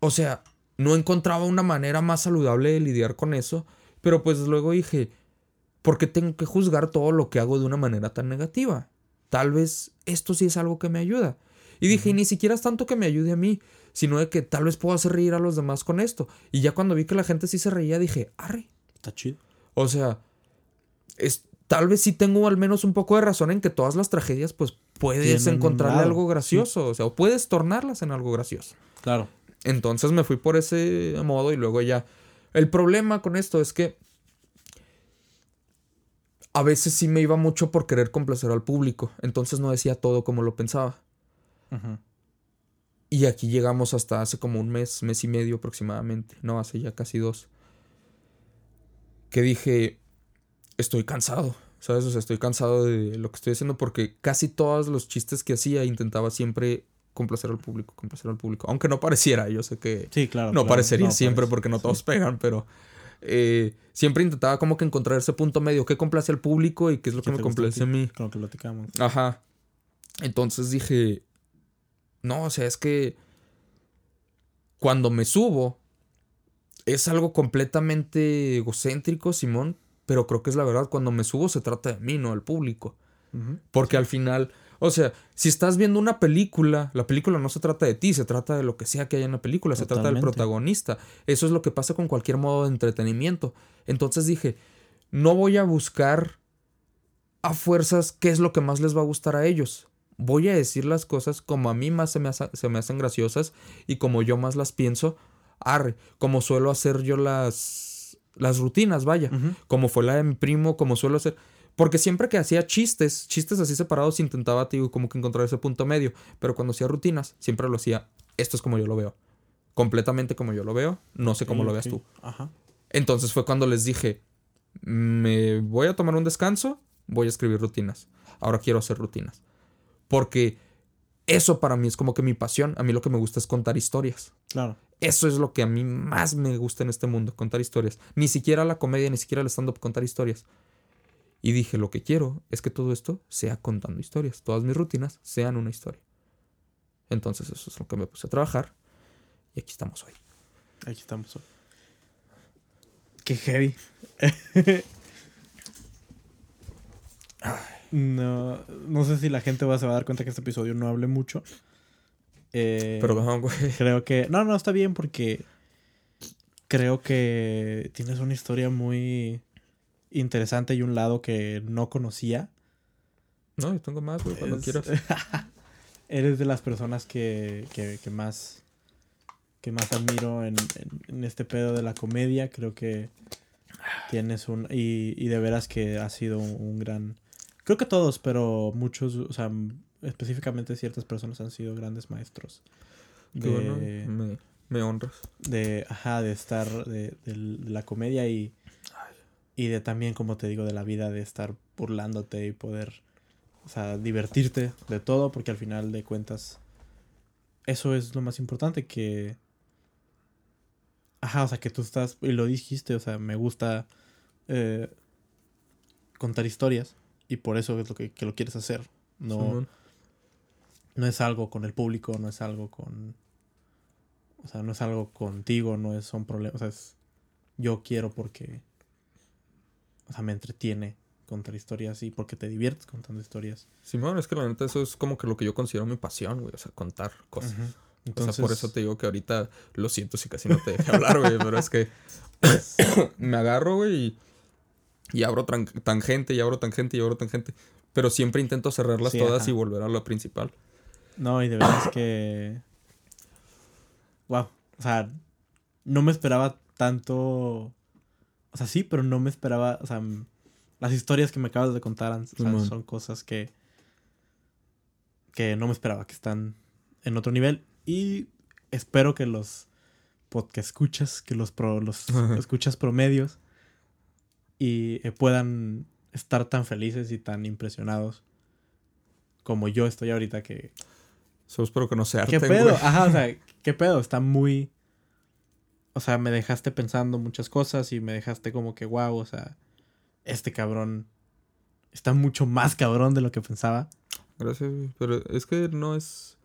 o sea, no encontraba una manera más saludable de lidiar con eso. Pero pues luego dije, ¿por qué tengo que juzgar todo lo que hago de una manera tan negativa? Tal vez esto sí es algo que me ayuda. Y dije, y ni siquiera es tanto que me ayude a mí, sino de que tal vez puedo hacer reír a los demás con esto. Y ya cuando vi que la gente sí se reía, dije, arre. Está chido. O sea, es, tal vez sí tengo al menos un poco de razón en que todas las tragedias, pues puedes Tienen encontrarle lado, algo gracioso. O sea, o puedes tornarlas en algo gracioso. Claro. Entonces me fui por ese modo y luego ya. El problema con esto es que a veces sí me iba mucho por querer complacer al público. Entonces no decía todo como lo pensaba. Ujú. Y aquí llegamos hasta hace como un mes, mes y medio aproximadamente. No, hace ya casi dos. Que dije, estoy cansado. ¿Sabes? O sea, estoy cansado de lo que estoy haciendo porque casi todos los chistes que hacía intentaba siempre complacer al público, complacer al público. Aunque no pareciera, yo sé que Sí, claro. no claro, parecería no siempre parece. porque no todos pegan, pero eh, siempre intentaba como que encontrar ese punto medio, qué complace al público y qué es lo ¿Qué que me complace a mí. Con lo que platicamos. Ajá. Entonces dije, no, o sea, es que cuando me subo es algo completamente egocéntrico, Simón, pero creo que es la verdad, cuando me subo se trata de mí, no del público. Porque al final, o sea, si estás viendo una película, la película no se trata de ti, se trata de lo que sea que haya en la película, se trata del protagonista. Eso es lo que pasa con cualquier modo de entretenimiento. Entonces dije, no voy a buscar a fuerzas qué es lo que más les va a gustar a ellos. Voy a decir las cosas como a mí más se me, hace- se me hacen graciosas y como yo más las pienso, arre, como suelo hacer yo las, las rutinas, vaya como fue la de mi primo, como suelo hacer. Porque siempre que hacía chistes, chistes así separados, intentaba, tío, como que encontrar ese punto medio. Pero cuando hacía rutinas, siempre lo hacía, esto es como yo lo veo. Completamente como yo lo veo, no sé cómo lo veas tú. Ajá. Entonces fue cuando les dije, me voy a tomar un descanso, voy a escribir rutinas. Ahora quiero hacer rutinas. Porque eso para mí es como que mi pasión. A mí lo que me gusta es contar historias. Claro. Eso es lo que a mí más me gusta en este mundo, contar historias. Ni siquiera la comedia, ni siquiera el stand-up, contar historias. Y dije, lo que quiero es que todo esto sea contando historias. Todas mis rutinas sean una historia. Entonces eso es lo que me puse a trabajar. Y aquí estamos hoy. Aquí estamos hoy. Qué heavy. No, no sé si la gente va, se va a dar cuenta que este episodio no hable mucho. Eh, Perdón, güey. Creo que. No, no, está bien porque. Creo que tienes una historia muy interesante y un lado que no conocía. No, yo tengo más, güey, cuando Es- quieras. Eres de las personas que, que, que más que más admiro en, en- en este pedo de la comedia. Creo que tienes un... Y, y de veras que ha sido un, un gran... Creo que todos, pero muchos, o sea, específicamente ciertas personas han sido grandes maestros. Qué bueno, De, me, me honras. de, ajá, de estar, de, de la comedia y, y de también, como te digo, de la vida, de estar burlándote y poder, o sea, divertirte de todo, porque al final de cuentas, eso es lo más importante, que, ajá, o sea, que tú estás, y lo dijiste, o sea, me gusta eh, contar historias, y por eso es lo que, que lo quieres hacer, no, Simón. no es algo con el público, no es algo con. O sea, no es algo contigo, no es, son problemas. O sea, es. Yo quiero porque. O sea, me entretiene contar historias y porque te diviertes contando historias. Simón, es que la neta eso es como que lo que yo considero mi pasión, güey. O sea, contar cosas. Entonces, o sea, por eso te digo que ahorita lo siento si casi no te dejé hablar, güey. pero es que me agarro, güey, y, y abro tangente, y abro tangente, y abro tangente. Pero siempre intento cerrarlas Sí, todas ajá. y volver a lo principal. No, y de verdad es que. Wow. O sea, no me esperaba tanto. O sea, sí, pero no me esperaba. O sea, las historias que me acabas de contar o sea, son cosas que. que no me esperaba, que están en otro nivel. Y espero que los podcast escuchas, que los, pro- los escuchas promedios y eh, puedan estar tan felices y tan impresionados como yo estoy ahorita que Solo espero que no se ¿Qué harten, pedo? güey. Ajá, o sea, ¿qué pedo? Está muy. O sea, me dejaste pensando muchas cosas y me dejaste como que, wow, o sea, este cabrón está mucho más cabrón de lo que pensaba. Gracias, güey. Pero es que no es.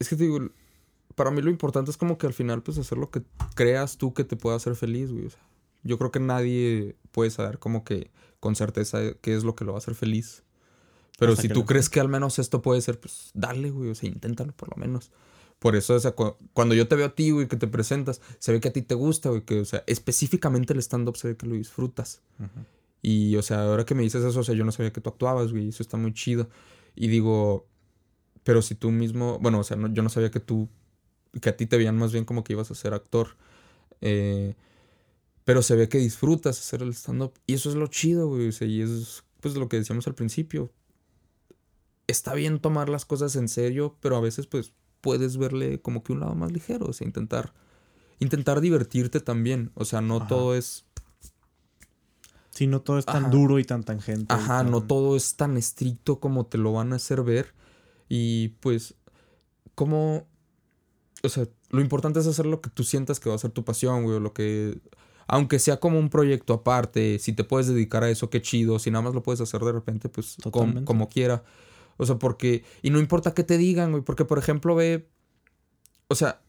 Es que te digo, para mí lo importante es como que al final, pues hacer lo que creas tú que te pueda hacer feliz, güey. O sea, yo creo que nadie puede saber como que con certeza qué es lo que lo va a hacer feliz. Pero Hasta si tú crees que al menos esto puede ser, pues dale, güey. O sea, inténtalo por lo menos. Por eso, o sea, cu- cuando yo te veo a ti, güey, que te presentas, se ve que a ti te gusta, güey, que, o sea, específicamente el stand-up se ve que lo disfrutas. Y, o sea, ahora que me dices eso, o sea, yo no sabía que tú actuabas, güey, eso está muy chido. Y digo, pero si tú mismo, bueno, o sea, no- yo no sabía que tú, que a ti te veían más bien como que ibas a ser actor. Eh, pero se ve que disfrutas hacer el stand-up. Y eso es lo chido, güey, o sea, y es, pues, lo que decíamos al principio. Está bien tomar las cosas en serio, pero a veces, pues, puedes verle como que un lado más ligero, o sea, intentar, intentar divertirte también. O sea, no Ajá. todo es Sí, no todo es tan duro y tan tangente. Ajá, no todo es tan estricto como te lo van a hacer ver. Y pues, como... O sea, lo importante es hacer lo que tú sientas que va a ser tu pasión, güey, o lo que... Aunque sea como un proyecto aparte, si te puedes dedicar a eso, qué chido. Si nada más lo puedes hacer de repente, pues como, como quiera. O sea, porque... Y no importa qué te digan, güey, porque por ejemplo ve... O sea,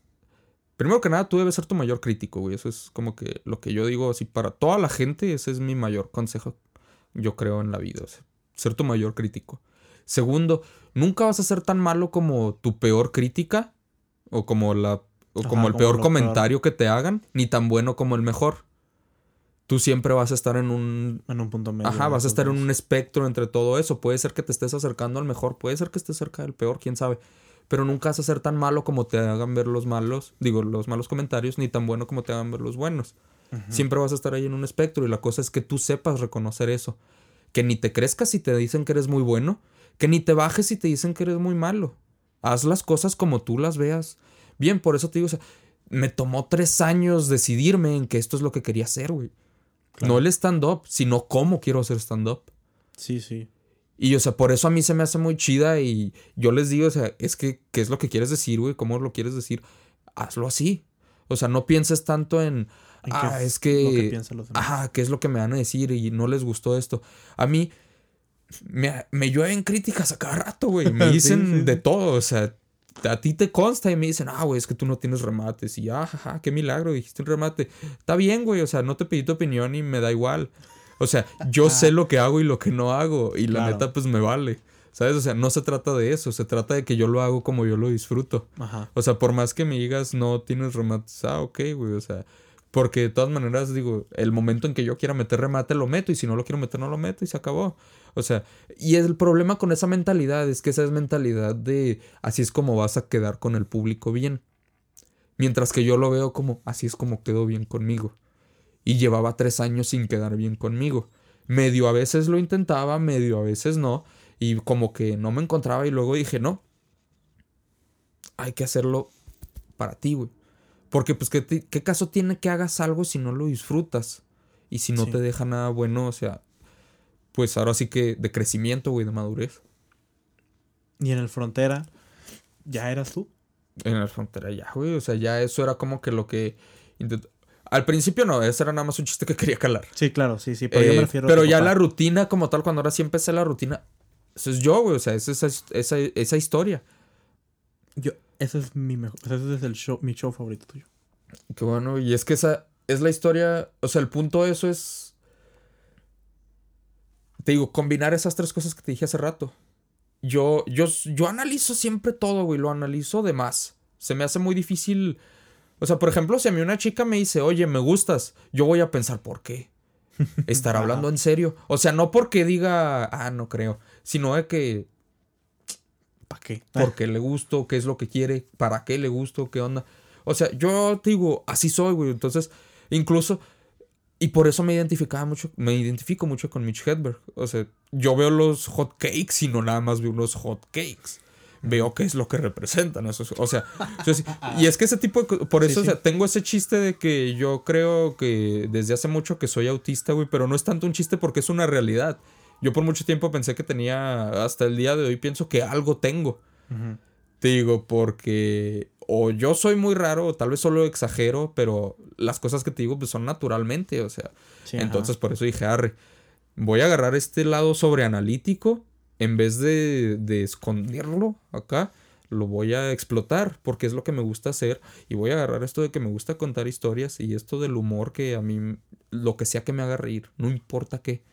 Primero que nada, tú debes ser tu mayor crítico, güey. Eso es como que lo que yo digo así para toda la gente, ese es mi mayor consejo, yo creo, en la vida. ser tu mayor crítico. Segundo, nunca vas a ser tan malo como tu peor crítica o como la o como el peor comentario que te hagan, ni tan bueno como el mejor. Tú siempre vas a estar en un en un punto medio. Ajá, vas a estar en un espectro entre todo eso. Puede ser que te estés acercando al mejor, puede ser que estés cerca del peor, quién sabe pero nunca vas a ser tan malo como te hagan ver los malos, digo, los malos comentarios, ni tan bueno como te hagan ver los buenos. Siempre vas a estar ahí en un espectro y la cosa es que tú sepas reconocer eso. Que ni te crezcas si te dicen que eres muy bueno, que ni te bajes si te dicen que eres muy malo. Haz las cosas como tú las veas. Bien, por eso te digo, o sea, me tomó tres años decidirme en que esto es lo que quería hacer, güey. No el stand-up, sino cómo quiero hacer stand-up. Sí, sí. Y, o sea, por eso a mí se me hace muy chida y yo les digo, o sea, es que, ¿qué es lo que quieres decir, güey? ¿Cómo lo quieres decir? Hazlo así. O sea, no pienses tanto en, ah, es que, lo que ajá, ¿qué es lo que me van a decir? Y no les gustó esto. A mí, me, me llueven críticas a cada rato, güey. Me dicen de todo, o sea, a ti te consta y me dicen, ah, güey, es que tú no tienes remates. Y, ah, jaja, qué milagro, dijiste un remate. Está bien, güey, o sea, no te pedí tu opinión y me da igual. O sea, yo sé lo que hago y lo que no hago. Y la neta, pues me vale. ¿Sabes? O sea, no se trata de eso. Se trata de que yo lo hago como yo lo disfruto. Ajá. O sea, por más que me digas, no tienes remates. Ah, ok, güey. O sea, porque de todas maneras, digo, el momento en que yo quiera meter remate, lo meto. Y si no lo quiero meter, no lo meto. Y se acabó. O sea, y el problema con esa mentalidad es que esa es mentalidad de así es como vas a quedar con el público bien. Mientras que yo lo veo como así es como quedo bien conmigo y llevaba tres años sin quedar bien conmigo. Medio a veces lo intentaba, medio a veces no, y como que no me encontraba y luego dije, no, hay que hacerlo para ti, güey. Porque pues ¿qué, qué caso tiene que hagas algo si no lo disfrutas y si no te deja nada bueno, o sea, pues ahora sí que de crecimiento, güey, de madurez. ¿Y en el frontera ya eras tú? En el frontera ya, güey, o sea, ya eso era como que lo que al principio no, ese era nada más un chiste que quería calar. Sí, claro, sí, sí, pero yo me eh, refiero Pero ya la rutina como tal, cuando ahora sí empecé la rutina, eso es yo, güey, o sea, esa es esa, esa, historia. Yo, ese es mi mejor, ese es el show, mi show favorito tuyo. Qué bueno, y es que esa es la historia, o sea, el punto de eso es, te digo, combinar esas tres cosas que te dije hace rato. Yo, yo, yo analizo siempre todo, güey, lo analizo de más. Se me hace muy difícil o sea, por ejemplo, si a mí una chica me dice, oye, me gustas, yo voy a pensar, ¿por qué? Estar hablando en serio. O sea, no porque diga, ah, no creo, sino de que. ¿Para qué? Porque le gusto, qué es lo que quiere, para qué le gusto, qué onda. O sea, yo te digo, así soy, güey. Entonces, incluso. Y por eso me identificaba mucho, me identifico mucho con Mitch Hedberg. O sea, yo veo los hot cakes y no nada más veo los hot cakes veo qué es lo que representan. Eso, o sea, y es que ese tipo de... Por eso, o sea, tengo ese chiste de que yo creo que desde hace mucho que soy autista, güey, pero no es tanto un chiste porque es una realidad. Yo por mucho tiempo pensé que tenía, hasta el día de hoy pienso que algo tengo. Te digo, porque o yo soy muy raro, o tal vez solo exagero, pero las cosas que te digo pues son naturalmente, o sea. entonces por eso dije, arre, voy a agarrar este lado sobreanalítico en vez de, de esconderlo acá, lo voy a explotar porque es lo que me gusta hacer y voy a agarrar esto de que me gusta contar historias y esto del humor que a mí lo que sea que me haga reír, no importa qué,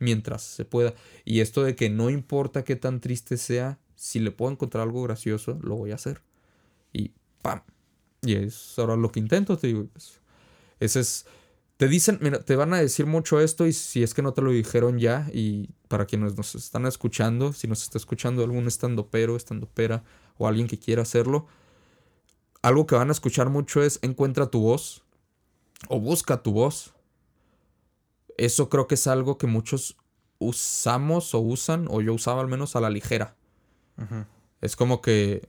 mientras se pueda y esto de que no importa qué tan triste sea, si le puedo encontrar algo gracioso, lo voy a hacer y pam. Y es ahora lo que intento, te digo, pues, ese es te dicen, te van a decir mucho esto y si es que no te lo dijeron ya y para quienes nos están escuchando, si nos está escuchando algún estandopero, estandopera o alguien que quiera hacerlo, algo que van a escuchar mucho es encuentra tu voz o busca tu voz. Eso creo que es algo que muchos usamos o usan, o yo usaba al menos a la ligera. Es como que,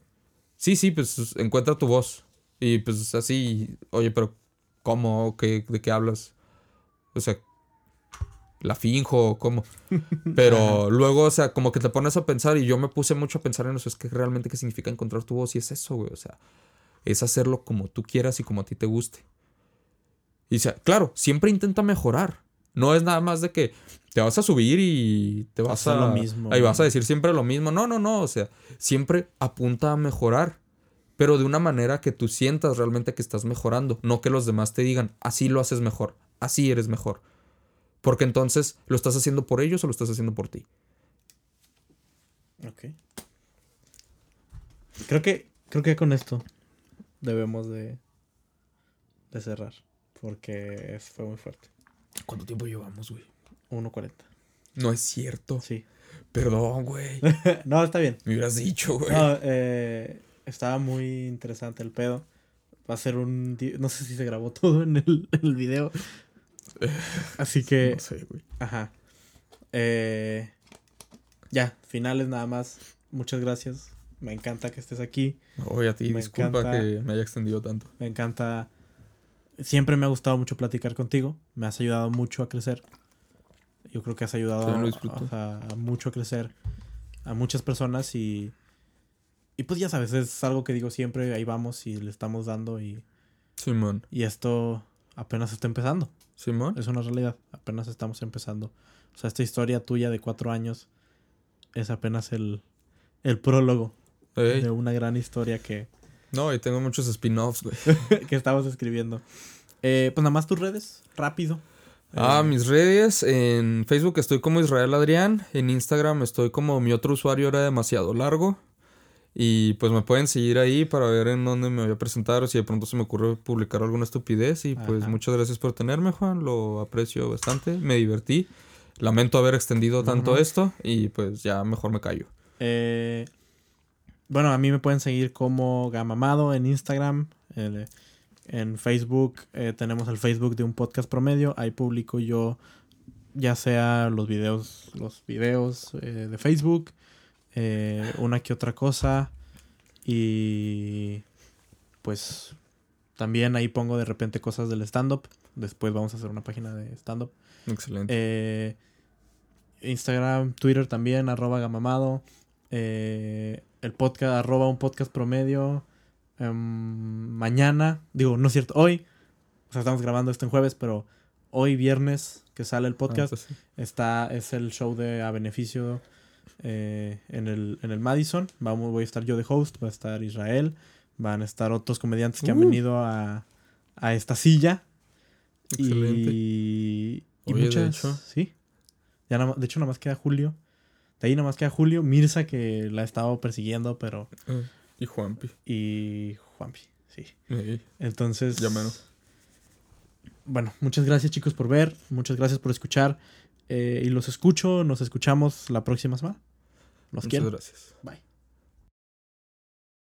sí, sí, pues encuentra tu voz. Y pues así, oye, pero ¿Cómo? ¿Qué, ¿De qué hablas? O sea, la finjo cómo. Pero luego, o sea, como que te pones a pensar y yo me puse mucho a pensar en eso, es que realmente qué significa encontrar tu voz y es eso, güey, o sea, es hacerlo como tú quieras y como a ti te guste. Y o sea, claro, siempre intenta mejorar. No es nada más de que te vas a subir y te vas a lo mismo, ahí vas a decir siempre lo mismo. No, no, no, o sea, siempre apunta a mejorar, pero de una manera que tú sientas realmente que estás mejorando, no que los demás te digan, así lo haces mejor, así eres mejor. Porque entonces, ¿lo estás haciendo por ellos o lo estás haciendo por ti? Ok. Creo que, creo que con esto debemos de, de cerrar. Porque fue muy fuerte. ¿Cuánto tiempo llevamos, güey? 1.40. No es cierto. Sí. Perdón, güey. no, está bien. Me hubieras dicho, güey. No, eh, estaba muy interesante el pedo. Va a ser un... No sé si se grabó todo en el, en el video. Así que... no sé, güey. Ajá. Eh, ya, finales nada más. Muchas gracias. Me encanta que estés aquí. Oye, a ti, Me disculpa encanta. que me haya extendido tanto. Me encanta. Siempre me ha gustado mucho platicar contigo. Me has ayudado mucho a crecer. Yo creo que has ayudado a, mucho a crecer a muchas personas y. Y pues ya sabes, es algo que digo siempre, ahí vamos y le estamos dando y, Simón. y esto apenas está empezando. Simón. Es una realidad, apenas estamos empezando. O sea, esta historia tuya de cuatro años es apenas el, el prólogo Ey. de una gran historia que, No, y tengo muchos spin-offs, güey. que estamos escribiendo. Eh, pues nada más tus redes, rápido. Ah, Eh, mis redes. En Facebook estoy como Israel Adrián. En Instagram estoy como mi otro usuario era demasiado largo. Y pues me pueden seguir ahí para ver en dónde me voy a presentar o si de pronto se me ocurre publicar alguna estupidez. Y pues Ajá. muchas gracias por tenerme, Juan. Lo aprecio bastante. Me divertí. Lamento haber extendido tanto esto. Y pues ya mejor me callo. eh, bueno, a mí me pueden seguir como Gamamado en Instagram. el- en Facebook eh, tenemos el Facebook de un podcast promedio. Ahí publico yo ya sea los videos, los videos eh, de Facebook, eh, una que otra cosa. Y pues también ahí pongo de repente cosas del stand-up. Después vamos a hacer una página de stand-up. Excelente. Eh, Instagram, Twitter también, arroba gamamado. Eh, el podcast, arroba un podcast promedio. Em, mañana, digo, no es cierto, hoy. O sea, estamos grabando esto en jueves, pero hoy viernes que sale el podcast, Ah, pues sí. está, es el show de A Beneficio eh, en, el, en el Madison. Vamos, voy a estar yo de host, va a estar Israel, van a estar otros comediantes que han Uh. venido a, a esta silla. Excelente. Y, y Oye, de muchas, hecho. sí. Ya nada de hecho, nada más queda Julio. De ahí nada más queda Julio, Mirza, que la ha estado persiguiendo, pero. Eh, y Juanpi. Y Juanpi, sí. Entonces. ya menos. Bueno, muchas gracias, chicos, por ver. Muchas gracias por escuchar. eh, y los escucho, nos escuchamos la próxima semana. Los Muchas quiero. gracias. Bye.